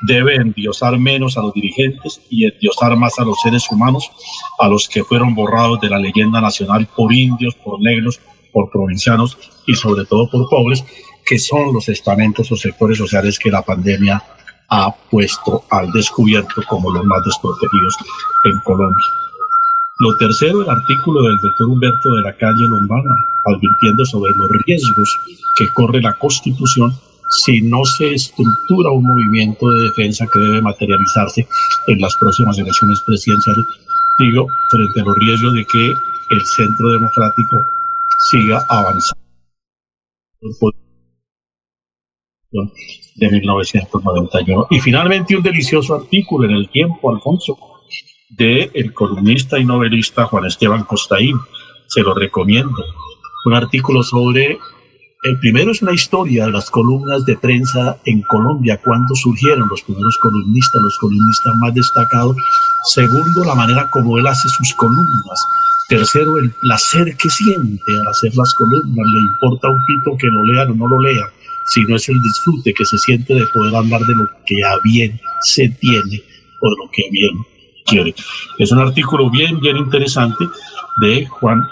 S4: Debe endiosar menos a los dirigentes y endiosar más a los seres humanos, a los que fueron borrados de la leyenda nacional por indios, por negros, por provincianos y sobre todo por pobres, que son los estamentos o sectores sociales que la pandemia ha puesto al descubierto como los más desprotegidos en Colombia. Lo tercero, el artículo del doctor Humberto de la Calle Lombana, advirtiendo sobre los riesgos que corre la Constitución si no se estructura un movimiento de defensa que debe materializarse en las próximas elecciones presidenciales, digo, frente a los riesgos de que el centro democrático siga avanzando de 1991. Y finalmente un delicioso artículo en el tiempo, Alfonso, de el columnista y novelista Juan Esteban Costaín. Se lo recomiendo. Un artículo sobre, el primero es una historia de las columnas de prensa en Colombia, cuando surgieron los primeros columnistas, los columnistas más destacados. Segundo, la manera como él hace sus columnas. Tercero, el placer que siente al hacer las columnas. Le importa un pito que lo lean o no lo lean, sino es el disfrute que se siente de poder hablar de lo que a bien se tiene o de lo que bien es un artículo bien, bien interesante de Juan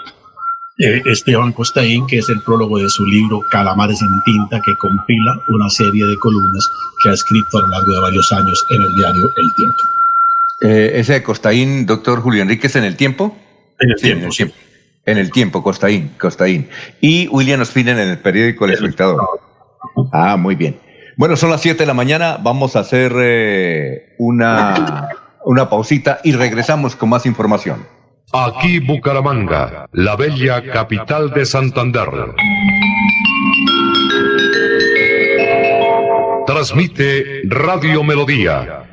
S4: eh, Esteban Costaín, que es el prólogo de su libro Calamares en tinta, que compila una serie de columnas que ha escrito a lo largo de varios años en el diario El Tiempo.
S2: Eh, ¿Ese de Costaín, doctor Julio Enríquez, en el tiempo?
S4: En el tiempo, en el
S2: tiempo. En el tiempo, Costaín, Costaín. Y William Ospina en el periódico El, Espectador. Ah, muy bien. Bueno, son las 7 de la mañana. Vamos a hacer eh, una una pausita y regresamos con más información.
S25: Aquí Bucaramanga, la bella capital de Santander. Transmite Radio Melodía,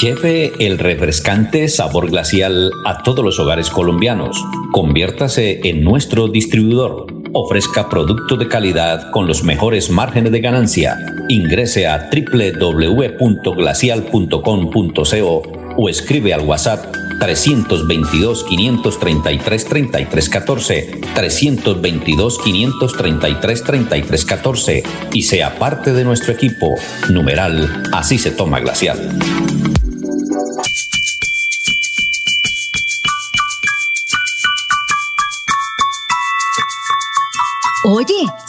S14: Lleve el refrescante sabor glacial a todos los hogares colombianos. Conviértase en nuestro distribuidor. Ofrezca producto de calidad con los mejores márgenes de ganancia. Ingrese a www.glacial.com.co o escribe al WhatsApp 322 533 33 14 322 533 33 14 y sea parte de nuestro equipo. Numeral Así se toma glacial.
S26: Oye,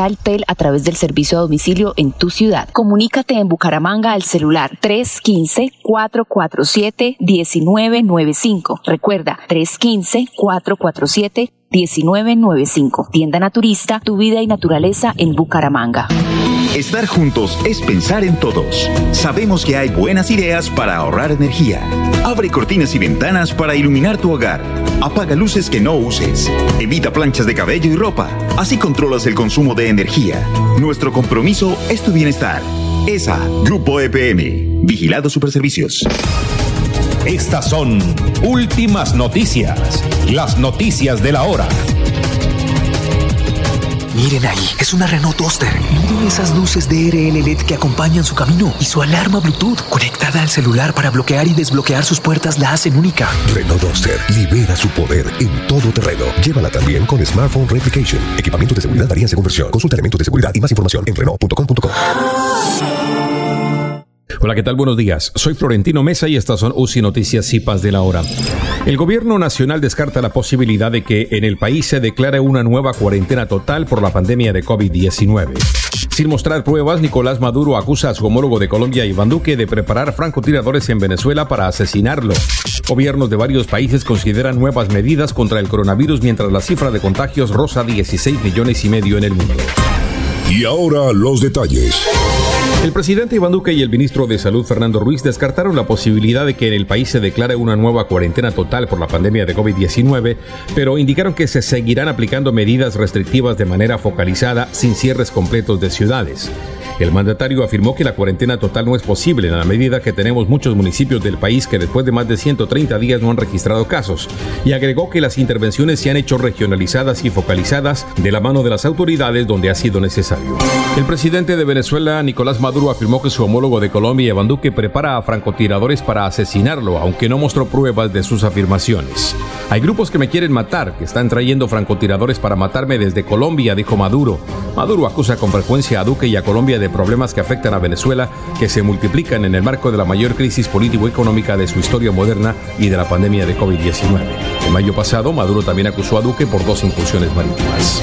S27: Altel a través del servicio a domicilio en tu ciudad. Comunícate en Bucaramanga al celular 315-447-1995. Recuerda, 315-447-1995. 1995. Tienda Naturista, tu vida y naturaleza en Bucaramanga.
S17: Estar juntos es pensar en todos. Sabemos que hay buenas ideas para ahorrar energía. Abre cortinas y ventanas para iluminar tu hogar. Apaga luces que no uses. Evita planchas de cabello y ropa. Así controlas el consumo de energía. Nuestro compromiso es tu bienestar. ESA, Grupo EPM. Vigilado Superservicios.
S1: Estas son últimas noticias. Las noticias de la hora.
S28: Miren ahí, es una Renault Duster. Miren esas luces de RL LED que acompañan su camino y su alarma Bluetooth conectada al celular para bloquear y desbloquear sus puertas la hacen única.
S29: Renault Duster libera su poder en todo terreno. Llévala también con Smartphone Replication. Equipamiento de seguridad varía según versión. Consulta elementos de seguridad y más información en Renault.com.co.
S22: Hola, ¿qué tal? Buenos días. Soy Florentino Mesa y estas son UCI Noticias CIPAS de la hora. El gobierno nacional descarta la posibilidad de que en el país se declare una nueva cuarentena total por la pandemia de COVID-19. Sin mostrar pruebas, Nicolás Maduro acusa a su homólogo de Colombia, Iván Duque, de preparar francotiradores en Venezuela para asesinarlo. Gobiernos de varios países consideran nuevas medidas contra el coronavirus mientras la cifra de contagios roza 16 millones y medio en el mundo.
S1: Y ahora los detalles.
S22: El presidente Iván Duque y el ministro de Salud Fernando Ruiz descartaron la posibilidad de que en el país se declare una nueva cuarentena total por la pandemia de COVID-19, pero indicaron que se seguirán aplicando medidas restrictivas de manera focalizada sin cierres completos de ciudades. El mandatario afirmó que la cuarentena total no es posible en la medida que tenemos muchos municipios del país que después de más de 130 días no han registrado casos y agregó que las intervenciones se han hecho regionalizadas y focalizadas de la mano de las autoridades donde ha sido necesario. El presidente de Venezuela, Nicolás Maduro, afirmó que su homólogo de Colombia, Iván Duque, prepara a francotiradores para asesinarlo, aunque no mostró pruebas de sus afirmaciones. Hay grupos que me quieren matar, que están trayendo francotiradores para matarme desde Colombia, dijo Maduro. Maduro acusa con frecuencia a Duque y a Colombia de problemas que afectan a Venezuela que se multiplican en el marco de la mayor crisis político-económica de su historia moderna y de la pandemia de COVID-19. En mayo pasado, Maduro también acusó a Duque por dos incursiones marítimas.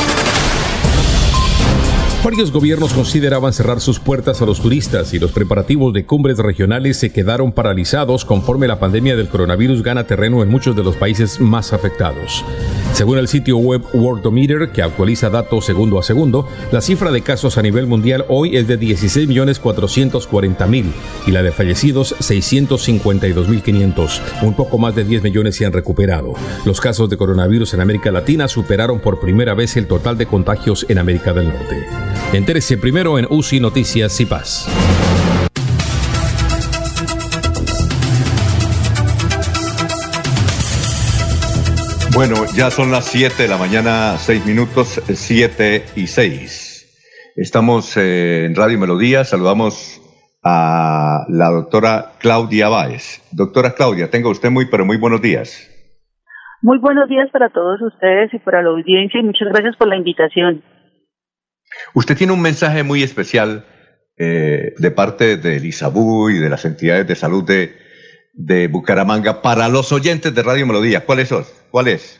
S22: Varios gobiernos consideraban cerrar sus puertas a los turistas y los preparativos de cumbres regionales se quedaron paralizados conforme la pandemia del coronavirus gana terreno en muchos de los países más afectados. Según el sitio web Worldometer, que actualiza datos segundo a segundo, la cifra de casos a nivel mundial hoy es de 16.440.000 y la de fallecidos 652.500. Un poco más de 10 millones se han recuperado. Los casos de coronavirus en América Latina superaron por primera vez el total de contagios en América del Norte. Entérese primero en UCI Noticias y Paz.
S2: Bueno, ya son las 7 de la mañana, 6 minutos, 7 y 6. Estamos eh, en Radio Melodía, saludamos a la doctora Claudia Báez. Doctora Claudia, tenga usted muy, pero muy buenos días.
S30: Muy buenos días para todos ustedes y para la audiencia y muchas gracias por la invitación.
S2: Usted tiene un mensaje muy especial eh, de parte del ISABU y de las entidades de salud de, de Bucaramanga para los oyentes de Radio Melodía. ¿Cuál es? ¿Cuál es?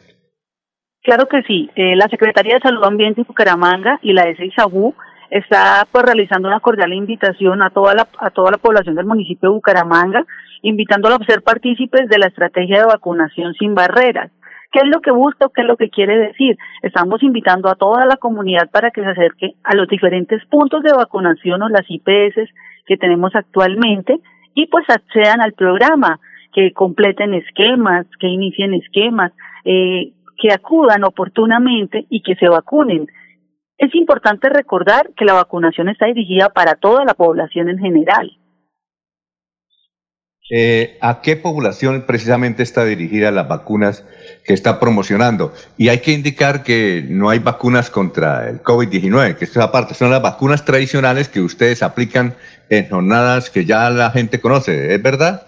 S30: Claro que sí. Eh, la Secretaría de Salud Ambiente de Bucaramanga y la ISABU está pues realizando una cordial invitación a toda la a toda la población del municipio de Bucaramanga, invitándola a ser partícipes de la estrategia de vacunación sin barreras. ¿Qué es lo que busca o qué es lo que quiere decir? Estamos invitando a toda la comunidad para que se acerque a los diferentes puntos de vacunación o las IPS que tenemos actualmente y pues accedan al programa, que completen esquemas, que inicien esquemas, eh, que acudan oportunamente y que se vacunen. Es importante recordar que la vacunación está dirigida para toda la población en general.
S2: Eh, ¿A qué población precisamente está dirigida las vacunas que está promocionando? Y hay que indicar que no hay vacunas contra el COVID-19, que esto es aparte, son las vacunas tradicionales que ustedes aplican en jornadas que ya la gente conoce, ¿es verdad?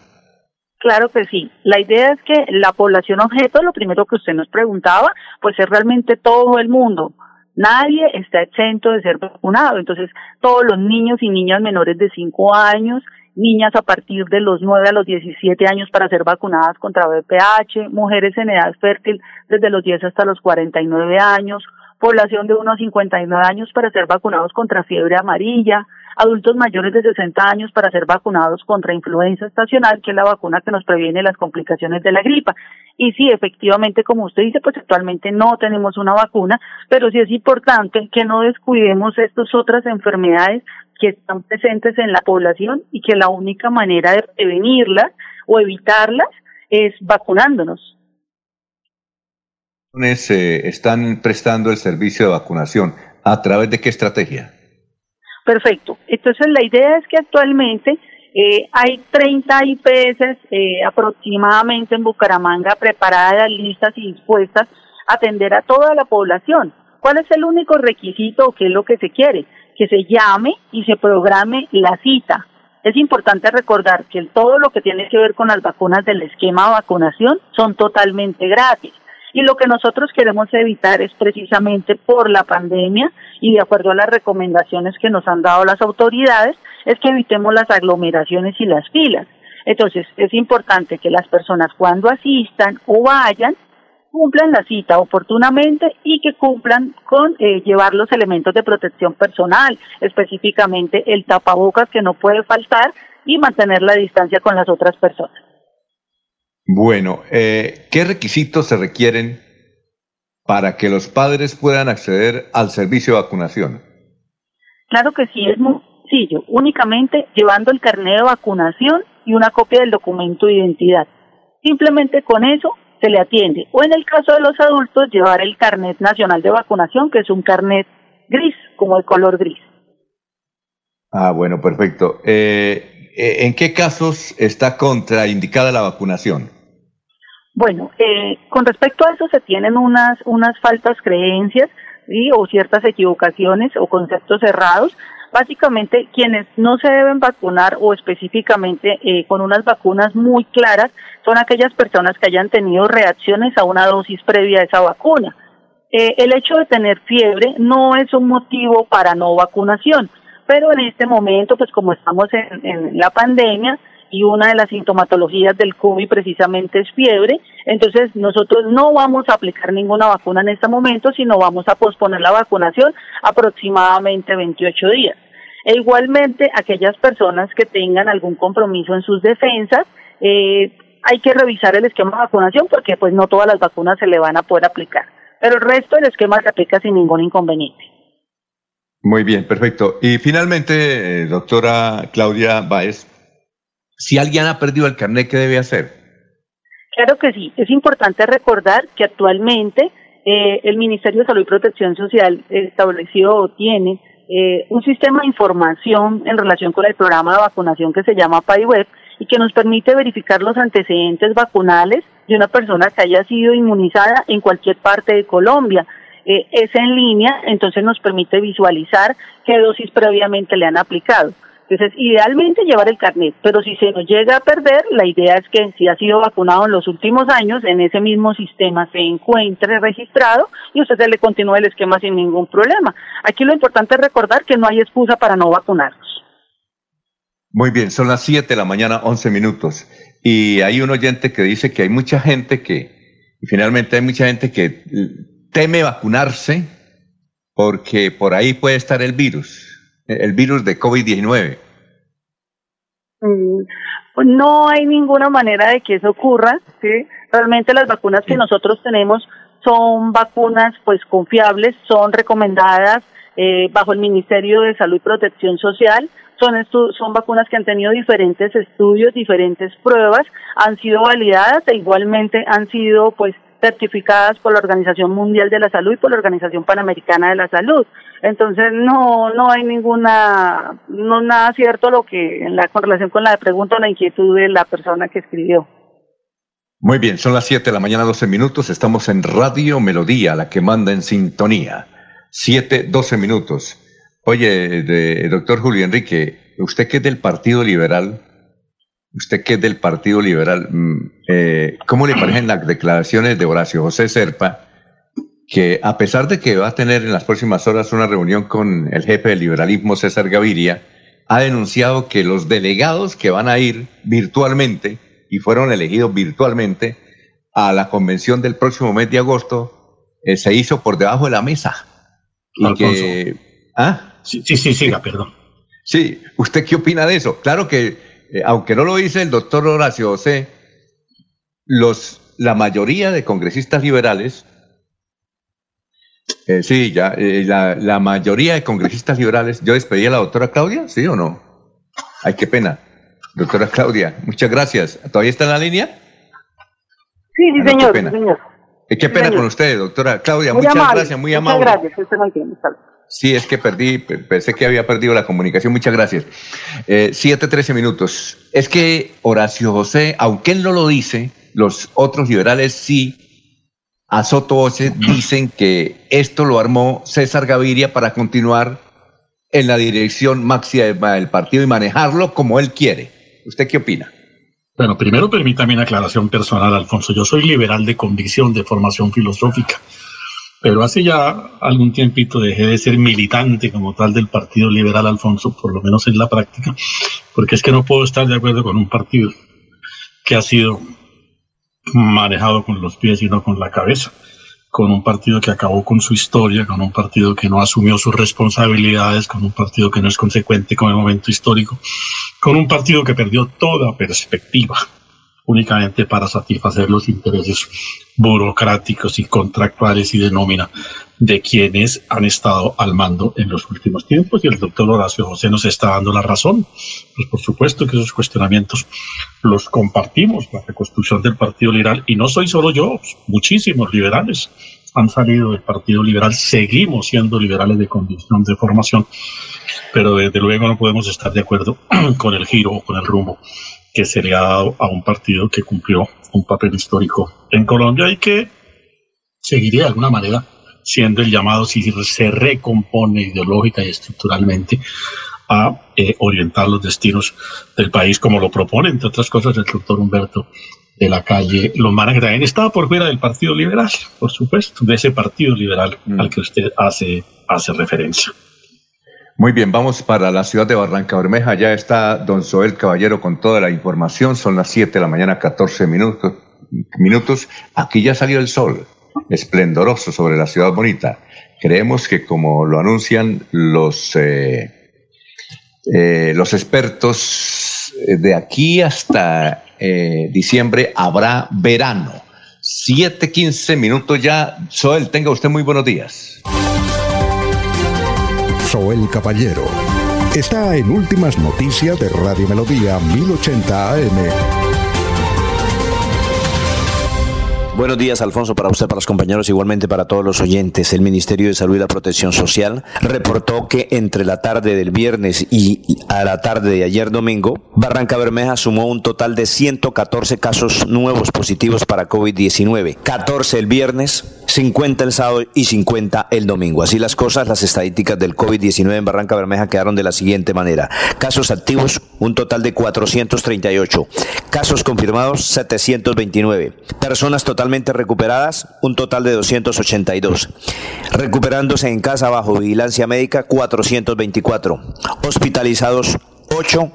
S30: Claro que sí. La idea es que la población objeto, lo primero que usted nos preguntaba, pues es realmente todo el mundo. Nadie está exento de ser vacunado. Entonces, todos los niños y niñas menores de 5 años, niñas a partir de los 9 a los 17 años para ser vacunadas contra VPH, mujeres en edad fértil desde los 10 hasta los 49 años, población de unos 59 años para ser vacunados contra fiebre amarilla, adultos mayores de 60 años para ser vacunados contra influenza estacional, que es la vacuna que nos previene las complicaciones de la gripa. Y sí, efectivamente, como usted dice, pues actualmente no tenemos una vacuna, pero sí es importante que no descuidemos estas otras enfermedades que están presentes en la población y que la única manera de prevenirlas o evitarlas es vacunándonos.
S2: Eh, están prestando el servicio de vacunación. ¿A través de qué estrategia?
S30: Perfecto. Entonces la idea es que actualmente eh, hay 30 IPS eh, aproximadamente en Bucaramanga preparadas, listas y dispuestas a atender a toda la población. ¿Cuál es el único requisito o qué es lo que se quiere? Que se llame y se programe la cita. Es importante recordar que todo lo que tiene que ver con las vacunas del esquema de vacunación son totalmente gratis. Y lo que nosotros queremos evitar es precisamente por la pandemia y de acuerdo a las recomendaciones que nos han dado las autoridades, es que evitemos las aglomeraciones y las filas. Entonces, es importante que las personas cuando asistan o vayan cumplan la cita oportunamente y que cumplan con eh, llevar los elementos de protección personal, específicamente el tapabocas que no puede faltar y mantener la distancia con las otras personas.
S2: Bueno, eh, ¿qué requisitos se requieren para que los padres puedan acceder al servicio de vacunación?
S30: Claro que sí, es muy sencillo, únicamente llevando el carnet de vacunación y una copia del documento de identidad. Simplemente con eso se le atiende. O en el caso de los adultos, llevar el carnet nacional de vacunación, que es un carnet gris, como el color gris.
S2: Ah, bueno, perfecto. Eh, eh, ¿En qué casos está contraindicada la vacunación?
S30: Bueno, eh, con respecto a eso se tienen unas, unas faltas creencias o ciertas equivocaciones o conceptos cerrados. Básicamente, quienes no se deben vacunar o específicamente eh, con unas vacunas muy claras son aquellas personas que hayan tenido reacciones a una dosis previa a esa vacuna. Eh, el hecho de tener fiebre no es un motivo para no vacunación, pero en este momento, pues como estamos en la pandemia, y una de las sintomatologías del COVID precisamente es fiebre. Entonces nosotros no vamos a aplicar ninguna vacuna en este momento, sino vamos a posponer la vacunación aproximadamente 28 días. E igualmente aquellas personas que tengan algún compromiso en sus defensas, eh, hay que revisar el esquema de vacunación porque pues no todas las vacunas se le van a poder aplicar. Pero el resto del esquema se aplica sin ningún inconveniente.
S2: Muy bien, perfecto. Y finalmente, eh, doctora Claudia Baez, si alguien ha perdido el carnet, ¿qué debe hacer?
S30: Claro que sí. Es importante recordar que actualmente eh, el Ministerio de Salud y Protección Social estableció o tiene eh, un sistema de información en relación con el programa de vacunación que se llama PayWeb y que nos permite verificar los antecedentes vacunales de una persona que haya sido inmunizada en cualquier parte de Colombia. Eh, es en línea, entonces nos permite visualizar qué dosis previamente le han aplicado. Entonces, idealmente llevar el carnet, pero si se nos llega a perder, la idea es que si ha sido vacunado en los últimos años, en ese mismo sistema se encuentre registrado y usted se le continúe el esquema sin ningún problema. Aquí lo importante es recordar que no hay excusa para no vacunarnos.
S2: Muy bien, son las 7 de la mañana, 11 minutos. Y hay un oyente que dice que hay mucha gente que, y finalmente hay mucha gente que teme vacunarse porque por ahí puede estar el virus el virus de COVID-19?
S30: Mm, pues no hay ninguna manera de que eso ocurra, ¿sí? Realmente las vacunas que nosotros tenemos son vacunas pues confiables, son recomendadas eh, bajo el Ministerio de Salud y Protección Social, son, son vacunas que han tenido diferentes estudios, diferentes pruebas, han sido validadas e igualmente han sido pues certificadas por la Organización Mundial de la Salud y por la Organización Panamericana de la Salud. Entonces no no hay ninguna no nada cierto lo que en la con relación con la pregunta o la inquietud de la persona que escribió.
S2: Muy bien, son las 7 de la mañana, 12 minutos. Estamos en Radio Melodía, la que manda en sintonía. 7, 12 minutos. Oye, de, doctor Julio Enrique, usted que es del Partido Liberal, usted que es del Partido Liberal, mm, eh, ¿cómo le parecen las declaraciones de Horacio José Serpa, que a pesar de que va a tener en las próximas horas una reunión con el jefe del liberalismo, César Gaviria, ha denunciado que los delegados que van a ir virtualmente y fueron elegidos virtualmente a la convención del próximo mes de agosto eh, se hizo por debajo de la mesa. Y que, ¿ah?
S4: Sí, sí, sí, siga, perdón.
S2: Sí, ¿usted qué opina de eso? Claro que, eh, aunque no lo dice el doctor Horacio José, los, la mayoría de congresistas liberales, eh, sí, ya, eh, la, la, mayoría de congresistas liberales, yo despedí a la doctora Claudia, ¿sí o no? Ay, qué pena. Doctora Claudia, muchas gracias. ¿Todavía está en la línea?
S30: Sí, sí, ah, señor. Qué pena, señor.
S2: qué pena con usted, doctora Claudia. muchas gracias, muy amable.
S30: Muchas gracias, usted no entiende.
S2: Sí, es que perdí, pensé que había perdido la comunicación. Muchas gracias. Eh, siete, trece minutos. Es que Horacio José, aunque él no lo dice, los otros liberales sí, a Soto (clears throat) dicen que esto lo armó César Gaviria para continuar en la dirección máxima del partido y manejarlo como él quiere. ¿Usted qué opina?
S4: Bueno, primero permítame una aclaración personal, Alfonso. Yo soy liberal de convicción, de formación filosófica. Pero hace ya algún tiempito dejé de ser militante como tal del Partido Liberal Alfonso, por lo menos en la práctica, porque es que no puedo estar de acuerdo con un partido que ha sido manejado con los pies y no con la cabeza, con un partido que acabó con su historia, con un partido que no asumió sus responsabilidades, con un partido que no es consecuente con el momento histórico, con un partido que perdió toda perspectiva únicamente para satisfacer los intereses burocráticos y contractuales y de nómina de quienes han estado al mando en los últimos tiempos. Y el doctor Horacio José nos está dando la razón. Pues por supuesto que esos cuestionamientos los compartimos, la reconstrucción del Partido Liberal, y no soy solo yo, muchísimos liberales han salido del Partido Liberal, seguimos siendo liberales de condición de formación, pero desde luego no podemos estar de acuerdo (clears throat) con el giro o con el rumbo que se le ha dado a un partido que cumplió un papel histórico en Colombia y que seguiría de alguna manera siendo el llamado, si se recompone ideológica y estructuralmente, a eh, orientar los destinos del país, como lo propone, entre otras cosas, el doctor Humberto de la calle Lombana, que también estaba por fuera del Partido Liberal, por supuesto, de ese Partido Liberal mm. al que usted hace, hace referencia.
S2: Muy bien, vamos para la ciudad de Barranca Bermeja. Ya está don Soel Caballero con toda la información. Son las 7 de la mañana, 14 minutos. minutos. Aquí ya salió el sol, esplendoroso sobre la ciudad bonita. Creemos que como lo anuncian los, eh, eh, los expertos, eh, de aquí hasta diciembre habrá verano. 7, 15 minutos ya. Soel, tenga usted muy buenos días.
S29: El Caballero. Está en Últimas Noticias de Radio Melodía 1080 AM.
S31: Buenos días, Alfonso, para usted, para los compañeros, igualmente para todos los oyentes. El Ministerio de Salud y la Protección Social reportó que entre la tarde del viernes y a la tarde de ayer domingo, Barranca Bermeja sumó un total de 114 casos nuevos positivos para COVID-19. 14 el viernes, 50 el sábado y 50 el domingo. Así las cosas, las estadísticas del COVID-19 en Barranca Bermeja quedaron de la siguiente manera. Casos activos, un total de 438. Casos confirmados, 729. Personas totalmente recuperadas, un total de 282. Recuperándose en casa bajo vigilancia médica, 424. Hospitalizados, 8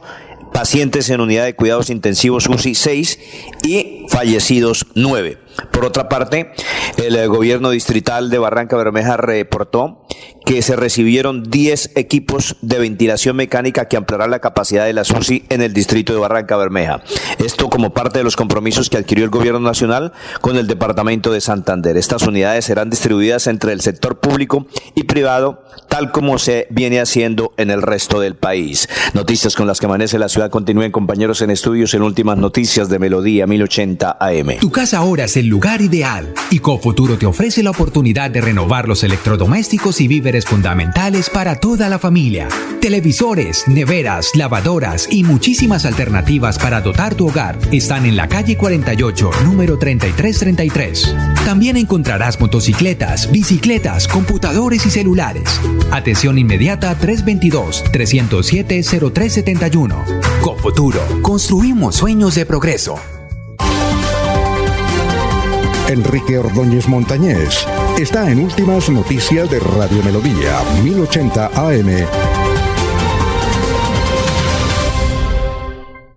S31: pacientes en unidad de cuidados intensivos UCI 6 y fallecidos 9. Por otra parte, el eh, gobierno distrital de Barranca Bermeja reportó que se recibieron 10 equipos de ventilación mecánica que ampliarán la capacidad de la SUSI en el distrito de Barranca Bermeja. Esto como parte de los compromisos que adquirió el gobierno nacional con el departamento de Santander. Estas unidades serán distribuidas entre el sector público y privado, tal como se viene haciendo en el resto del país. Noticias con las que amanece la ciudad continúen compañeros en estudios en últimas noticias de Melodía 1080 AM.
S23: Tu casa ahora es el lugar ideal y Cofuturo te ofrece la oportunidad de renovar los electrodomésticos y víveres fundamentales para toda la familia. Televisores, neveras, lavadoras y muchísimas alternativas para dotar tu hogar están en la calle 48, número 3333. También encontrarás motocicletas, bicicletas, computadores y celulares. Atención inmediata 322 307 0371 Cofuturo, construimos sueños de progreso.
S25: Enrique Ordóñez Montañés está en Últimas Noticias de Radio Melodía, 1080 AM.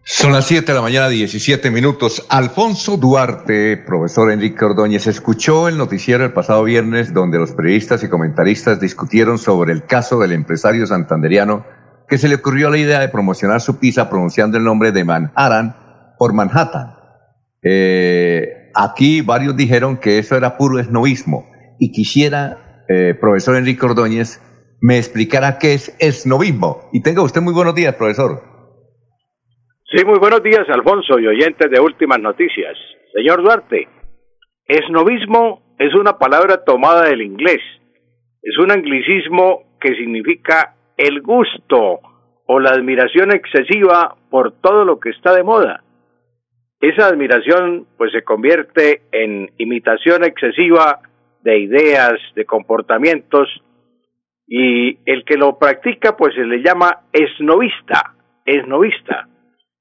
S2: Son las 7 de la mañana, 17 minutos. Alfonso Duarte, profesor Enrique Ordóñez, escuchó el noticiero el pasado viernes donde los periodistas y comentaristas discutieron sobre el caso del empresario santanderiano que se le ocurrió la idea de promocionar su pizza pronunciando el nombre de Manhattan por Manhattan. Eh, aquí varios dijeron que eso era puro esnovismo y quisiera, eh, profesor Enrique Ordóñez, me explicara qué es esnovismo. Y tenga usted muy buenos días, profesor.
S32: Sí, muy buenos días, Alfonso y oyentes de Últimas Noticias. Señor Duarte, esnovismo es una palabra tomada del inglés. Es un anglicismo que significa el gusto o la admiración excesiva por todo lo que está de moda. Esa admiración pues se convierte en imitación excesiva de ideas, de comportamientos y el que lo practica pues se le llama esnovista, esnovista.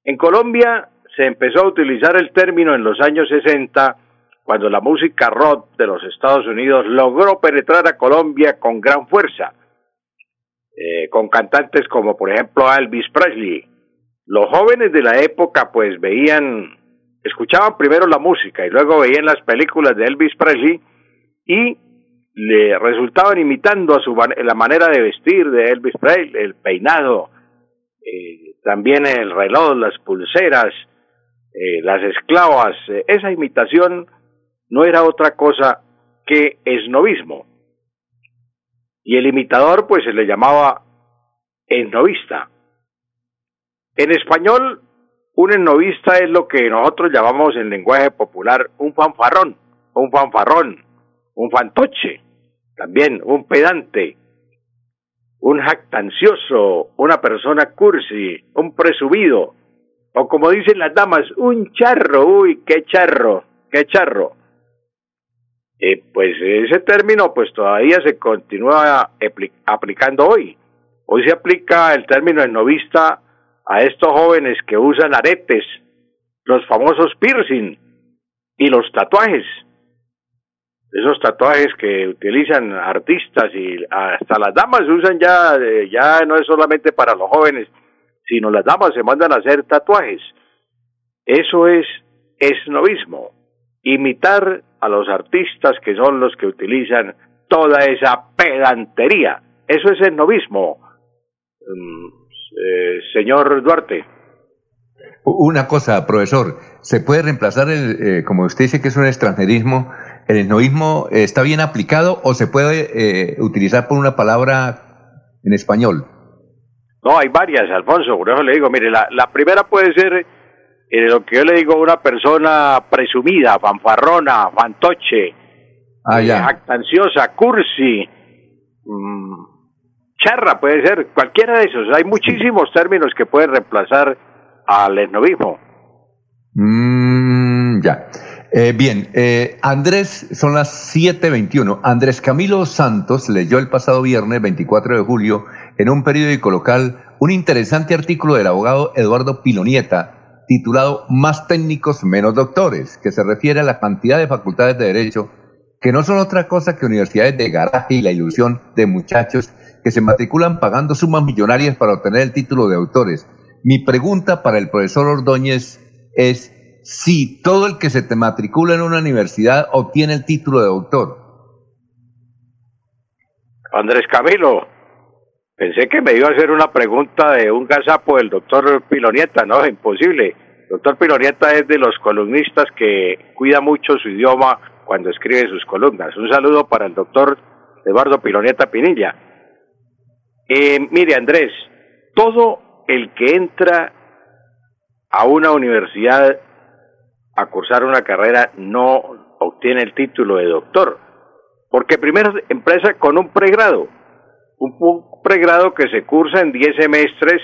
S32: En Colombia se empezó a utilizar el término en los años 60 cuando la música rock de los Estados Unidos logró penetrar a Colombia con gran fuerza. Eh, con cantantes como por ejemplo Elvis Presley. Los jóvenes de la época pues veían, escuchaban primero la música y luego veían las películas de Elvis Presley y le resultaban imitando a su la manera de vestir de Elvis Presley, el peinado, eh, también el reloj, las pulseras, eh, las esclavas. esa imitación no era otra cosa que esnovismo y el imitador pues se le llamaba ennovista. En español, un ennovista es lo que nosotros llamamos en lenguaje popular un fanfarrón, un fanfarrón, un fantoche, también un pedante, un jactancioso, una persona cursi, un presumido, o como dicen las damas, un charro, uy, qué charro, qué charro. Eh, pues ese término pues todavía se continúa aplicando hoy. Hoy se aplica el término novista a estos jóvenes que usan aretes, los famosos piercing y los tatuajes. Esos tatuajes que utilizan artistas y hasta las damas usan ya, ya no es solamente para los jóvenes, sino las damas se mandan a hacer tatuajes. Eso es esnovismo, imitar a los artistas que son los que utilizan toda esa pedantería. Eso es el novismo, mm, eh, señor Duarte.
S2: Una cosa, profesor, ¿se puede reemplazar, el, eh, como usted dice que es un extranjerismo, el esnovismo está bien aplicado o se puede eh, utilizar por una palabra en español?
S32: No, hay varias, Alfonso, por eso le digo, mire, la, la primera puede ser eh, lo que yo le digo a una persona presumida, fanfarrona, fantoche, ah, eh, actanciosa, cursi, mm, charra puede ser, cualquiera de esos. Hay muchísimos términos que pueden reemplazar al esnovismo.
S2: Mm, ya. Eh, bien, Andrés, son las 7.21. Andrés Camilo Santos leyó el pasado viernes 24 de julio en un periódico local un interesante artículo del abogado Eduardo Pilonieta titulado Más técnicos, menos doctores, que se refiere a la cantidad de facultades de derecho que no son otra cosa que universidades de garaje y la ilusión de muchachos que se matriculan pagando sumas millonarias para obtener el título de autores. Mi pregunta para el profesor Ordóñez es si todo el que se te matricula en una universidad obtiene el título de doctor.
S32: Andrés Camilo, Pensé que me iba a hacer una pregunta de un gazapo del doctor Pilonieta, no, es imposible. Doctor Pilonieta es de los columnistas que cuida mucho su idioma cuando escribe sus columnas. Un saludo para el doctor Eduardo Pilonieta Pinilla. Eh, mire, Andrés, todo el que entra a una universidad a cursar una carrera no obtiene el título de doctor, porque primero empresa con un pregrado un pregrado que se cursa en 10 semestres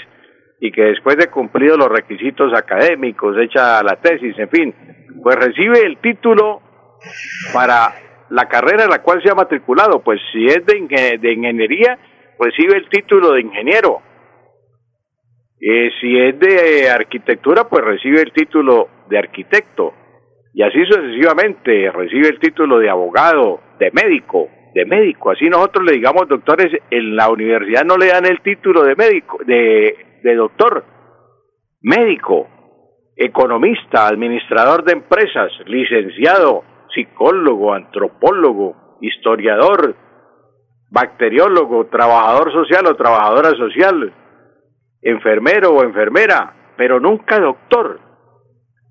S32: y que después de cumplidos los requisitos académicos, hecha la tesis, en fin, pues recibe el título para la carrera en la cual se ha matriculado. Pues si es de, de ingeniería, recibe el título de ingeniero. Eh, si es de arquitectura, pues recibe el título de arquitecto. Y así sucesivamente, recibe el título de abogado, de médico, de médico. Así nosotros le digamos doctores, en la universidad no le dan el título de médico, de, de doctor, médico, economista, administrador de empresas, licenciado, psicólogo, antropólogo, historiador, bacteriólogo, trabajador social o trabajadora social, enfermero o enfermera, pero nunca doctor.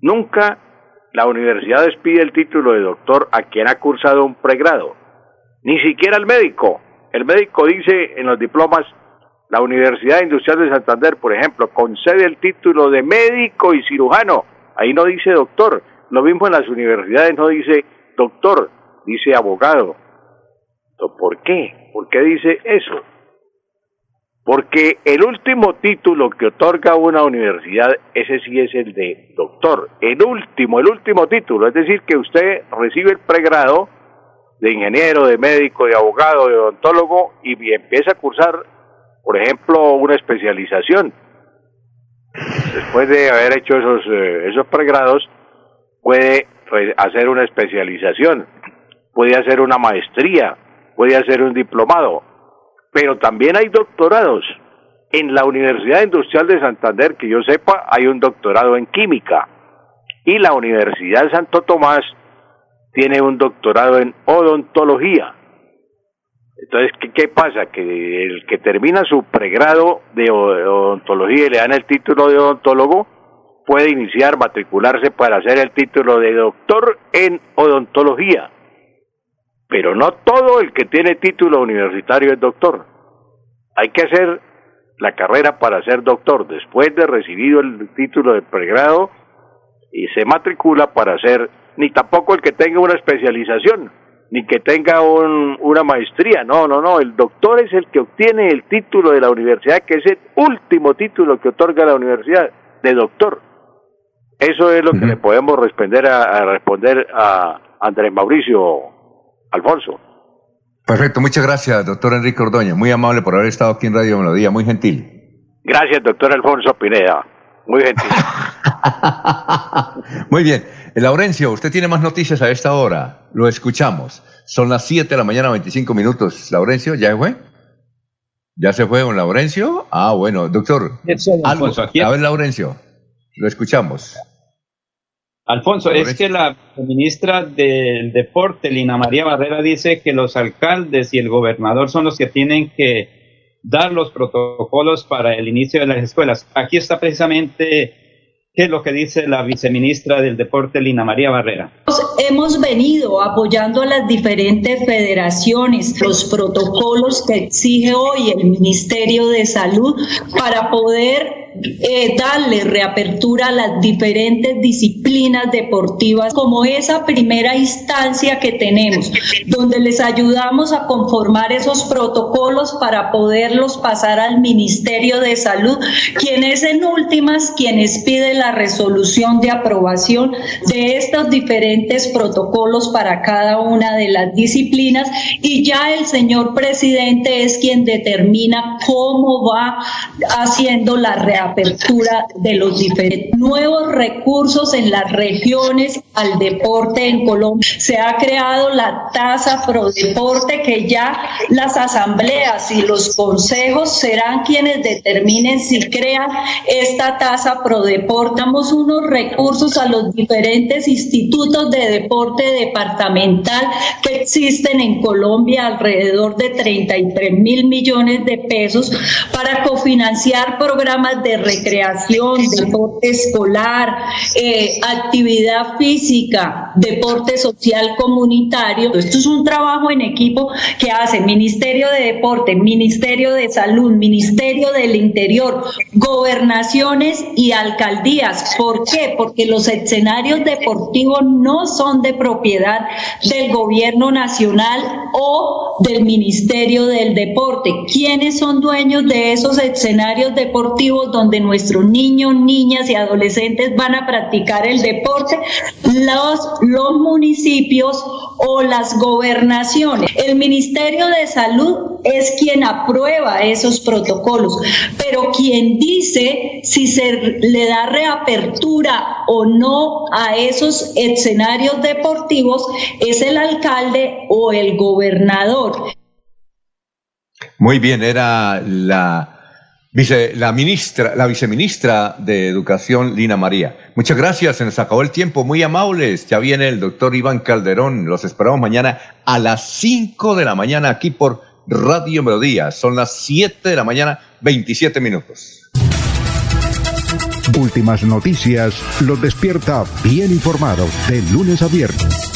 S32: Nunca la universidad despide el título de doctor a quien ha cursado un pregrado, ni siquiera el médico. El médico dice en los diplomas, la Universidad Industrial de Santander, por ejemplo, concede el título de médico y cirujano, ahí no dice doctor. Lo mismo en las universidades no dice doctor, dice abogado. ¿Por qué? ¿Por qué dice eso? Porque el último título que otorga una universidad, ese sí es el de doctor. El último, el último título. Es decir, que usted recibe el pregrado de ingeniero, de médico, de abogado, de odontólogo y empieza a cursar, por ejemplo, una especialización. Después de haber hecho esos, eh, esos pregrados, puede hacer una especialización, puede hacer una maestría, puede hacer un diplomado pero también hay doctorados. En la Universidad Industrial de Santander, que yo sepa, hay un doctorado en química. Y la Universidad de Santo Tomás tiene un doctorado en odontología. Entonces, ¿qué, ¿qué, pasa? Que el que termina su pregrado de odontología y le dan el título de odontólogo, puede iniciar, matricularse para hacer el título de doctor en odontología pero no todo el que tiene título universitario es doctor. Hay que hacer la carrera para ser doctor. Después de recibido el título de pregrado y se matricula para ser, ni tampoco el que tenga una especialización, ni que tenga una maestría, no, no, no, el doctor es el que obtiene el título de la universidad, que es el último título que otorga la universidad de doctor. Eso es lo que le podemos responder a responder a Andrés Mauricio Alfonso.
S2: Perfecto, muchas gracias, doctor Enrique Ordóñez. Muy amable por haber estado aquí en Radio Melodía, muy gentil.
S32: Gracias, doctor Alfonso Pineda. Muy gentil. (laughs)
S2: muy bien. Laurencio, usted tiene más noticias a esta hora. Lo escuchamos. Son las 7 de la mañana, 25 minutos. Laurencio, ¿ya fue? ¿Ya se fue don Laurencio? Ah, bueno, doctor. a ver, Laurencio, lo escuchamos.
S3: Alfonso, es que la ministra del Deporte, Lina María Barrera, dice que los alcaldes y el gobernador son los que tienen que dar los protocolos para el inicio de las escuelas. Aquí está precisamente qué es lo que dice la viceministra del Deporte, Lina María Barrera.
S33: Hemos venido apoyando a las diferentes federaciones, los protocolos que exige hoy el Ministerio de Salud para poder eh, darle reapertura a las diferentes disciplinas deportivas como esa primera instancia que tenemos, donde les ayudamos a conformar esos protocolos para poderlos pasar al Ministerio de Salud, quien es en últimas quienes pide la resolución de aprobación de estos diferentes protocolos para cada una de las disciplinas. Y ya el señor presidente es quien determina cómo va haciendo la reapertura apertura de los diferentes nuevos recursos en las regiones al deporte en Colombia. Se ha creado la tasa pro deporte que ya las asambleas y los consejos serán quienes determinen si crean esta tasa pro deporte. Damos unos recursos a los diferentes institutos de deporte departamental que existen en Colombia, alrededor de 33 mil millones de pesos, para cofinanciar programas de recreación, deporte escolar, eh, actividad física, deporte social comunitario. Esto es un trabajo en equipo que hace Ministerio de Deporte, Ministerio de Salud, Ministerio del Interior, gobernaciones y alcaldías. ¿Por qué? Porque los escenarios deportivos no son de propiedad del gobierno nacional o del Ministerio del Deporte. ¿Quiénes son dueños de esos escenarios deportivos donde nuestros niños, niñas y adolescentes van a practicar el deporte, los, los municipios o las gobernaciones. El Ministerio de Salud es quien aprueba esos protocolos, pero quien dice si se le da reapertura o no a esos escenarios deportivos es el alcalde o el gobernador.
S2: Muy bien, era la La ministra, la viceministra de Educación, Lina María. Muchas gracias, se nos acabó el tiempo, muy amables. Ya viene el doctor Iván Calderón. Los esperamos mañana a las 5 de la mañana aquí por Radio Melodía. Son las 7 de la mañana, 27 minutos.
S25: Últimas noticias los despierta bien informados de lunes a viernes.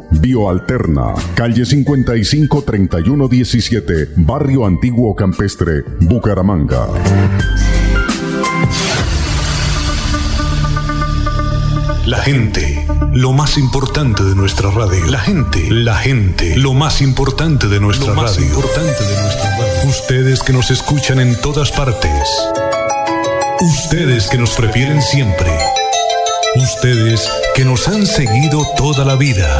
S1: Bioalterna, calle 55 31 17, Barrio Antiguo Campestre, Bucaramanga. La gente, lo más importante de nuestra radio. La gente, la gente, lo más importante de nuestra lo más radio. Importante de nuestra radio. Ustedes que nos escuchan en todas partes. Ustedes que nos prefieren siempre. Ustedes que nos han seguido toda la vida.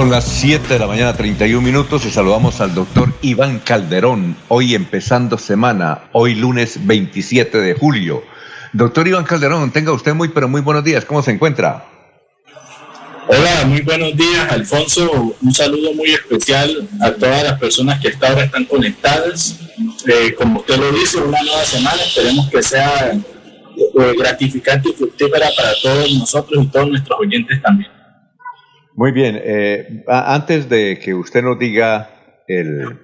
S2: Son las 7 de la mañana, 31 minutos, y saludamos al doctor Iván Calderón, hoy empezando semana, hoy lunes 27 de julio. Doctor Iván Calderón, tenga usted muy, pero muy buenos días, ¿cómo se encuentra?
S34: Hola, muy buenos días, Alfonso. Un saludo muy especial a todas las personas que hasta ahora están conectadas. Eh, como usted lo dice, una nueva semana, esperemos que sea eh, gratificante y fructífera para todos nosotros y todos nuestros oyentes también.
S2: Muy bien, eh, antes de que usted nos diga el,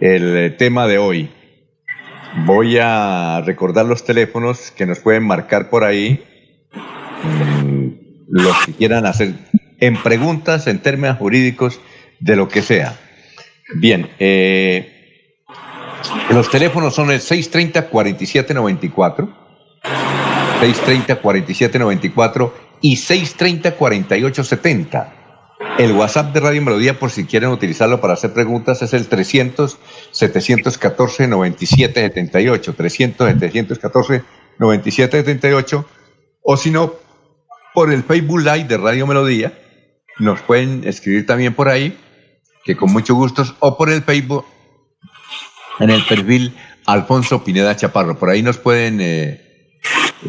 S2: el tema de hoy, voy a recordar los teléfonos que nos pueden marcar por ahí, mm, los que quieran hacer en preguntas, en términos jurídicos, de lo que sea. Bien, eh, los teléfonos son el 630-4794, 630-4794 y 630-4870. El WhatsApp de Radio Melodía, por si quieren utilizarlo para hacer preguntas, es el 300-714-9778. 300-714-9778. O si no, por el Facebook Live de Radio Melodía, nos pueden escribir también por ahí, que con mucho gusto, o por el Facebook, en el perfil Alfonso Pineda Chaparro. Por ahí nos pueden eh,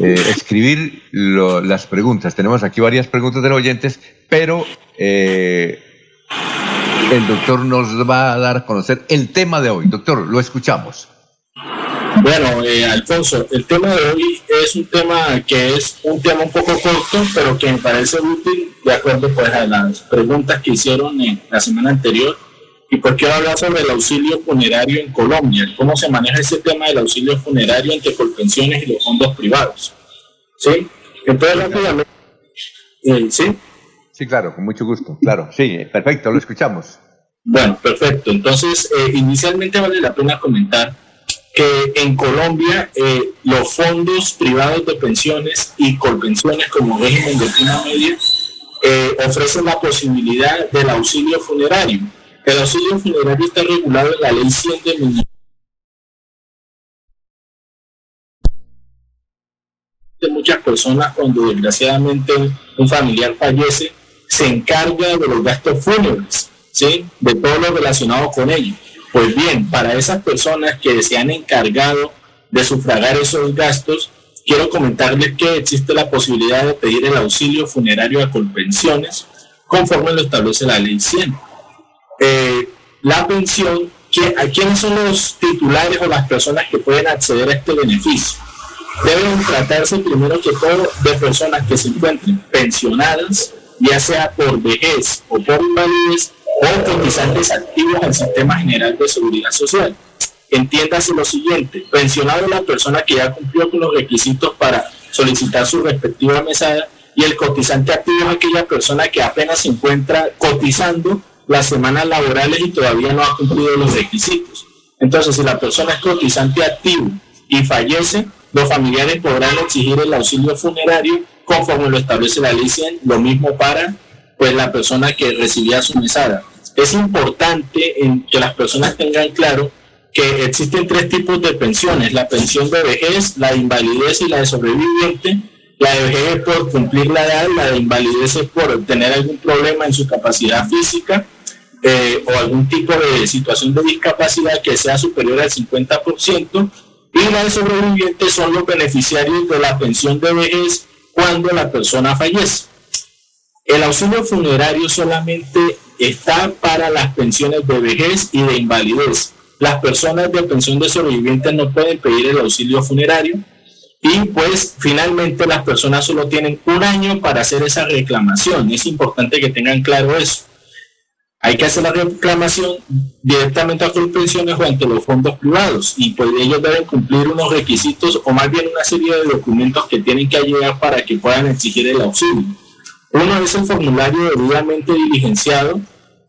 S2: eh, escribir las preguntas. Tenemos aquí varias preguntas de los oyentes, pero el doctor nos va a dar a conocer el tema de hoy. Doctor, lo escuchamos.
S34: Bueno, eh, Alfonso, el tema de hoy es un tema que es un tema un poco corto, pero que me parece útil de acuerdo pues, a las preguntas que hicieron en la semana anterior. Y pues quiero hablar sobre el auxilio funerario en Colombia, cómo se maneja ese tema del auxilio funerario entre Colpensiones y los fondos privados. ¿Sí? Entonces, rápidamente.
S2: Eh, ¿Sí? Sí, claro, con mucho gusto. Claro, sí, perfecto, lo escuchamos.
S34: Bueno, perfecto. Entonces, eh, inicialmente vale la pena comentar que en Colombia eh, los fondos privados de pensiones y colpensiones como régimen de prima media eh, ofrecen la posibilidad del auxilio funerario. El auxilio funerario está regulado en la ley 100 de de muchas personas cuando desgraciadamente un familiar fallece se encarga de los gastos fúnebres, ¿sí? de todo lo relacionado con ello. Pues bien, para esas personas que se han encargado de sufragar esos gastos, quiero comentarles que existe la posibilidad de pedir el auxilio funerario a Colpensiones, conforme lo establece la ley 100. Eh, la pensión, ¿a quiénes son los titulares o las personas que pueden acceder a este beneficio? Deben tratarse primero que todo de personas que se encuentren pensionadas, ya sea por vejez o por invalidez, o cotizantes activos al Sistema General de Seguridad Social. Entiéndase lo siguiente, pensionado es la persona que ya cumplió con los requisitos para solicitar su respectiva mesada y el cotizante activo es aquella persona que apenas se encuentra cotizando las semanas laborales y todavía no ha cumplido los requisitos. Entonces, si la persona es cotizante activo y fallece, los familiares podrán exigir el auxilio funerario conforme lo establece la ley 100, lo mismo para pues la persona que recibía su mesada es importante en que las personas tengan claro que existen tres tipos de pensiones, la pensión de vejez, la de invalidez y la de sobreviviente. La de vejez es por cumplir la edad, la de invalidez es por tener algún problema en su capacidad física eh, o algún tipo de situación de discapacidad que sea superior al 50%. Y la de sobreviviente son los beneficiarios de la pensión de vejez cuando la persona fallece. El auxilio funerario solamente está para las pensiones de vejez y de invalidez. Las personas de pensión de sobrevivientes no pueden pedir el auxilio funerario y pues finalmente las personas solo tienen un año para hacer esa reclamación. Es importante que tengan claro eso. Hay que hacer la reclamación directamente a pensiones o ante los fondos privados y pues ellos deben cumplir unos requisitos o más bien una serie de documentos que tienen que llegar para que puedan exigir el auxilio. Uno es el formulario debidamente diligenciado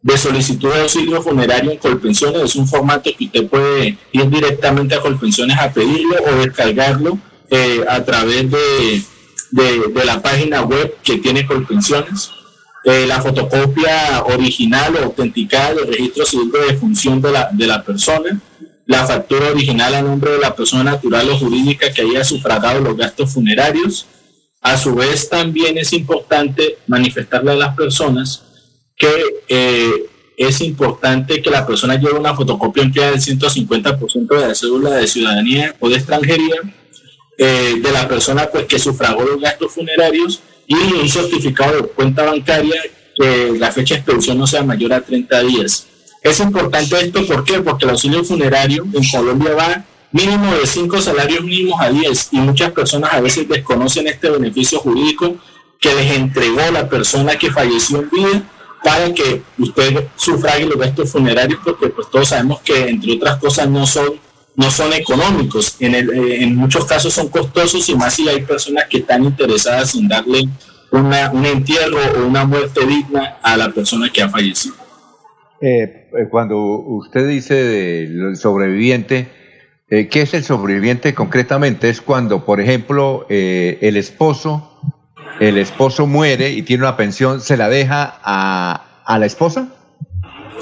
S34: de solicitud de auxilio funerario en Colpensiones. Es un formato que usted puede ir directamente a Colpensiones a pedirlo o descargarlo eh, a través de, de, la página web que tiene Colpensiones. Eh, la fotocopia original o autenticada del registro civil de defunción de la, de la persona, la factura original a nombre de la persona natural o jurídica que haya sufragado los gastos funerarios, a su vez, también es importante manifestarle a las personas que eh, es importante que la persona lleve una fotocopia empleada del 150% de la cédula de ciudadanía o de extranjería eh, de la persona pues, que sufragó los gastos funerarios y un certificado de cuenta bancaria que la fecha de expedición no sea mayor a 30 días. Es importante esto, ¿por qué? Porque el auxilio funerario en Colombia va mínimo de cinco salarios mínimos a 10 y muchas personas a veces desconocen este beneficio jurídico que les entregó la persona que falleció en vida para que usted sufrague los gastos funerarios porque pues todos sabemos que entre otras cosas no son no son económicos en, eh, en muchos casos son costosos y más si hay personas que están interesadas en darle una, un entierro o una muerte digna a la persona que ha fallecido.
S2: Eh, eh, cuando usted dice del sobreviviente, eh, ¿Qué es el sobreviviente concretamente? Es cuando, por ejemplo, el esposo, el esposo muere y tiene una pensión, ¿se la deja a, a la esposa?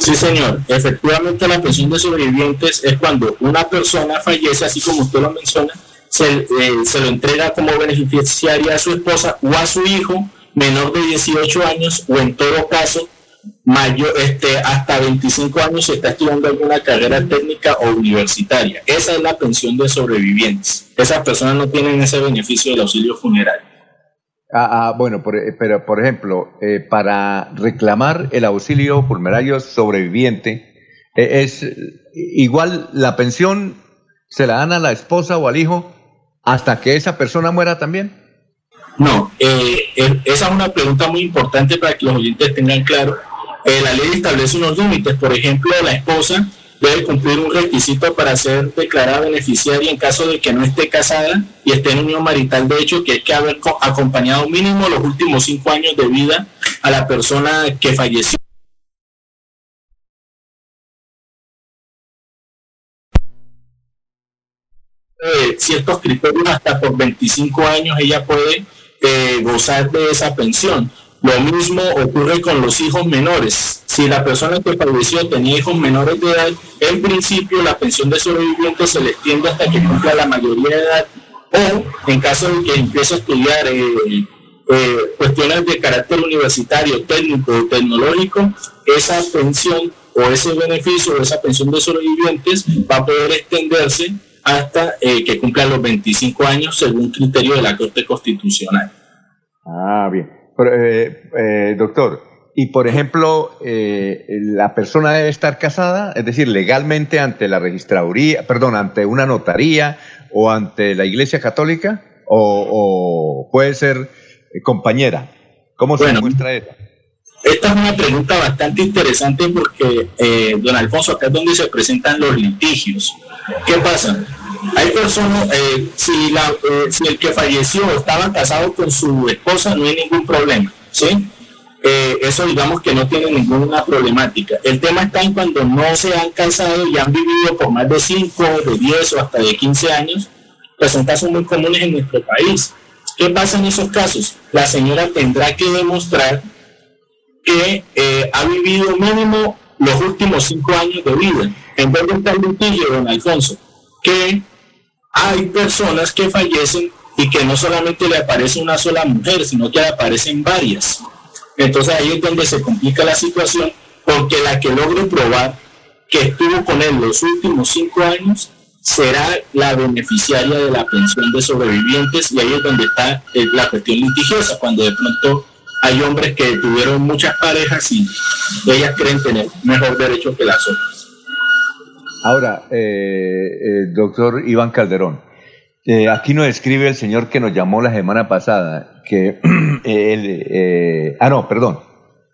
S34: Sí, señor. Efectivamente, la pensión de sobrevivientes es cuando una persona fallece, así como usted lo menciona, se, eh, se lo entrega como beneficiaria a su esposa o a su hijo menor de 18 años o en todo caso mayor, este, hasta 25 años si está estudiando alguna carrera técnica o universitaria. Esa es la pensión de sobrevivientes. Esas personas no tienen ese beneficio del auxilio funerario.
S2: Ah, ah bueno, pero por ejemplo, eh, para reclamar el auxilio funerario sobreviviente, eh, es igual la pensión se la dan a la esposa o al hijo hasta que esa persona muera también.
S34: No, eh, esa es una pregunta muy importante para que los oyentes tengan claro eh, la ley establece unos límites. Por ejemplo, la esposa debe cumplir un requisito para ser declarada beneficiaria en caso de que no esté casada y esté en unión marital de hecho, que es que haber acompañado mínimo los últimos cinco años de vida a la persona que falleció. Eh, ciertos criterios hasta por 25 años ella puede eh, gozar de esa pensión. Lo mismo ocurre con los hijos menores. Si la persona que falleció tenía hijos menores de edad, en principio la pensión de sobreviviente se le extiende hasta que cumpla la mayoría de edad o en caso de que empiece a estudiar eh, eh, cuestiones de carácter universitario, técnico o tecnológico, esa pensión o ese beneficio o esa pensión de sobrevivientes va a poder extenderse hasta eh, que cumpla los 25 años según criterio de la Corte Constitucional.
S2: Ah, bien. Eh, eh, doctor, y por ejemplo, eh, la persona debe estar casada, es decir, legalmente ante la registraduría, perdón, ante una notaría o ante la Iglesia Católica, o, puede ser compañera. ¿Cómo se demuestra eso?
S34: Esta es una pregunta bastante interesante porque, don Alfonso, acá es donde se presentan los litigios. ¿Qué pasa? Hay personas, eh, si, la, eh, si el que falleció estaba casado con su esposa, no hay ningún problema, ¿sí? Eh, eso digamos que no tiene ninguna problemática. El tema está en cuando no se han casado y han vivido por más de 5, de 10 o hasta de 15 años, pues son casos muy comunes en nuestro país. ¿Qué pasa en esos casos? La señora tendrá que demostrar que ha vivido mínimo los últimos 5 años de vida. En vez de estar litigio, don Alfonso, que hay personas que fallecen y que no solamente le aparece una sola mujer, sino que aparecen varias. Entonces ahí es donde se complica la situación, porque la que logre probar que estuvo con él los últimos cinco años será la beneficiaria de la pensión de sobrevivientes y ahí es donde está eh, la cuestión litigiosa, cuando de pronto hay hombres que tuvieron muchas parejas y ellas creen tener mejor derecho que las otras.
S2: Ahora, eh, eh, doctor Iván Calderón, eh, aquí nos escribe el señor que nos llamó la semana pasada, que (clears throat) él, ah, no, perdón,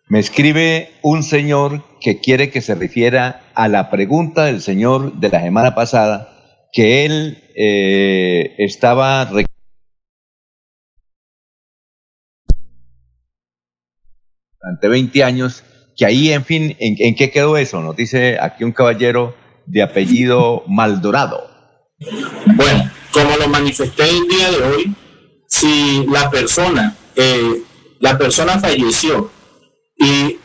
S2: me escribe un señor que quiere que se refiera a la pregunta del señor de la semana pasada, que él estaba durante 20 años, que ahí, en fin, ¿en, ¿en, qué quedó eso? Nos dice aquí un caballero de apellido Maldorado.
S34: Bueno, como lo manifesté el día de hoy, si la persona, eh, la persona falleció y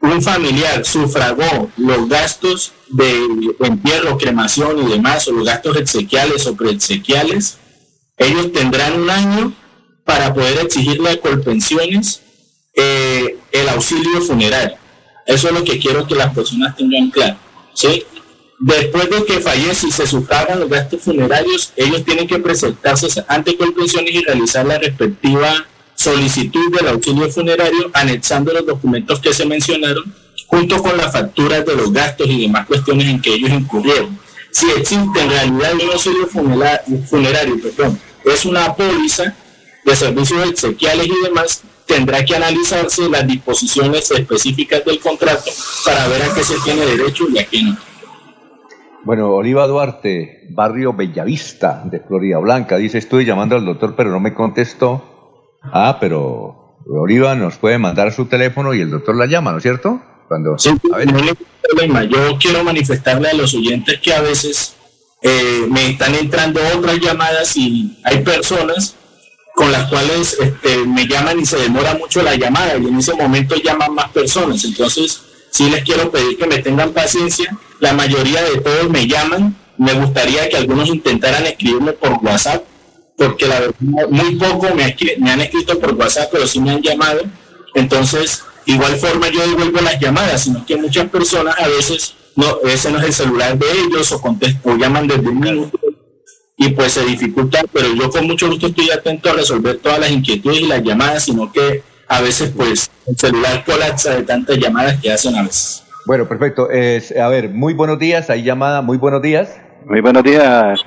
S34: un familiar sufragó los gastos de entierro, cremación y demás, o los gastos exequiales o preexequiales, ellos tendrán un año para poder exigirle a Colpensiones eh, el auxilio funerario. Eso es lo que quiero que las personas tengan claro. ¿sí? Después de que fallece y se sufragan los gastos funerarios, ellos tienen que presentarse ante Colpensiones y realizar la respectiva solicitud del auxilio funerario, anexando los documentos que se mencionaron, junto con las facturas de los gastos y demás cuestiones en que ellos incurrieron. Si existe en realidad un auxilio funerario, perdón, es una póliza de servicios exequiales y demás, tendrá que analizarse las disposiciones específicas del contrato para ver a qué se tiene derecho y a qué no.
S2: Bueno, Oliva Duarte, barrio Bellavista de Florida Blanca, dice, estoy llamando al doctor, pero no me contestó. Ah, pero Oliva nos puede mandar su teléfono y el doctor la llama, ¿no es cierto?
S34: Cuando, sí, no hay problema. Yo quiero manifestarle a los oyentes que a veces eh, me están entrando otras llamadas y hay personas con las cuales este, me llaman y se demora mucho la llamada y en ese momento llaman más personas. Entonces, sí les quiero pedir que me tengan paciencia la mayoría de todos me llaman. Me gustaría que algunos intentaran escribirme por WhatsApp, porque la verdad, muy poco me, han escrito por WhatsApp, pero sí me han llamado. Entonces, igual forma yo devuelvo las llamadas, sino que muchas personas a veces no, ese no es el celular de ellos o, o llaman desde un minuto y pues se dificulta, pero yo con mucho gusto estoy atento a resolver todas las inquietudes y las llamadas, sino que a veces pues el celular colapsa de tantas llamadas que hacen a veces.
S2: Bueno, perfecto. Es, a ver, muy buenos días, hay llamada, muy buenos días.
S35: Muy buenos días,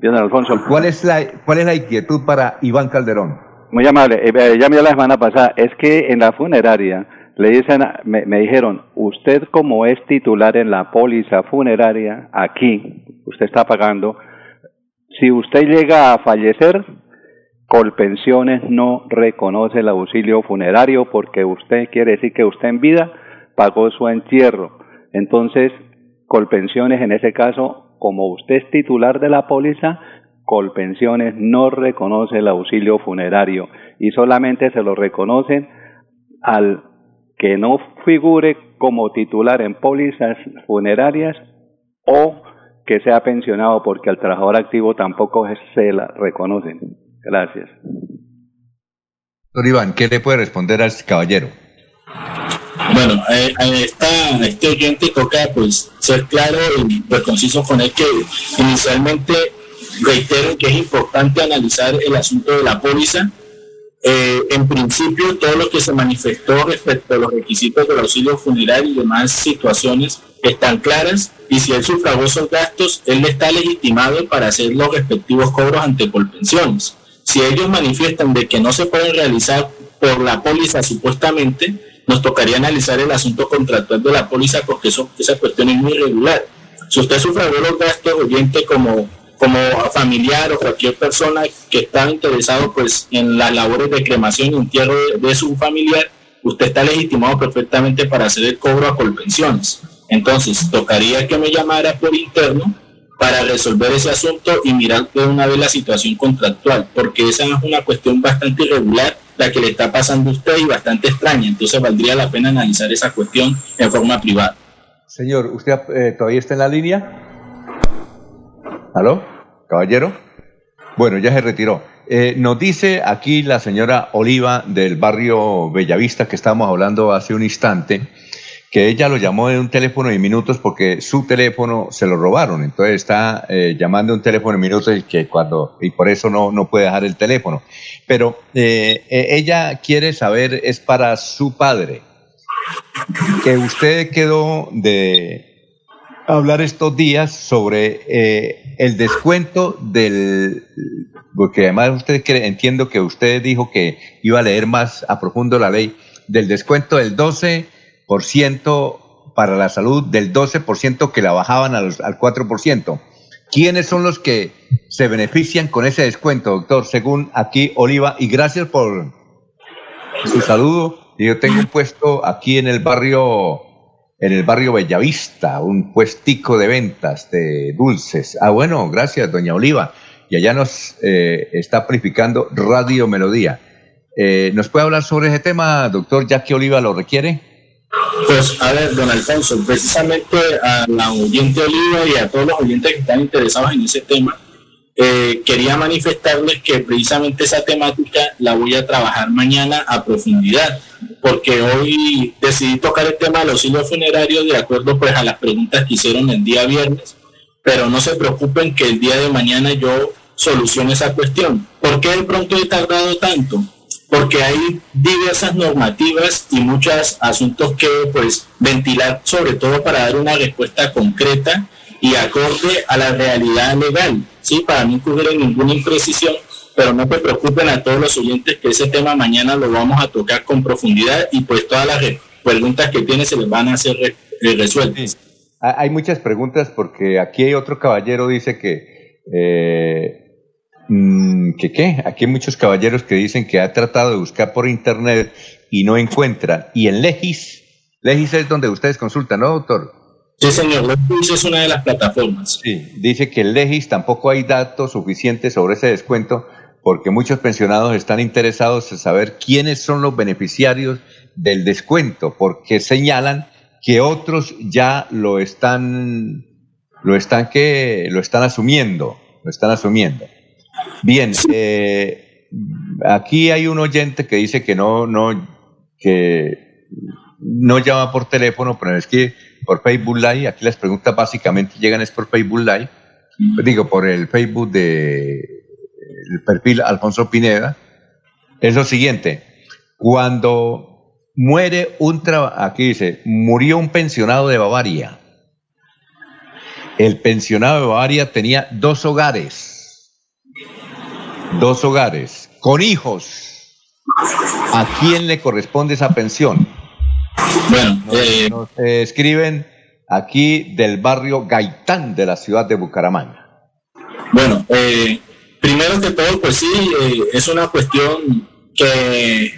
S35: bien Alfonso.
S2: ¿Cuál es la, cuál es la inquietud para Iván Calderón?
S35: Muy amable, eh, eh, ya me la semana pasada, es que en la funeraria le dicen, me, me dijeron, usted como es titular en la póliza funeraria, aquí, usted está pagando, si usted llega a fallecer, Colpensiones no reconoce el auxilio funerario porque usted quiere decir que usted en vida pagó su entierro. Entonces, Colpensiones en ese caso, como usted es titular de la póliza, Colpensiones no reconoce el auxilio funerario y solamente se lo reconocen al que no figure como titular en pólizas funerarias o que sea pensionado porque al trabajador activo tampoco se la reconocen. Gracias.
S2: Iván, ¿qué le puede responder al caballero?
S34: Bueno, eh, esta, este oyente toca pues ser claro y pues conciso con él que inicialmente reitero que es importante analizar el asunto de la póliza. Eh, en principio, todo lo que se manifestó respecto a los requisitos del auxilio funerario y demás situaciones están claras y si él sufragó esos gastos, él está legitimado para hacer los respectivos cobros ante Colpensiones. Si ellos manifiestan de que no se pueden realizar por la póliza supuestamente, nos tocaría analizar el asunto contractual de la póliza porque esa cuestión es muy irregular. Si usted sufragó los gastos, oyente, como, como familiar o cualquier persona que está interesado pues, en las labores de cremación y entierro de, su familiar, usted está legitimado perfectamente para hacer el cobro a colpensiones. Entonces, tocaría que me llamara por interno para resolver ese asunto y mirar de una vez la situación contractual, porque esa es una cuestión bastante irregular la que le está pasando a usted y bastante extraña. Entonces valdría la pena analizar esa cuestión en forma privada.
S2: Señor, ¿usted eh, todavía está en la línea? ¿Aló? ¿Caballero? Bueno, ya se retiró. Eh, nos dice aquí la señora Oliva del barrio Bellavista que estábamos hablando hace un instante que ella lo llamó de un teléfono de minutos porque su teléfono se lo robaron. Entonces está eh, llamando un teléfono de minutos y que cuando y por eso no, no puede dejar el teléfono. Pero eh, eh, ella quiere saber es para su padre que usted quedó de hablar estos días sobre el descuento del porque además usted cree, entiendo que usted dijo que iba a leer más a profundo la ley del descuento del 12 para la salud del 12% que la bajaban al, al 4%. ¿Quiénes son los que se benefician con ese descuento, doctor? Según aquí Oliva, y gracias por su saludo. Yo tengo un puesto aquí en el barrio, en el barrio Bellavista, un puestico de ventas de dulces. Ah, bueno, gracias, doña Oliva. Y allá nos eh, está purificando Radio Melodía. Eh, ¿Nos puede hablar sobre ese tema, doctor, ya que Oliva lo requiere?
S34: Pues a ver, don Alfonso, precisamente a la oyente Oliva y a todos los oyentes que están interesados en ese tema, eh, quería manifestarles que precisamente esa temática la voy a trabajar mañana a profundidad, porque hoy decidí tocar el tema del auxilio funerario de acuerdo pues a las preguntas que hicieron el día viernes, pero no se preocupen que el día de mañana yo solucione esa cuestión. ¿Por qué de pronto he tardado tanto? Porque hay diversas normativas y muchos asuntos que pues ventilar, sobre todo para dar una respuesta concreta y acorde a la realidad legal, ¿sí? Para no incurrir en ninguna imprecisión, pero no se preocupen a todos los oyentes que ese tema mañana lo vamos a tocar con profundidad y pues todas las preguntas que tienen se les van a hacer resueltas.
S2: Hay muchas preguntas porque aquí hay otro caballero dice que eh, Mm, ¿Qué qué? Aquí hay muchos caballeros que dicen que ha tratado de buscar por internet y no encuentra. Y en Legis, Legis es donde ustedes consultan, ¿no, doctor?
S34: Sí, señor, Legis es una de las plataformas.
S2: Sí, dice que en Legis tampoco hay datos suficientes sobre ese descuento porque muchos pensionados están interesados en saber quiénes son los beneficiarios del descuento, porque señalan que otros ya lo están, lo están que lo están asumiendo, lo están asumiendo. Bien, eh, aquí hay un oyente que dice que no, no, que no llama por teléfono, pero es que por Facebook Live, aquí las preguntas básicamente llegan es por Facebook Live, digo, por el Facebook de el perfil Alfonso Pineda, es lo siguiente, cuando muere un trabajador, aquí dice, murió un pensionado de Bavaria, el pensionado de Bavaria tenía dos hogares, dos hogares, con hijos. ¿A quién le corresponde esa pensión? Bueno, nos, eh, escriben aquí del barrio Gaitán de la ciudad de Bucaramanga.
S34: Bueno, eh, primero que todo, pues sí, eh, es una cuestión que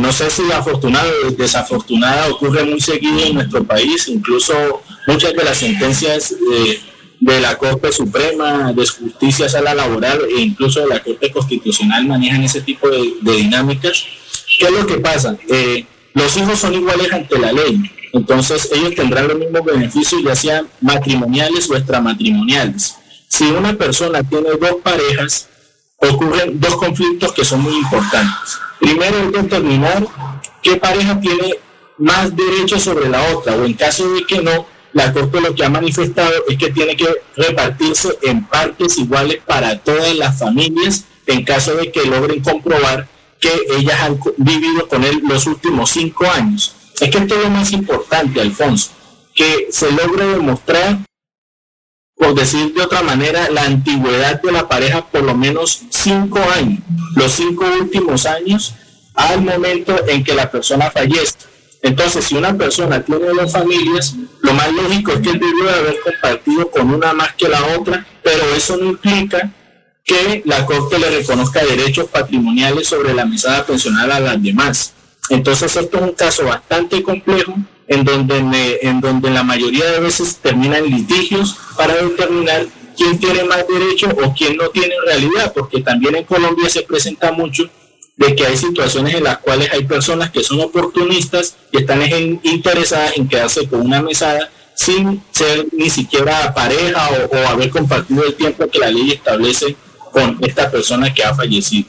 S34: no sé si afortunada o desafortunada ocurre muy seguido en nuestro país, incluso muchas de las sentencias de la Corte Suprema de Justicia Sala Laboral e incluso de la Corte Constitucional manejan ese tipo de, dinámicas. ¿Qué es lo que pasa? Eh, los hijos son iguales ante la ley, entonces ellos tendrán los mismos beneficios ya sean matrimoniales o extramatrimoniales. Si una persona tiene dos parejas, ocurren dos conflictos que son muy importantes. Primero es determinar qué pareja tiene más derechos sobre la otra, o en caso de que no, la Corte lo que ha manifestado es que tiene que repartirse en partes iguales para todas las familias en caso de que logren comprobar que ellas han vivido con él los últimos cinco años. Es que esto es lo más importante, Alfonso, que se logre demostrar, por decir de otra manera, la antigüedad de la pareja por lo menos cinco años, los cinco últimos años al momento en que la persona fallece. Entonces, si una persona tiene dos familias, lo más lógico es que él debe haber compartido con una más que la otra, pero eso no implica que la Corte le reconozca derechos patrimoniales sobre la mesada pensional a las demás. Entonces, esto es un caso bastante complejo en donde, en donde la mayoría de veces terminan litigios para determinar quién tiene más derecho o quién no tiene en realidad, porque también en Colombia se presenta mucho de que hay situaciones en las cuales hay personas que son oportunistas y están interesadas en quedarse con una mesada sin ser ni siquiera pareja o, haber compartido el tiempo que la ley establece con esta persona que ha fallecido.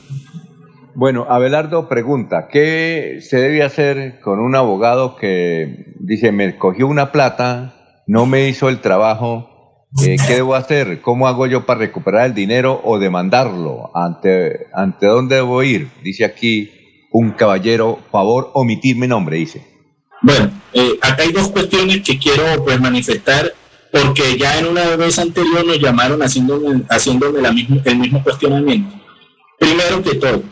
S2: Bueno, Abelardo pregunta, ¿qué se debe hacer con un abogado que dice, me cogió una plata, no me hizo el trabajo, eh, ¿Qué debo hacer? ¿Cómo hago yo para recuperar el dinero o demandarlo? ¿Ante, ante dónde debo ir? Dice aquí un caballero, favor omitir mi nombre, dice.
S34: Bueno, eh, acá hay dos cuestiones que quiero pues manifestar porque ya en una vez anterior nos llamaron haciéndome, haciéndome la mismo, el mismo cuestionamiento. Primero que todo,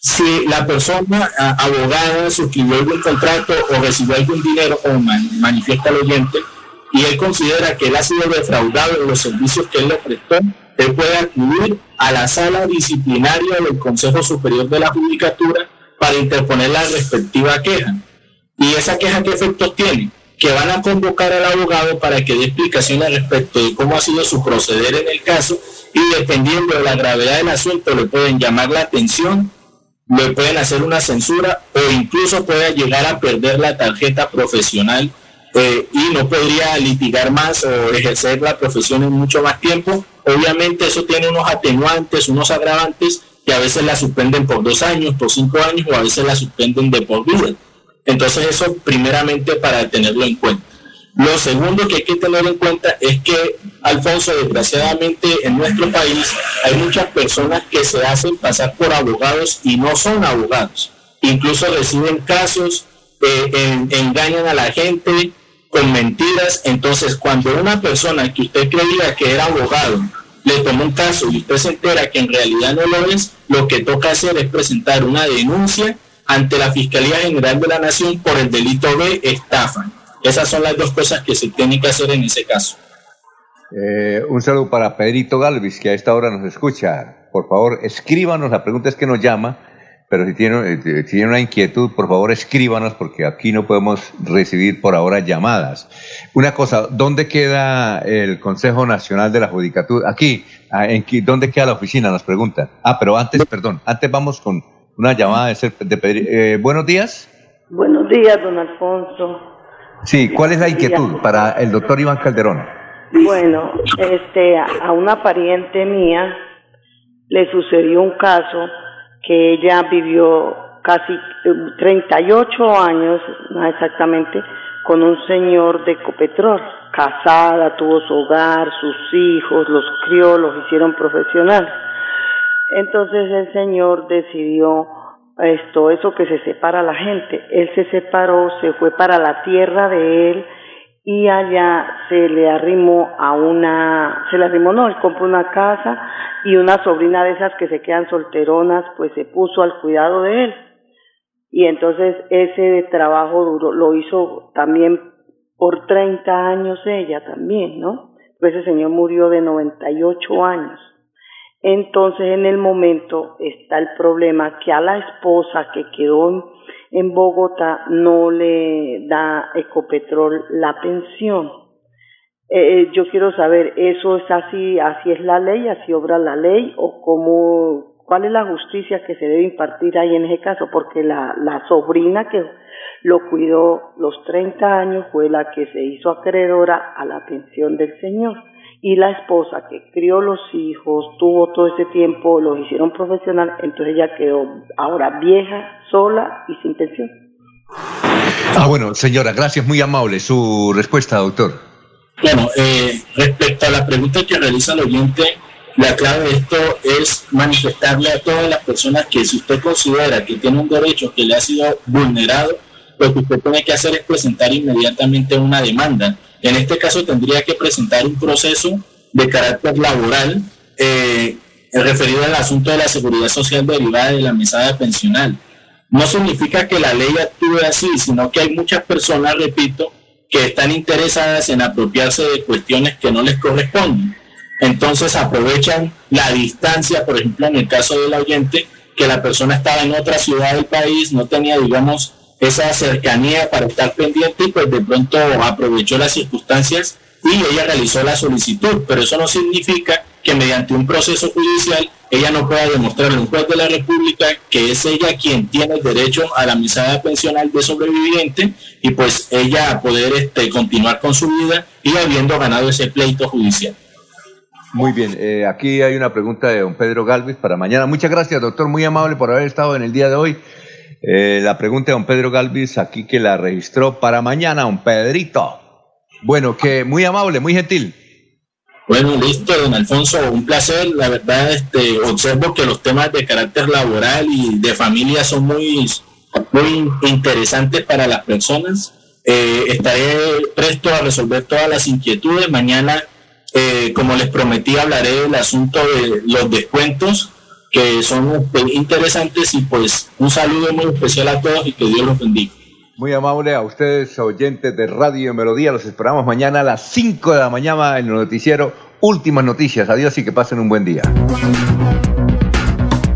S34: si la persona abogada suscribió algún contrato o recibió algún dinero o manifiesta al oyente, y él considera que él ha sido defraudado en los servicios que él le prestó, él puede acudir a la sala disciplinaria del Consejo Superior de la Judicatura para interponer la respectiva queja. ¿Y esa queja qué efectos tiene? Que van a convocar al abogado para que dé explicaciones respecto de cómo ha sido su proceder en el caso y dependiendo de la gravedad del asunto le pueden llamar la atención, le pueden hacer una censura o incluso puede llegar a perder la tarjeta profesional eh, y no podría litigar más o ejercer la profesión en mucho más tiempo. Obviamente eso tiene unos atenuantes, unos agravantes que a veces la suspenden por dos años, por cinco años o a veces la suspenden de por vida. Entonces eso primeramente para tenerlo en cuenta. Lo segundo que hay que tener en cuenta es que, Alfonso, desgraciadamente en nuestro país hay muchas personas que se hacen pasar por abogados y no son abogados. Incluso reciben casos, eh, engañan a la gente, con mentiras. Entonces, cuando una persona que usted creía que era abogado le toma un caso y usted se entera que en realidad no lo es, lo que toca hacer es presentar una denuncia ante la Fiscalía General de la Nación por el delito de estafa. Esas son las dos cosas que se tienen que hacer en ese caso.
S2: Eh, un saludo para Pedrito Galvis, que a esta hora nos escucha. Por favor, escríbanos, la pregunta es que nos llama pero si tiene, eh, si una inquietud, por favor escríbanos porque aquí no podemos recibir por ahora llamadas. Una cosa, ¿dónde queda el Consejo Nacional de la Judicatura? Aquí, ah, ¿en ¿dónde queda la oficina? Nos preguntan. Ah, pero antes, perdón, antes vamos con una llamada de, de pedir. Eh, buenos días.
S36: Buenos días, don Alfonso.
S2: Sí, ¿cuál es la inquietud para el doctor Iván Calderón?
S36: Bueno, este, a una pariente mía le sucedió un caso que ella vivió casi 38 eh, años, exactamente, con un señor de Ecopetrol, casada, tuvo su hogar, sus hijos, los crió, los hicieron profesionales. Entonces el señor decidió esto, eso que se separa la gente. Él se separó, se fue para la tierra de él y allá se le arrimó a una, se le arrimó, no, él compró una casa y una sobrina de esas que se quedan solteronas, pues se puso al cuidado de él. Y entonces ese trabajo duro lo hizo también por 30 años ella también, ¿no? Pues ese señor murió de 98 años. Entonces en el momento está el problema que a la esposa que quedó en, Bogotá no le da Ecopetrol la pensión. Eh, eh, yo quiero saber, ¿eso es así, así es la ley, así obra la ley o cómo, cuál es la justicia que se debe impartir ahí en ese caso? Porque la, la sobrina que lo cuidó los 30 años fue la que se hizo acreedora a la pensión del señor y la esposa que crió los hijos, tuvo todo ese tiempo, los hicieron profesional, entonces ella quedó ahora vieja, sola y sin pensión.
S2: Ah, bueno, señora, gracias, muy amable su respuesta, doctor.
S34: Bueno, eh, respecto a la pregunta que realiza el oyente, la clave de esto es manifestarle a todas las personas que si usted considera que tiene un derecho que le ha sido vulnerado, lo que usted tiene que hacer es presentar inmediatamente una demanda en este caso tendría que presentar un proceso de carácter laboral eh, referido al asunto de la seguridad social derivada de la mesada pensional. No significa que la ley actúe así, sino que hay muchas personas, repito, que están interesadas en apropiarse de cuestiones que no les corresponden. Entonces aprovechan la distancia, por ejemplo, en el caso del oyente, que la persona estaba en otra ciudad del país, no tenía, digamos, esa cercanía para estar pendiente y pues de pronto aprovechó las circunstancias y ella realizó la solicitud, pero eso no significa que mediante un proceso judicial ella no pueda demostrarle a un juez de la República que es ella quien tiene el derecho a la mesada pensional de sobreviviente y pues ella poder este, continuar con su vida y habiendo ganado ese pleito judicial.
S2: Muy bien, eh, aquí hay una pregunta de don Pedro Galvez para mañana. Muchas gracias, doctor, muy amable por haber estado en el día de hoy. Eh, la pregunta de don Pedro Galvis, aquí que la registró para mañana, don Pedrito. Bueno, que muy amable, muy gentil.
S34: Bueno, listo, don Alfonso, un placer. La verdad, este, observo que los temas de carácter laboral y de familia son muy, muy interesantes para las personas. Eh, estaré presto a resolver todas las inquietudes. Mañana, eh, como les prometí, hablaré del asunto de los descuentos que son interesantes y pues un saludo muy especial a todos y que Dios los bendiga.
S2: Muy amable a ustedes, oyentes de Radio Melodía. Los esperamos mañana a las 5 de la mañana en el noticiero Últimas Noticias. Adiós y que pasen un buen día.